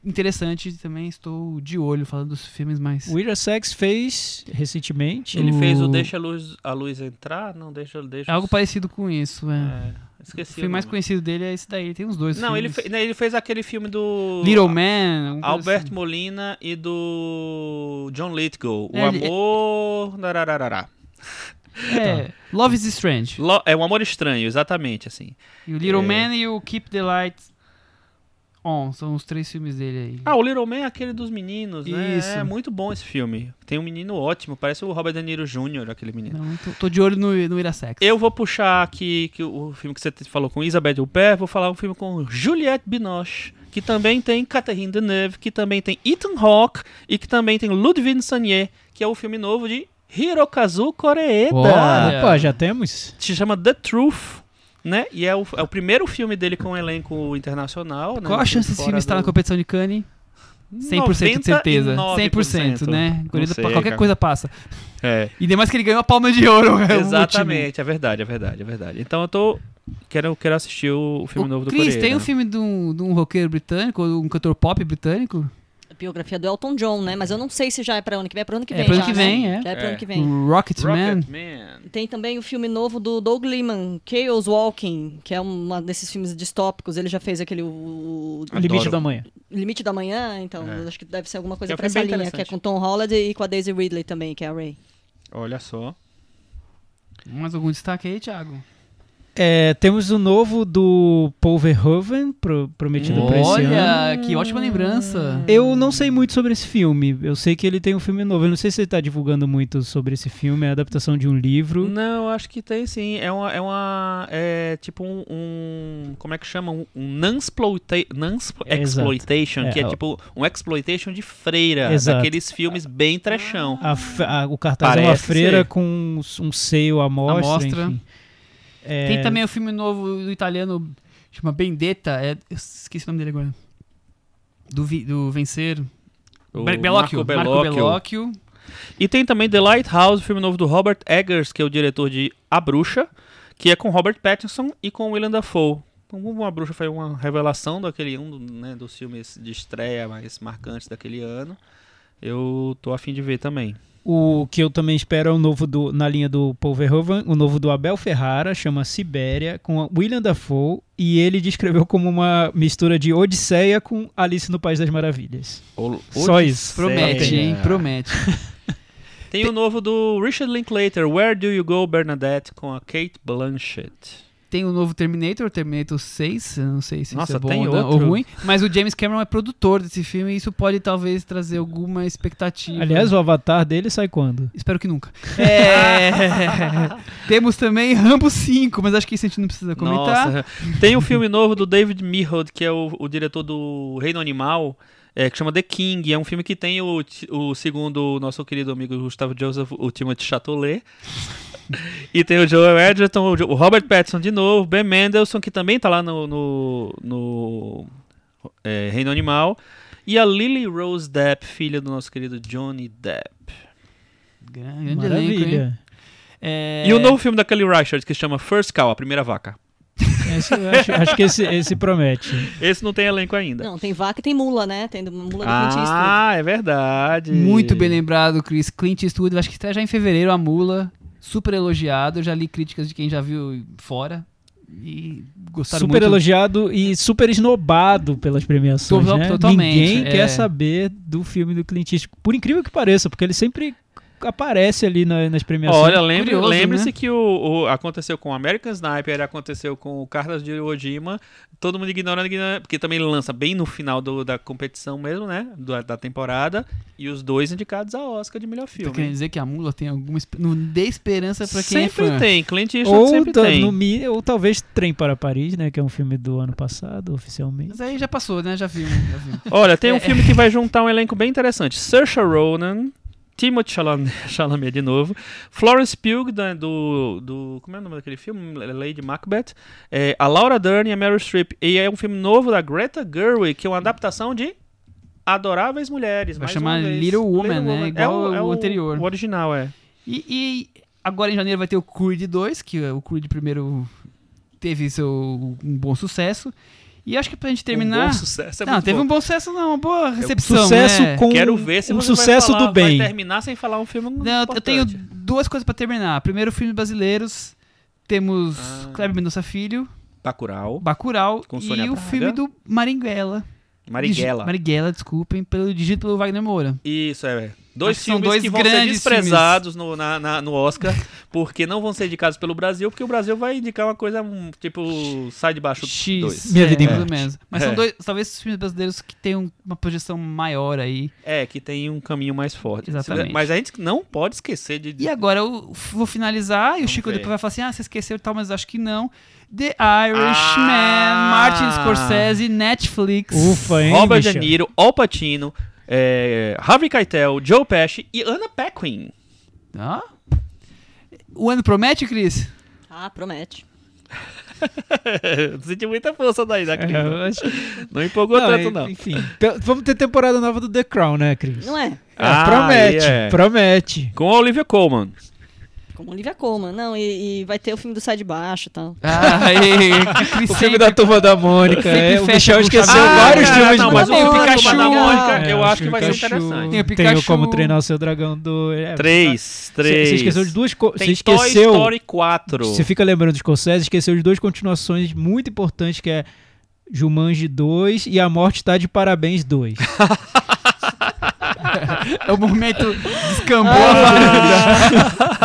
interessante também. Estou de olho falando dos filmes mais. O Ira Sex fez recentemente. ele O- fez o Deixa a Luz, a luz Entrar? Não, deixa... deixa É algo parecido com isso, é. É, O esqueci filme o mais conhecido dele é esse daí. Tem uns dois Não, ele, filmes. fe- né, ele fez aquele filme do... Little Man. Albert assim. Molina e do John Lithgow. O É, ele- Amor... Darararará. É, Love is Strange. Lo- É um amor estranho, exatamente, assim. E o Little É. Man e o Keep the Lights On. São os três filmes dele aí. Ah, o Little Man é aquele dos meninos, né? Isso. É muito bom esse filme. Tem um menino ótimo, parece o Robert De Niro Jr., aquele menino. Não, tô, tô de olho no, no Irasex. Eu vou puxar aqui que o filme que você falou com Isabelle Huppert, vou falar um filme com Juliette Binoche, que também tem Catherine Deneuve, que também tem Ethan Hawke e que também tem Ludwig Sagnier, que é o filme novo de Hirokazu Koreeda. Olha. Opa, já temos? Se chama The Truth, né? E é o, é o primeiro filme dele com um elenco internacional. né? Qual a chance desse filme estar do- na competição de Cannes? 100% de certeza. 100%, né? Corrida, sei, qualquer cara. coisa passa. É. E demais que ele ganhou a palma de ouro. é o último. Exatamente, é verdade, é verdade, é verdade. Então eu tô. Quero, quero assistir o, o filme Ô, novo do Cris, Coreia. tem um filme de um, de um roqueiro britânico, um cantor pop britânico? Biografia do Elton John, né? Mas eu não sei se já é pra ano que vem. É pra ano que É vem pra ano já, que né? vem, é. Já é pra É. ano que vem. O Rocketman. Rocketman. Tem também o filme novo do Doug Liman, Chaos Walking, que é um desses filmes distópicos. Ele já fez aquele o, o Limite da Manhã. Limite da Manhã, então É. acho que deve ser alguma coisa É pra filme essa linha, que é com Tom Holland e com a Daisy Ridley também, que é a Ray. Olha só. Mais algum destaque aí, Thiago? É, temos o novo do Paul Verhoeven, pro- prometido pra esse ano. Olha, que ótima lembrança. Eu não sei muito sobre esse filme. Eu sei que ele tem um filme novo. Eu não sei se ele tá divulgando muito sobre esse filme. É a adaptação de um livro. Não, acho que tem sim. É uma. É, uma, é tipo um, um- Como é que chama? Um, um non-exploita- É, non-exploitation, que é É, tipo um exploitation de freira. Exato. Daqueles filmes bem trechão. A a- o cartaz é uma Parece freira ser. com um, um seio à mostra. À mostra. enfim. É, Tem também o filme novo do italiano, chama Bendetta. É, eu esqueci o nome dele agora. Do, vi- do Vencer. O Be- Bellocchio. Marco Marco Bellocchio. Bellocchio. E tem também The Lighthouse, filme novo do Robert Eggers, que é o diretor de A Bruxa, que é com Robert Pattinson e com Willem Dafoe. Então, como A Bruxa foi uma revelação daquele um né, dos filmes de estreia mais marcantes daquele ano. Eu tô afim de ver também. O que eu também espero é o novo do, na linha do Paul Verhoeven, o novo do Abel Ferrara, chama Sibéria, com a William Dafoe, e ele descreveu como uma mistura de Odisseia com Alice no País das Maravilhas. Só isso. Promete, hein? Promete. Tem o novo do Richard Linklater, Where Do You Go, Bernadette, com a Kate Blanchett. Tem o novo Terminator, Terminator 6. Eu não sei se Nossa, isso é bom tem ou, não- ou outro? ruim. Mas o James Cameron é produtor desse filme e isso pode talvez trazer alguma expectativa. Aliás, o avatar dele sai quando? Espero que nunca. É... Temos também Rambo 5, mas acho que isso a gente não precisa comentar. Nossa. Tem o filme novo do David Mihod, que é o, o diretor do Reino Animal. é, que chama The King. É um filme que tem o, o segundo o nosso querido amigo Gustavo Joseph, o Timothy Chatolet. E tem o Joel Edgerton, o Robert Pattinson de novo, Ben Mendelsohn, que também tá lá no, no, no, é, Reino Animal. E a Lily Rose Depp, filha do nosso querido Johnny Depp. Grande elenco? Maravilha. É... E o novo filme da Kelly Reichardt, que se chama First Cow, a primeira vaca. Esse, acho, acho que esse, esse promete. Esse não tem elenco ainda. Não, tem vaca e tem mula, né? Tem mula do Clint Eastwood. ah, é verdade. Muito bem lembrado, Chris. Clint Eastwood, acho que até já em fevereiro, a mula, super elogiado. Eu já li críticas de quem já viu fora. E gostaram super muito. elogiado e super esnobado pelas premiações, To- né? totalmente, Ninguém é. quer saber do filme do Clint Eastwood, por incrível que pareça, porque ele sempre aparece ali na- nas premiações. Olha, lembre- lembre-se né? que o, o- aconteceu com o American Sniper, aconteceu com o Carlos de Ojima, todo mundo ignorando, ignorando, porque também ele lança bem no final do- da competição mesmo, né? Da, da temporada, e os dois indicados a Oscar de melhor Tá filme. querendo dizer que a mula tem alguma. Não dê esperança pra quem sempre é fã. tem, Clint Eastwood ou, sempre tem. no Mi- ou talvez Trem para Paris, né? Que é um filme do ano passado, oficialmente. Mas aí já passou, né? Já viu. Já viu. Olha, tem um É. filme que vai juntar um elenco bem interessante. Saoirse Ronan, Timothée Chalamet, Chalamet de novo, Florence Pugh da- do, do como é o nome daquele filme? Lady Macbeth, é, a Laura Dern e a Meryl Streep. E é um filme novo da Greta Gerwig, que é uma adaptação de Adoráveis Mulheres. Vai chamar uma vez. Little Woman, né? Igual é o anterior. O original é. E, e agora em janeiro vai ter o Creed 2, que o Creed primeiro teve seu um bom sucesso. E acho que pra gente terminar. Um bom sucesso. É não, muito teve bom. um bom sucesso, não, uma boa recepção. sucesso né? com Quero ver se um você sucesso vai falar, do bem. vai terminar sem falar um filme Não, eu tenho importante. duas coisas pra terminar. Primeiro, filmes brasileiros. Temos Ah. Kleber Mendonça Filho, Bacurau, Bacurau Com e o Braga. filme do Marighella. Marighella. Marighella, desculpem, pelo, dirigido pelo Wagner Moura. Isso, é. Dois filmes dois que vão ser grandes desprezados no, na- na- no Oscar, porque não vão ser indicados pelo Brasil, porque o Brasil vai indicar uma coisa um, tipo Sai de Baixo X. 2. Minha vida ou Marte. menos. Mas É. são dois, talvez os filmes brasileiros que tenham uma projeção maior aí. É, que tem um caminho mais forte. Exatamente. Mas a gente não pode esquecer de. E agora eu vou finalizar e o Vamos Chico ver. depois vai falar assim: ah, você esqueceu e tal, mas acho que não. The Irishman, Ah! Martin Scorsese, Netflix. Ufa, hein, Robert Michel? De Niro, Al Pacino, é, Harvey Keitel, Joe Pesci e Anna Paquin. Ah? O ano promete, Cris? Ah, promete. Senti muita força daí, da É, Cris. eu acho- Não empolgou Não, tanto, não. Enfim, vamos ter temporada nova do The Crown, né, Cris? Não é? É, Ah, promete, é. promete. Com a Olivia Colman. Como Olivia Colman. Não, e, e vai ter o filme do Sai de Baixo e tal. Ah, e, O filme da Turma da Mônica. É, o Michel esqueceu ouro. vários Ah, filmes não, do mas o Pikachu. Da Mônica, É, eu acho que vai ser Pikachu. interessante. Tem o Tem o Pikachu. Como Treinar o Seu Dragão do... É, Três, três. você esqueceu de duas. Você Tem Toy esqueceu... Story 4. Você fica lembrando de Scorsese, esqueceu de duas continuações muito importantes, que é Jumanji 2 e A Morte Tá de Parabéns 2. É o momento descambou Ah. a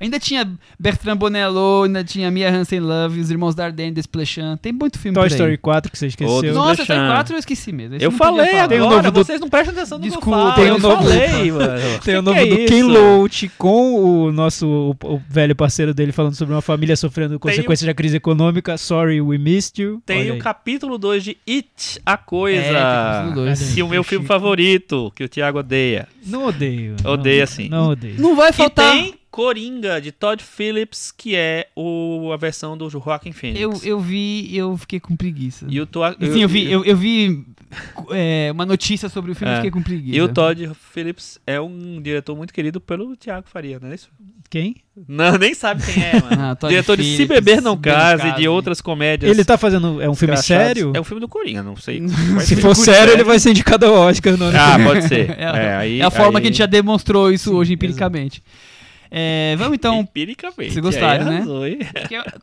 Ainda tinha Bertrand Bonello, ainda tinha Mia Hansen Love, os irmãos Dardenne, Desplechan. Tem muito filme Toy por aí. Story 4, que você esqueceu. Todos. Nossa, Toy Desplechan. 4 eu esqueci mesmo. Esse Eu falei agora, novo do- vocês não prestam atenção no que eu Desculpa, falo. tem eu novo- falei, mano. Tem o nome que é do Ken isso? Loach com o nosso o, o velho parceiro dele falando sobre uma família sofrendo consequências da crise econômica. Sorry, we missed you. Tem Olha o aí. capítulo 2 de It, a Coisa. É, tem capítulo dois. que o meu filme favorito, que o Thiago odeia. Não odeio. Odeia, sim. Não odeio. Não vai E faltar. tem Coringa, de Todd Phillips, que é o, a versão do Joaquin Phoenix. Eu, eu vi e eu fiquei com preguiça. E o, to, Sim, eu vi, eu, eu vi é, uma notícia sobre o filme e É. fiquei com preguiça. E o Todd Phillips é um diretor muito querido pelo Thiago Faria, não é isso? Quem? Não, nem sabe quem é, mano. Ah, Todd diretor de Se Phillips, Beber Não Case, Case. de outras comédias. Ele tá fazendo. É um filme sério? É um filme do Coringa, não sei. Se for sério, ele vai ser indicado ao Oscar. Não, Ah, pode ser. É, É, aí- é a forma aí- que a gente já demonstrou isso hoje empiricamente. É, vamos então. Empiricamente. Vocês gostaram, né? arrasou,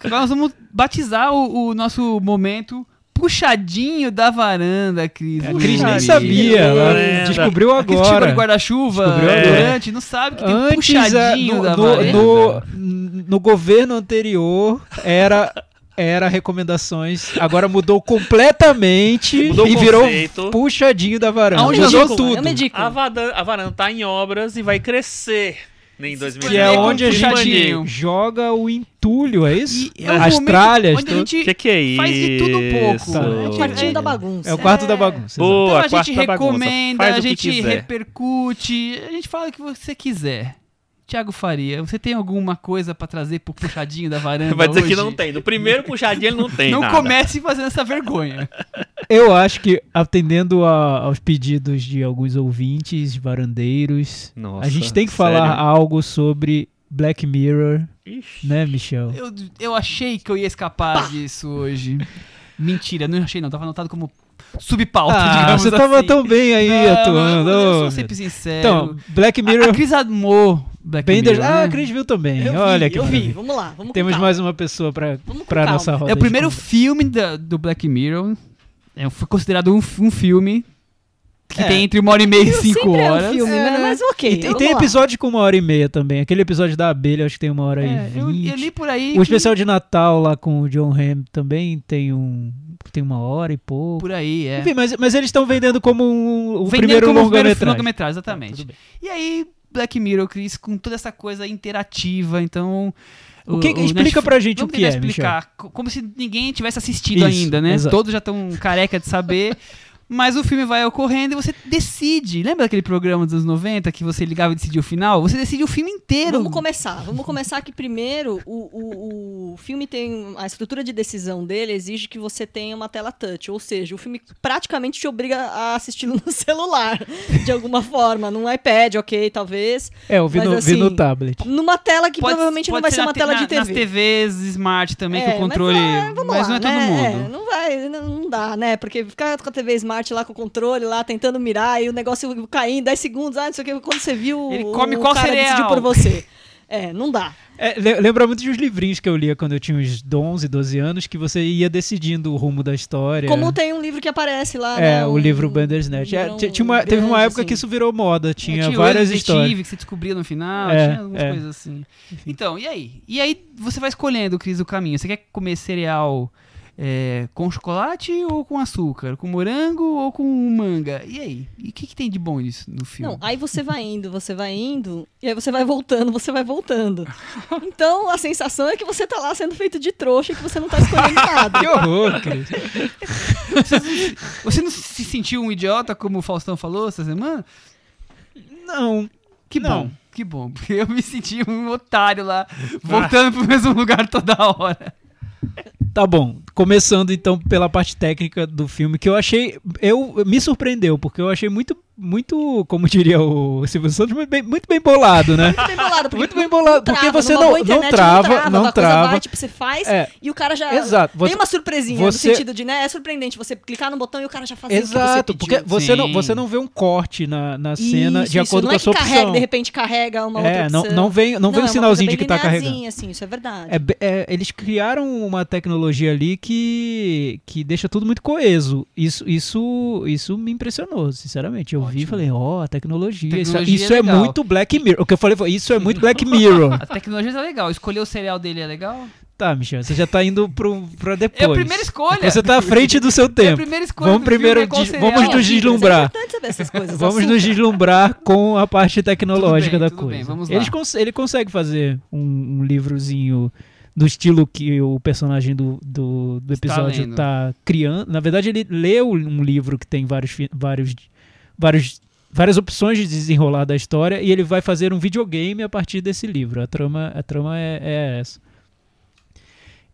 nós vamos batizar o, o nosso momento puxadinho da varanda, Cris. A Muito Cris nem sabia. Ela Varanda. descobriu A Cris chegou de agora. guarda-chuva Descobriu agora. durante, não sabe que tem um Antes, puxadinho a- no, da no, varanda. no, no governo anterior, era, era recomendações. Agora mudou completamente Mudou e virou conceito. puxadinho da varanda. Aonde Mudou tudo. A, varanda, a varanda tá em obras e vai crescer em 2020. Que é onde a gente joga o entulho é isso? E é um As momento tralhas. onde a gente Que que é isso? faz de tudo um pouco. Tá. É o quartinho É- da bagunça. É o quarto da bagunça. Boa, Então a gente recomenda, a o gente repercute, a gente fala o que você quiser. Tiago Faria, você tem alguma coisa pra trazer pro puxadinho da varanda Vai dizer que hoje? não tem. No primeiro puxadinho ele não tem Não nada. comece fazendo essa vergonha. Eu acho que, atendendo a- aos pedidos de alguns ouvintes, varandeiros, Nossa, a gente tem que falar sério? algo sobre Black Mirror, Ixi. né, Michel? Eu, eu achei que eu ia escapar disso hoje. Mentira, não achei não. Tava anotado como subpauta, Ah, digamos você tava assim. tão bem aí Não, atuando. Eu, eu sou sempre sincero. Então, Black a, Mirror, a Cris amou Black Benders. Mirror, Ah, né? a Cris viu também. Eu Olha vi, que eu vi. Vamos lá, vamos Temos calma. mais uma pessoa pra, Vamos pra calma. nossa roda. É o primeiro filme da- do Black Mirror. É, foi considerado um, um filme que É. tem entre uma hora e meia e cinco Sempre é um horas. filme, É, né? Mas ok. E tem, vamos tem lá. episódio com uma hora e meia também. Aquele episódio da abelha, acho que tem uma hora É, e eu, vinte. eu li por aí. O que- especial de Natal lá com o John Hamm também tem um tem uma hora e pouco. Por aí, é. Enfim, mas, mas eles estão vendendo como um, o Vendendo primeiro o longa-metragem. longa-metragem, exatamente. Bem. E aí, Black Mirror, Chris, com toda essa coisa interativa, então. O que- explica Netflix- pra gente o que é, explicar. co- Como se ninguém tivesse assistido Isso, ainda, né? exato. Todos já estão careca de saber. Mas o filme vai ocorrendo e você decide. Lembra daquele programa dos anos 90 que você ligava e decidia o final? Você decide o filme inteiro. Vamos começar. Vamos começar que primeiro o, o, o filme tem. A estrutura de decisão dele exige que você tenha uma tela touch. Ou seja, o filme praticamente te obriga a assisti-lo no celular. De alguma forma. Num iPad, ok, talvez. É, eu vi, Mas no, vi assim, no tablet. Numa tela que Pode- provavelmente não pode vai ser na uma te- tela na- de TV. Nas TVs smart também, que É, o controle. Mas, é, vamos mas lá, não é todo né? mundo. É, não vai, não, não dá, né? Porque ficar com a TV Smart lá com o controle, lá tentando mirar e o negócio caindo 10 segundos, ah, não sei o que, quando você viu, Ele o- come o qual cara cereal? decidiu por você. É, não dá. É, le- lembra muito dos livrinhos que eu lia quando eu tinha uns 11, 12 anos, que você ia decidindo o rumo da história. Como tem um livro que aparece lá. É, né, o um- livro Bandersnatch. É, tinha uma- teve uma grande, época assim. que isso virou moda, É, tinha várias histórias. que você descobria no final, É, tinha algumas é. coisas assim. Então, e aí? E aí você vai escolhendo, Cris, o caminho. Você quer comer cereal é, com chocolate ou com açúcar? Com morango ou com manga? E aí? E o que, que tem de bom nisso no filme? Não, aí você vai indo, você vai indo, e aí você vai voltando, você vai voltando. Então a sensação é que você tá lá sendo feito de trouxa e que você não tá escolhendo nada. Que horror, Cris. Você não se sentiu um idiota, como o Faustão falou essa semana? Não. Que Não. bom, que bom. Porque eu me senti um otário lá, voltando pro mesmo lugar toda hora. Tá bom. Começando então pela parte técnica do filme, que eu achei. Eu me surpreendeu, porque eu achei muito, muito, como diria o Silvio Santos, muito bem, muito bem bolado, né? Muito bem bolado, porque Muito bem bolado, porque trava, você não- boa não internet trava, não a coisa trava. vai, tipo, você faz É. e o cara já. Exato. Você- Tem uma surpresinha, você- no sentido de, né? É surpreendente você clicar no botão e o cara já fazer Exato, o que você porque pediu. você não, Sim. você não vê um corte na, na cena Isso, de isso, acordo não com é a sua que opção. carrega, de repente carrega uma outra é, não, opção. não vem, não vem é um uma sinalzinho de que tá carregando. assim, isso é verdade. É é, eles criaram uma tecnologia ali que, que deixa tudo muito coeso. Isso, isso, isso me impressionou, sinceramente. Eu vi e falei, ó, a tecnologia. Isso, Tecnologia isso é é, legal. muito Black Mirror. O que eu falei foi, isso é muito Black Mirror. A tecnologia é legal. Escolher o cereal dele é legal? tá, Michel, você já tá indo pro, pra depois. É a primeira escolha. Você tá à frente do seu É a tempo. primeira escolha. Vamos do filme, primeiro é cereal. vamos nos deslumbrar. É importante saber essas coisas. Vamos açúcar. nos deslumbrar com a parte tecnológica Tudo bem, da tudo coisa. bem, vamos lá. Eles cons- ele consegue fazer um, um livrozinho do estilo que o personagem do, do, do Está episódio lendo. tá criando. Na verdade, ele leu um livro que tem vários, vários, vários, várias opções de desenrolar da história e ele vai fazer um videogame a partir desse livro. A trama, a trama é, é essa.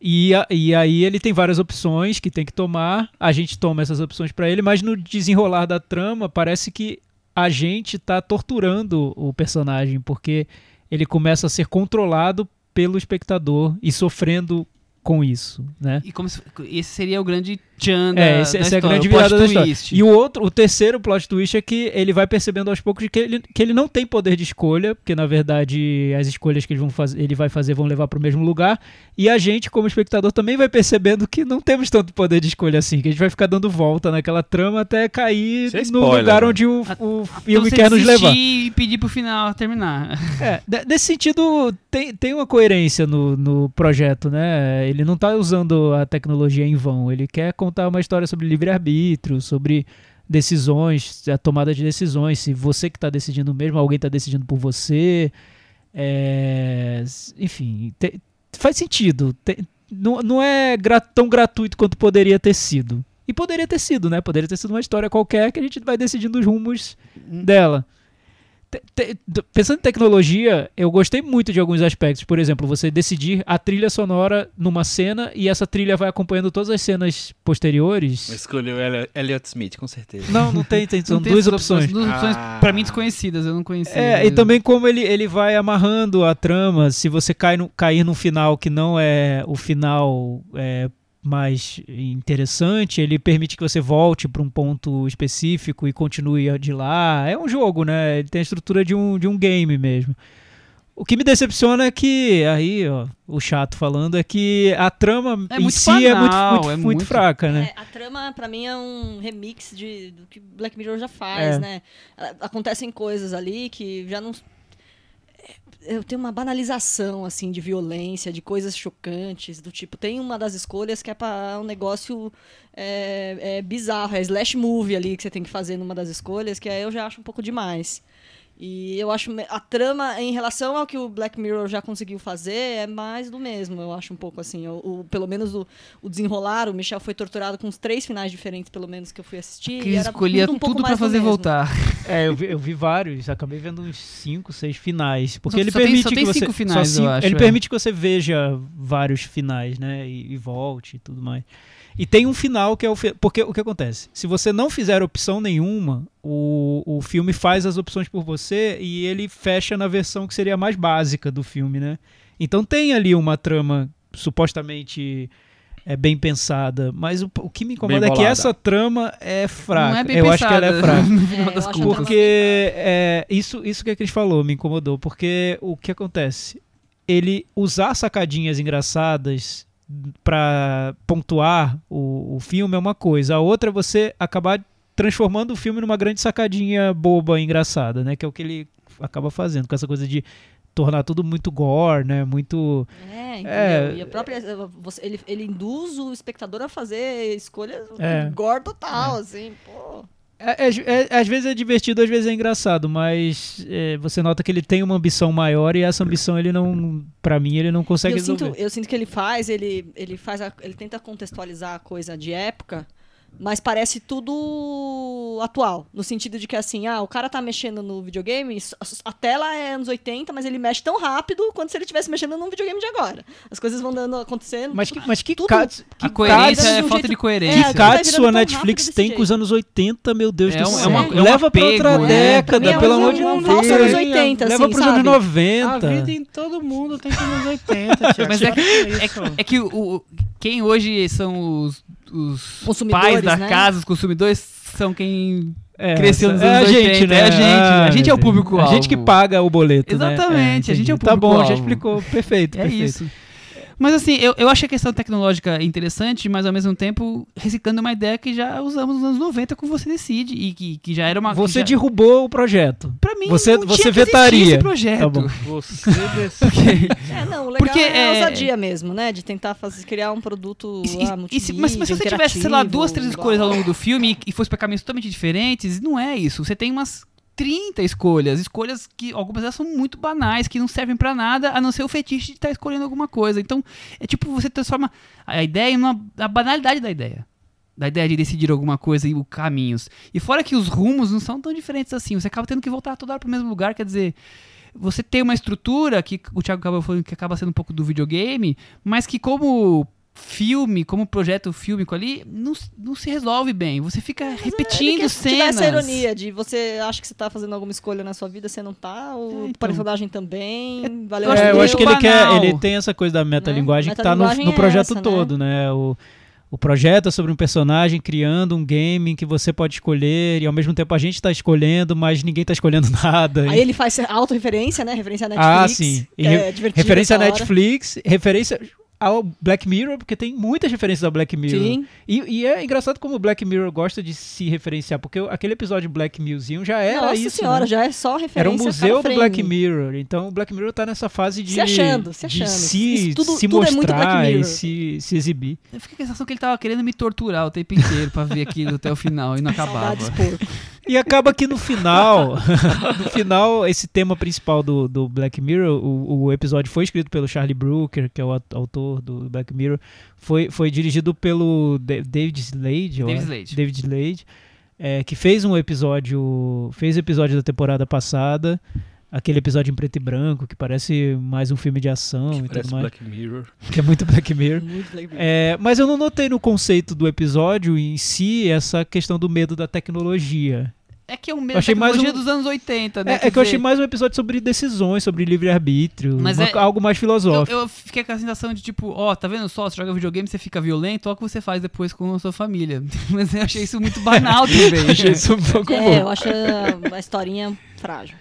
E, e aí ele tem várias opções que tem que tomar. A gente toma essas opções para ele, mas no desenrolar da trama parece que a gente tá torturando o personagem porque ele começa a ser controlado pelo espectador e sofrendo com isso, né? E como se- esse seria o grande tchan da, É, esse, da essa é a história, grande o plot virada da história. twist. E o outro, o terceiro plot twist é que ele vai percebendo aos poucos que ele, que ele não tem poder de escolha, porque na verdade as escolhas que ele, vão fazer, ele vai fazer vão levar para o mesmo lugar. E a gente, como espectador, também vai percebendo que não temos tanto poder de escolha assim, que a gente vai ficar dando volta naquela trama até cair é no spoiler, lugar né? onde o, A- o Pra filme quer nos levar. e pedir pro final terminar. É, nesse sentido, tem, tem uma coerência no, no projeto, né? Ele não tá usando a tecnologia em vão. Ele quer contar uma história sobre livre-arbítrio, sobre decisões, a tomada de decisões. Se você que está decidindo mesmo, alguém está decidindo por você. É, enfim, te- faz sentido. Tem- não, não é gra- tão gratuito quanto poderia ter sido. E poderia ter sido, né? Poderia ter sido uma história qualquer que a gente vai decidindo os rumos dela. Te- te- d- pensando em tecnologia, eu gostei muito de alguns aspectos. Por exemplo, você decidir a trilha sonora numa cena e essa trilha vai acompanhando todas as cenas posteriores. Escolheu Elliot- Smith, com certeza. Não, não tem, tem são Não tem duas essas opções. Duas opções, Ah. pra mim, desconhecidas. Eu não conhecia. É, e também como ele, ele vai amarrando a trama, se você cai no, cair num final que não é o final é, mais interessante, ele permite que você volte para um ponto específico e continue de lá. É um jogo, né? Ele tem a estrutura de um, de um game mesmo. O que me decepciona é que, aí, ó, o chato falando, é que a trama É em muito si é muito, banal, muito, é muito muito- fraca, né? É, a trama, pra mim, é um remix de, do que Black Mirror já faz, É. né? Acontecem coisas ali que já não. Eu tenho uma banalização, assim, de violência, de coisas chocantes, do tipo, tem uma das escolhas que é para um negócio é, é bizarro, é slash movie ali que você tem que fazer numa das escolhas, que aí eu já acho um pouco demais. E eu acho a trama, em relação ao que o Black Mirror já conseguiu fazer, é mais do mesmo, eu acho um pouco assim. O, o- pelo menos o, o desenrolar, o Michel foi torturado com uns três finais diferentes, pelo menos, que eu fui assistir. Que e escolhia tudo um tudo do fazer voltar. É, eu vi, eu vi vários, acabei vendo uns 5, 6 finais. Porque Só- ele só tem- permite só que tem você. cinco só finais, eu cinco- acho, Ele é. permite que você veja vários finais, né? E, e volte e tudo mais. E tem um final que é o. fi- Porque o que acontece? Se você não fizer opção nenhuma, o, o filme faz as opções por você e ele fecha na versão que seria a mais básica do filme, né? Então tem ali uma trama supostamente. É bem pensada, mas o, o que me incomoda é que essa trama é fraca. Não é bem eu pensada, acho que ela é fraca. É, das Porque é, isso, isso que a Cris falou me incomodou. Porque o que acontece? Ele usar sacadinhas engraçadas pra pontuar o, o filme é uma coisa. A outra é você acabar transformando o filme numa grande sacadinha boba, engraçada, né? Que é o que ele acaba fazendo, com essa coisa de tornar tudo muito gore, né? Muito. É, entendeu? É. E a própria. você- ele, ele induz o espectador a fazer escolhas É. gore total, assim, pô. É, é- é- às vezes é divertido, às vezes é engraçado, mas é, você nota que ele tem uma ambição maior e essa ambição ele não, Pra mim, ele não consegue eu sinto, resolver. eu sinto que ele faz, ele, ele faz, a- ele tenta contextualizar a coisa de época, mas parece tudo atual, no sentido de que assim, ah, o cara tá mexendo no videogame, a tela é anos 80, mas ele mexe tão rápido quanto se ele estivesse mexendo num videogame de agora. As coisas vão dando acontecendo. Mas que, mas que, tudo- Katsu- que A coerência é um falta jeito- de É, coerência. tudo vai Katsu virando a tão Netflix tem desse com os anos 80, meu Deus É do céu. é uma- é um Leva pra outra né? Década, é pelo amor de Deus. falso anos 80, Leva assim, pros anos sabe? 90. A vida em todo mundo tem que ir nos 80, Thiago. Mas é que, é, que- é que o- quem hoje são os, os Consumidores, pais da né? casa, os consumidores, são quem É, cresceu nos é anos a gente, 80, né? é a gente. Ah, a gente é o meu Deus. público-alvo. A gente que paga o boleto, né? Exatamente, a gente é o entendi. Tá bom, já explicou. Perfeito, É perfeito. isso. Mas assim, eu, eu achei a questão tecnológica interessante, mas ao mesmo tempo reciclando uma ideia que já usamos nos anos 90 com Você Decide e que, que já era uma... Você já, derrubou o projeto. Pra mim, você- não você tinha vetaria. esse projeto. Tá bom. Você decide. É, não, o legal Porque, é a é- ousadia mesmo, né? De tentar fazer, criar um produto E ah, e se- mas, mas se você tivesse, sei lá, duas, três escolhas ao longo do filme e, e fosse pra caminhos totalmente diferentes, não é isso. Você tem umas 30 escolhas. Escolhas que algumas delas são muito banais, que não servem pra nada, a não ser o fetiche de estar escolhendo alguma coisa. Então, é tipo, você transforma a ideia em uma a banalidade da ideia. Da ideia de decidir alguma coisa e os caminhos. E fora que os rumos não são tão diferentes assim. Você acaba tendo que voltar toda hora pro mesmo lugar. Quer dizer, você tem uma estrutura que o Thiago acaba falando que acaba sendo um pouco do videogame, mas que como filme, como projeto fílmico ali, não, não se resolve bem. Você fica Ele repetindo quer tirar cenas. essa ironia de você acha que você tá fazendo alguma escolha na sua vida, você não tá, o É, então. personagem também, valeu eu a acho É, eu acho que ele banal. quer, ele tem essa coisa da metalinguagem que tá no, no é projeto essa, né? todo, né? O, o projeto é sobre um personagem criando um game que você pode escolher e ao mesmo tempo a gente tá escolhendo, mas ninguém tá escolhendo nada. Aí ele faz autorreferência, né? Referência à Netflix. ah, sim. E que re- é referência à. Netflix, referência ao Black Mirror, porque tem muitas referências ao Black Mirror. Sim. E, e é engraçado como o Black Mirror gosta de se referenciar, porque aquele episódio Black Museum já era Nossa isso. senhora, né? já é só referência Era um museu do Black. Mirror. Então o Black Mirror tá nessa fase de Se achando, se de achando. se, Isso tudo- se tudo é muito mostrar e se, se exibir. Eu fiquei com a sensação que ele tava querendo me torturar o tempo inteiro pra ver aquilo até o final e não acabava. Saudades porco. E acaba que no final, no final, esse tema principal do, do Black Mirror, o, o episódio foi escrito pelo Charlie Brooker, que é o aut- autor do Black Mirror, foi, foi dirigido pelo Da- David Slade, David. Slade. David Slade, é, que fez um episódio, fez o episódio da temporada passada, aquele episódio em preto e branco, que parece mais um filme de ação e Parece tudo mais, Black Mirror. que é muito Black Mirror. Muito legal. É, mas eu não notei no conceito do episódio em si essa questão do medo da tecnologia. É que é o mesmo achei mais um- dos anos 80, né? É, é que eu achei dizer, mais um episódio sobre decisões, sobre livre-arbítrio, é- algo mais Eu, filosófico. eu fiquei com a sensação de tipo, ó, tá vendo só? Você joga videogame, você fica violento, olha o que você faz depois com a sua família. Mas eu achei isso muito banal também. achei isso um pouco É, bom. eu acho a historinha frágil.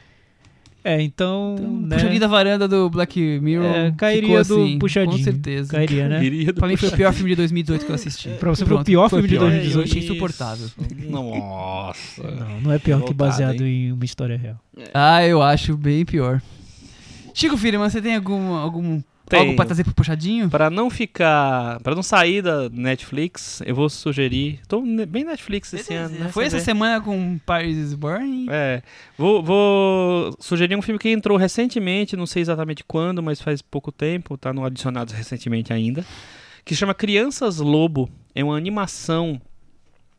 É, então, Então, né, Puxadinho da varanda do Black Mirror. É, cairia ficou do assim, puxadinho. Com certeza. cairia, né? Iria do Pra mim foi o pior filme de 2018 que eu assisti. Pra você foi o Pronto, pior filme de pior. 2018? Eu achei insuportável. Nossa. Não, não é pior que baseado hein? em uma história real. Ah, eu acho bem pior. Chico Firman, você tem algum, algum Algo pra trazer pro puxadinho? Pra não ficar. Pra não sair da Netflix, eu vou sugerir. Tô bem Netflix esse ano. né? Foi essa semana com Paris is Burning? É. Vou, vou sugerir um filme que entrou recentemente, não sei exatamente quando, mas faz pouco tempo, tá no Adicionados recentemente ainda. Que chama Crianças Lobo. É uma animação.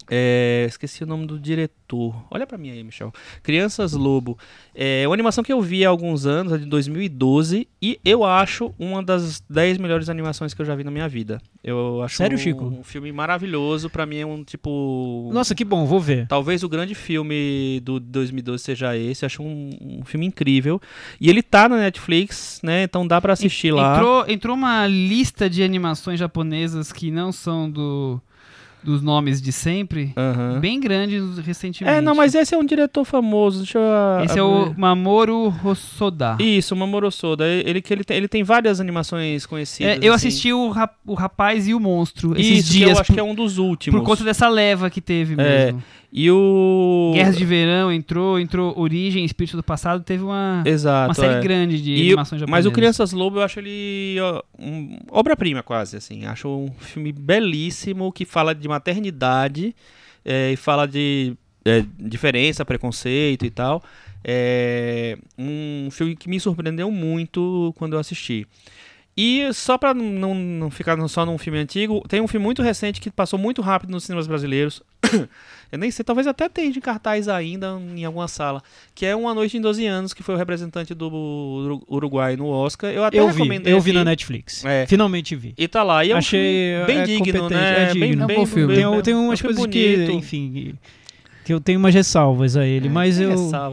É, esqueci o nome do diretor. Olha pra mim aí, Michel. Crianças Lobo. É uma animação que eu vi há alguns anos, é de 2012, e eu acho uma das 10 melhores animações que eu já vi na minha vida. Eu acho Sério, um, Chico? um filme maravilhoso. Pra mim é um tipo. Nossa, que bom, vou ver. Talvez o grande filme do 2012 seja esse. Acho um, um filme incrível. E ele tá na Netflix, né? Então dá pra assistir lá. Entrou, entrou uma lista de animações japonesas que não são do, dos nomes de sempre, Aham. bem grande recentemente. É, não, mas esse é um diretor famoso. Deixa eu. Esse é o. Mamoru Hosoda. Isso, o Mamoru Soda. Ele, que ele, tem, ele tem várias animações conhecidas. É, eu assim. assisti o, Rap- o Rapaz e o Monstro esses Isso, que dias eu acho por, que é um dos últimos. por conta dessa leva que teve É, mesmo. E o. Guerras de Verão entrou, entrou Origem, Espírito do Passado, teve uma, Exato. uma série é. grande de E animações japonesas. Mas o Crianças Lobo eu acho ele ó, um, obra-prima quase, assim. Acho um filme belíssimo que fala de maternidade é, e fala de é, diferença, preconceito e tal. É um filme que me surpreendeu muito quando eu assisti. E só pra não, não ficar só num filme antigo, tem um filme muito recente que passou muito rápido nos cinemas brasileiros. eu nem sei, talvez até tenha de cartaz ainda em alguma sala. Que é Uma Noite em 12 Anos, que foi o representante do Uru- Uruguai no Oscar. Eu até Eu vi, recomendei eu vi na Netflix. É. Finalmente vi. E tá lá. E é um Achei, filme bem é digno, né? é bem, digno. É um bem, bom filme. Tem, bem- um- tem é um umas coisas que, bonito. enfim, que eu tenho umas ressalvas a ele, É, mas eu,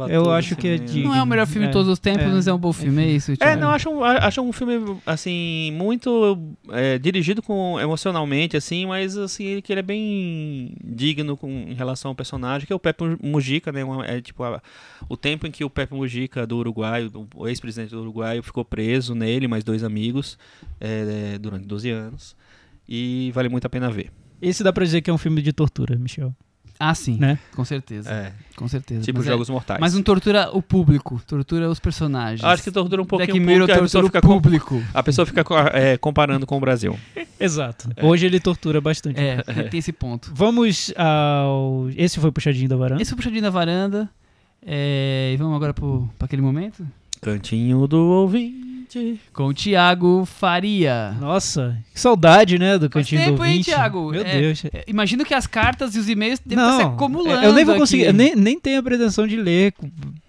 eu acho que é digno. Não é o melhor filme é. de todos os tempos, é. mas é um bom filme, é isso? É, não, acho um, acho um filme, assim, muito é, dirigido com, emocionalmente, assim, mas, assim, que ele é bem digno com, em relação ao personagem, que é o Pepe Mujica, né, uma- é, tipo, a- o tempo em que o Pepe Mujica, do Uruguai, o, o ex-presidente do Uruguai, ficou preso nele, mais dois amigos, é, é, durante 12 anos, e vale muito a pena ver. Esse dá pra dizer que é um filme de tortura, Michel. Ah, sim. Né? Com certeza. É, Com certeza. tipo mas é- Jogos Mortais. Mas não tortura o público, tortura os personagens. Acho que tortura um pouquinho Black o Mirror público, a pessoa fica, o com- público. a pessoa fica é, comparando com o Brasil. Exato. Hoje ele tortura bastante. É, tem- tem esse ponto. Vamos ao. Esse foi o puxadinho da varanda? Esse foi o puxadinho da varanda. É, e vamos agora pro, pra aquele momento? Cantinho do Com o Thiago Faria. Nossa, que saudade, né? Do Faz cantinho do tempo, hein, ouvinte. Thiago? Meu É, Deus. É, imagino que as cartas e os e-mails devem estar se Não, acumulando. eu nem vou aqui. conseguir, eu nem, nem tenho a pretensão de ler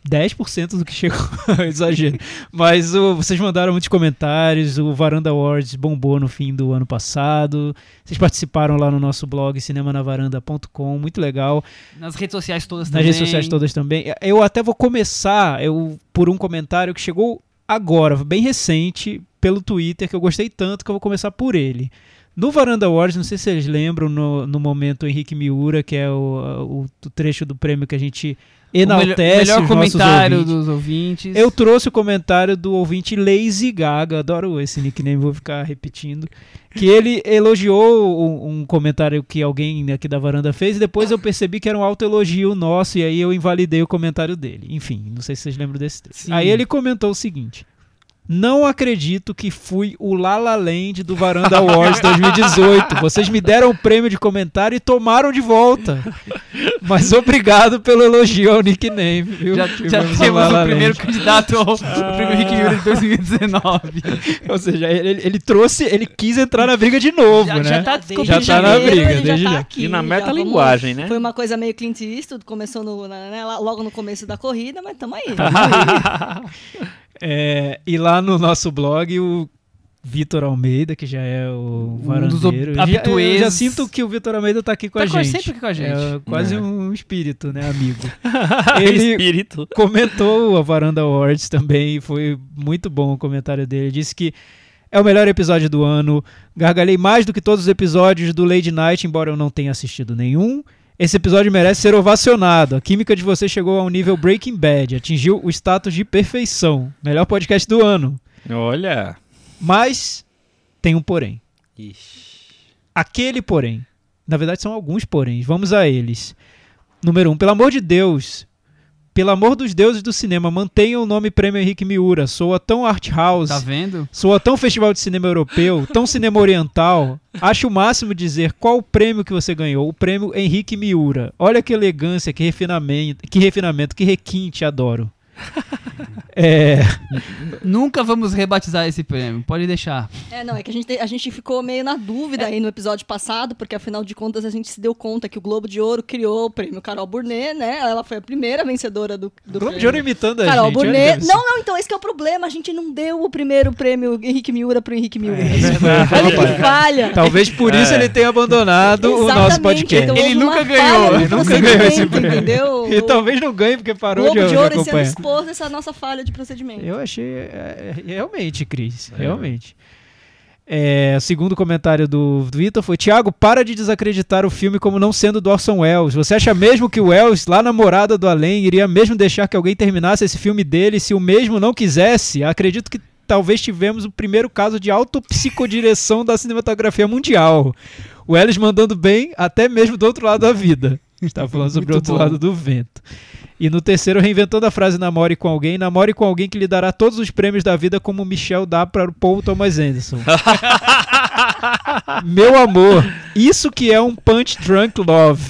10% do que chegou, exagero. Mas o- vocês mandaram muitos comentários, o Varanda Awards bombou no fim do ano passado. Vocês participaram lá no nosso blog cinemanavaranda.com, muito legal. Nas redes sociais todas Nas também. redes sociais todas também. Eu até vou começar eu, por um comentário que chegou agora, bem recente, pelo Twitter, que eu gostei tanto que eu vou começar por ele. No Varanda Awards, não sei se vocês lembram, no, no momento Henrique Miura, que é o, o, o trecho do prêmio que a gente O melhor, enaltece melhor comentário ouvintes. dos ouvintes. Eu trouxe o comentário do ouvinte Lazy Gaga, adoro esse nickname, vou ficar repetindo. Que ele elogiou um, um comentário que alguém aqui da varanda fez e depois eu percebi que era um autoelogio nosso e aí eu invalidei o comentário dele. Enfim, não sei se vocês lembram desse texto. Sim. Aí ele comentou o seguinte: Não acredito que fui o La La Land do Varanda Awards 2018. Vocês me deram o prêmio de comentário e tomaram de volta. Mas obrigado pelo elogio ao nickname, viu? Já, já Tivemos temos La La o primeiro Land. candidato ao prêmio Rick Miura de 2019. Ou seja, ele, ele trouxe, ele quis entrar na briga de novo, Já- né? já tá Já tá na briga, ele desde já. já. Tá aqui, E na metalinguagem, né? Foi uma coisa meio Clint Eastwood, começou no, né, logo no começo da corrida, mas tamo aí. É, e lá no nosso blog, o Vitor Almeida, que já é o Um dos varandeiro. eu já- já habituês. sinto que o Vitor Almeida tá aqui com Tá a gente. sempre aqui com a gente. É quase É. um espírito, né, amigo? Ele Espírito. comentou a Varanda Awards também, foi muito bom o comentário dele. Disse que é o melhor episódio do ano. Gargalhei mais do que todos os episódios do Lady Night, embora eu não tenha assistido nenhum. Esse episódio merece ser ovacionado. A química de você chegou ao nível Breaking Bad, atingiu o status de perfeição. Melhor podcast do ano. Olha. Mas tem um porém. Ixi. Aquele porém. Na verdade, são alguns poréns. Vamos a eles. Número um, pelo amor de Deus. Pelo amor dos deuses do cinema, mantenha o nome Prêmio Henrique Miura. Soa tão art house, Tá vendo? soa tão festival de cinema europeu, tão cinema oriental. Acho o máximo dizer qual o prêmio que você ganhou. O prêmio Henrique Miura. Olha que elegância, que refinamento, que refinamento, que requinte, adoro. É, Nunca vamos rebatizar esse prêmio. Pode deixar. É, não, é que a gente, te- a gente ficou meio na dúvida aí no episódio passado, porque afinal de contas a gente se deu conta que o Globo de Ouro criou o prêmio Carol Burnett, né? Ela foi a primeira vencedora do, do Globo de prêmio. Ouro imitando a Carol gente. olha Burnett. isso. Não, não, então esse que é o problema. A gente não deu o primeiro prêmio Henrique Miura pro Henrique Miura. É, a gente falha. Talvez por isso É. ele tenha abandonado o nosso podcast. então Ele nunca ganhou, ele nunca ganhou esse prêmio. Entendeu? E talvez não ganhe porque o parou Globo de, de Ouro de esse ano. Expôs essa nossa falha de procedimento. Eu achei. é, é, realmente, Cris. Realmente. É, o segundo comentário do Vitor foi: Tiago, para de desacreditar o filme como não sendo do Orson Welles. Você acha mesmo que o Welles, lá na Morada do Além, iria mesmo deixar que alguém terminasse esse filme dele se o mesmo não quisesse? Acredito que talvez tivemos o primeiro caso de autopsicodireção da cinematografia mundial. O Welles mandando bem, até mesmo do outro lado da vida. Está falando sobre o outro bom. lado do vento. E no terceiro, reinventando a frase namore com alguém, namore com alguém que lhe dará todos os prêmios da vida como Michel dá para o Paul Thomas Anderson. Meu amor, isso que é um punch drunk love.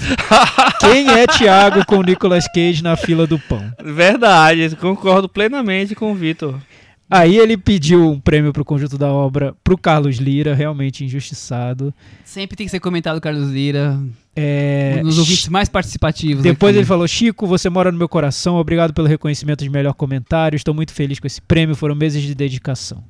Quem é Thiago com Nicolas Cage na fila do pão? Verdade, concordo plenamente com o Vitor. Aí ele pediu um prêmio pro conjunto da obra pro Carlos Lira, realmente injustiçado. Sempre tem que ser comentado, Carlos Lira. É, um dos ouvintes mais participativos. Depois aqui. ele falou: Chico, você mora no meu coração, obrigado pelo reconhecimento de melhor comentário. Estou muito feliz com esse prêmio, foram meses de dedicação.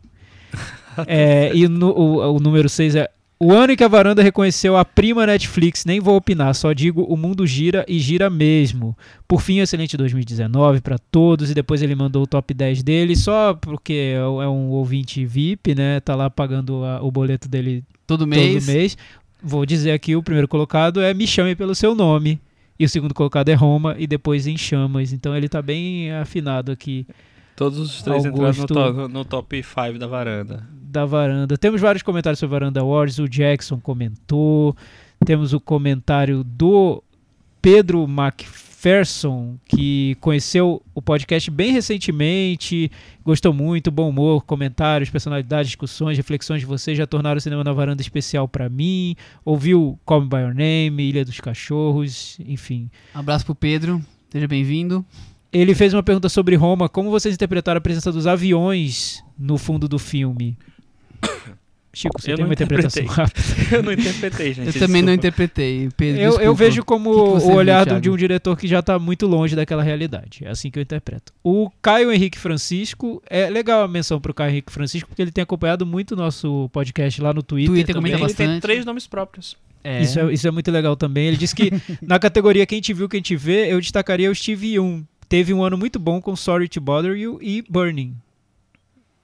É, e no- o, o número 6 é. O ano em que a varanda reconheceu a prima Netflix, nem vou opinar, só digo o mundo gira e gira mesmo. Por fim, excelente 2019 para todos. E depois ele mandou o top 10 dele, só porque é um é um ouvinte VIP, né? Tá lá pagando a- o boleto dele Todo mês. todo mês. Vou dizer aqui, o primeiro colocado é Me Chame Pelo Seu Nome. E o segundo colocado é Roma e depois Em Chamas. Então ele tá bem afinado aqui Todos os três Augusto. entraram no top 5 da varanda. Da varanda. Temos vários comentários sobre a Varanda Awards. O Jackson comentou. Temos o comentário do Pedro McPherson, que conheceu o podcast bem recentemente, gostou muito, bom humor, comentários, personalidades, discussões, reflexões de vocês já tornaram o Cinema na Varanda especial para mim. Ouviu Call Me By Your Name, Ilha dos Cachorros, enfim. Abraço pro Pedro. Seja bem-vindo. Ele fez uma pergunta sobre Roma. Como vocês interpretaram a presença dos aviões no fundo do filme? Chico, você Eu tem não uma interpretação interpretei. rápida. Eu não interpretei, gente. Eu também não desculpa. interpretei. Pedro, Eu, eu desculpa. vejo como O que que o olhar viu, de um diretor que já está muito longe daquela realidade. É assim que eu interpreto. O Caio Henrique Francisco, é legal a menção para o Caio Henrique Francisco, porque ele tem acompanhado muito o nosso podcast lá no Twitter. Twitter também. comenta Ele tem bastante. três nomes próprios. É. Isso, é, isso é muito legal também. Ele disse que na categoria Quem Te Viu, Quem Te Vê, eu destacaria o Steve Young. Teve um ano muito bom com Sorry to Bother You e Burning.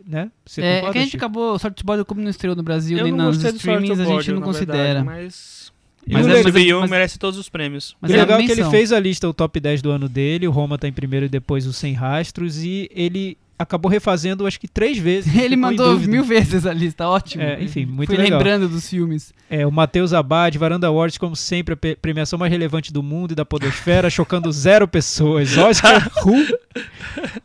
Né? Você É, é concorda, que a gente Chico? acabou, Sorte de Bode como não estreou no Brasil, eu nem nos streamings, a gente não considera. verdade, mas... E Mas Steve Young mas- merece todos os prêmios. Mas o é legal é que ele fez a lista, o top 10 do ano dele, o Roma tá em primeiro e depois o Sem Rastros, e ele acabou refazendo acho que três vezes. Ele mandou mil vezes a lista, ótimo. É, enfim, muito Fui legal. lembrando dos filmes. É, o Matheus Abad, Varanda Awards, como sempre, a premiação mais relevante do mundo e da podosfera, chocando zero pessoas. Oscar Who?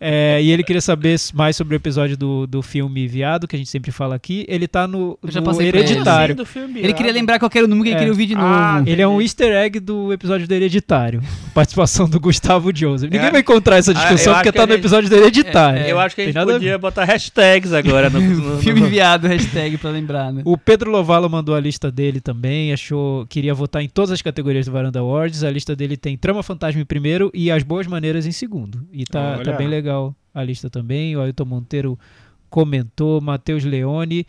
É, e ele queria saber mais sobre o episódio do, do filme Viado, que a gente sempre fala aqui. Ele tá no, no ele. Hereditário. Do filme Ele queria lembrar qual que era o número que ele É. queria ouvir de Ah, novo. Ele é um easter egg do episódio do Hereditário. Participação do Gustavo Joseph. Ninguém É. vai encontrar essa Ah, discussão acho porque que tá no gente- episódio do Hereditário. É, Eu acho que a gente a podia botar hashtags agora no, no- no- Filme viado, hashtag pra lembrar, né? O Pedro Lovala mandou a lista dele também, achou queria votar em todas as categorias do Varanda Awards. A lista dele tem Trama Fantasma em primeiro e As Boas Maneiras em segundo. E tá, Olha. tá bem legal a lista também. O Ailton Monteiro comentou, Matheus Leone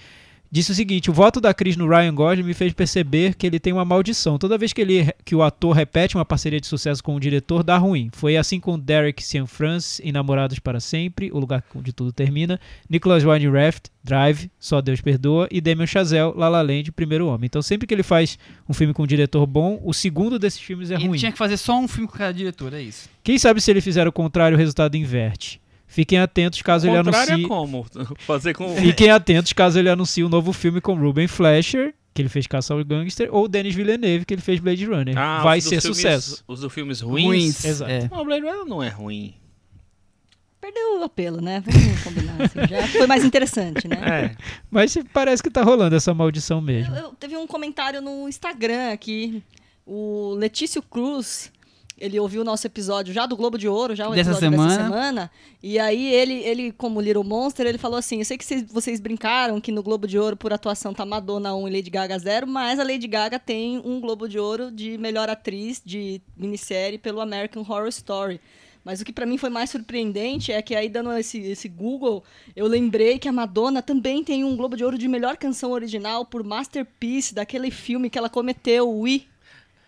disse o seguinte: o voto da Cris no Ryan Gosling me fez perceber que ele tem uma maldição. Toda vez que, ele, que o ator repete uma parceria de sucesso com o diretor, dá ruim. Foi assim com Derek Cianfrance em Namorados para Sempre, O Lugar Onde Tudo Termina, Nicholas Winding Refn, Drive, Só Deus Perdoa, e Damien Chazelle, La La Land, Primeiro Homem. Então sempre que ele faz um filme com um diretor bom, o segundo desses filmes é Ele ruim. tinha que fazer só um filme com cada diretor, é isso. Quem sabe se ele fizer o contrário, o resultado inverte. Fiquem atentos caso O ele contrário anuncie... é como? Fazer com... Fiquem atentos caso ele anuncie um novo filme com Ruben Fleischer, que ele fez Caça ao Gangster, ou Denis Villeneuve, que ele fez Blade Runner. Ah, Vai ser filmes- sucesso. Os do filmes ruins? Exato. É. Não, o Blade Runner não é ruim. Perdeu o apelo, né? Vamos combinar. assim, já foi mais interessante, né? É. Mas parece que tá rolando essa maldição mesmo. Eu- eu- teve um comentário no Instagram aqui. O Letício Cruz, ele ouviu o nosso episódio já do Globo de Ouro, já o Dessa episódio dessa semana. semana. E aí ele, ele, como Little Monster, ele falou assim: Eu sei que vocês, vocês brincaram que no Globo de Ouro por atuação tá Madonna 1 e Lady Gaga 0, mas a Lady Gaga tem um Globo de Ouro de melhor atriz de minissérie pelo American Horror Story. Mas o que pra mim foi mais surpreendente é que aí dando esse, esse Google, eu lembrei que a Madonna também tem um Globo de Ouro de melhor canção original por Masterpiece, daquele filme que ela cometeu, We.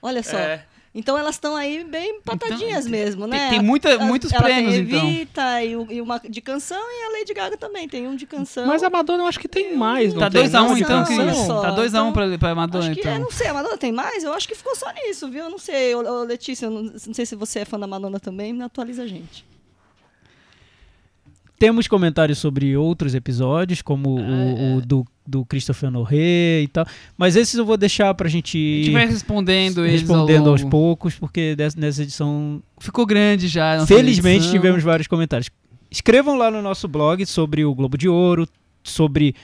Olha só. É. Então elas estão aí bem patadinhas Então, mesmo, tem- né? tem muita- muitos ela prêmios, tem então. Evita e, o- e uma de canção e a Lady Gaga também tem um de canção. Mas a Madonna eu acho que tem mais, não Tá tem? 2x1 Não, então, não, Cris. olha só, Tá 2x1 então, pra, pra Madonna, Acho que, então. é, não sei, a Madonna tem mais? Eu acho que ficou só nisso, viu? Eu não sei, ô, ô, Letícia, eu não, não sei se você é fã da Madonna também, me atualiza a gente. Temos comentários sobre outros episódios, como Ah, o, o do, do Christopher Norre e tal. Mas esses eu vou deixar pra gente A gente vai respondendo eles respondendo ao aos poucos, porque nessa edição Ficou grande já. Felizmente edição. tivemos vários comentários. Escrevam lá no nosso blog sobre o Globo de Ouro, sobre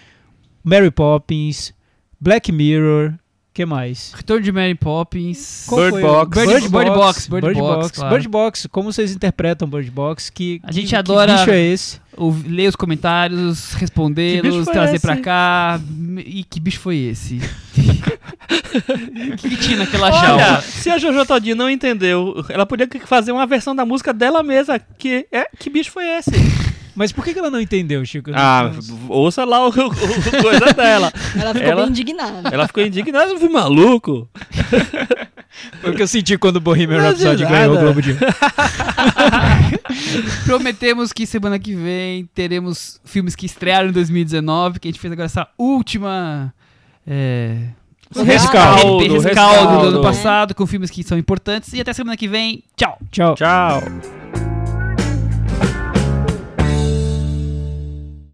Mary Poppins, Black Mirror, que mais? Retorno de Mary Poppins. Qual Bird foi Box. Bird- Bird, Bird Box, Box, Bird Bird Box, Box, claro. Bird Box, como vocês interpretam Bird Box? Que, A gente que- adora- Que bicho é esse? Ler os comentários, respondê-los, trazer esse? pra cá. E que bicho foi esse? Que, que tinha naquela jaula? se a Jojo Todinho não entendeu, ela podia fazer uma versão da música dela mesma, que é que bicho foi esse? Mas por que ela não entendeu, Chico? Ah, não- ouça lá o, o- o coisa dela. Ela ficou Ela- bem indignada. Ela ficou indignada, eu fui maluco. Foi o que eu senti quando o Bohemian Rhapsody ganhou o Globo de. Prometemos que semana que vem teremos filmes que estrearam em 2019, que a gente fez agora essa última. É, O rescaldo, rescaldo, rescaldo. do ano passado, com filmes que são importantes. E até semana que vem. Tchau! Tchau. Tchau.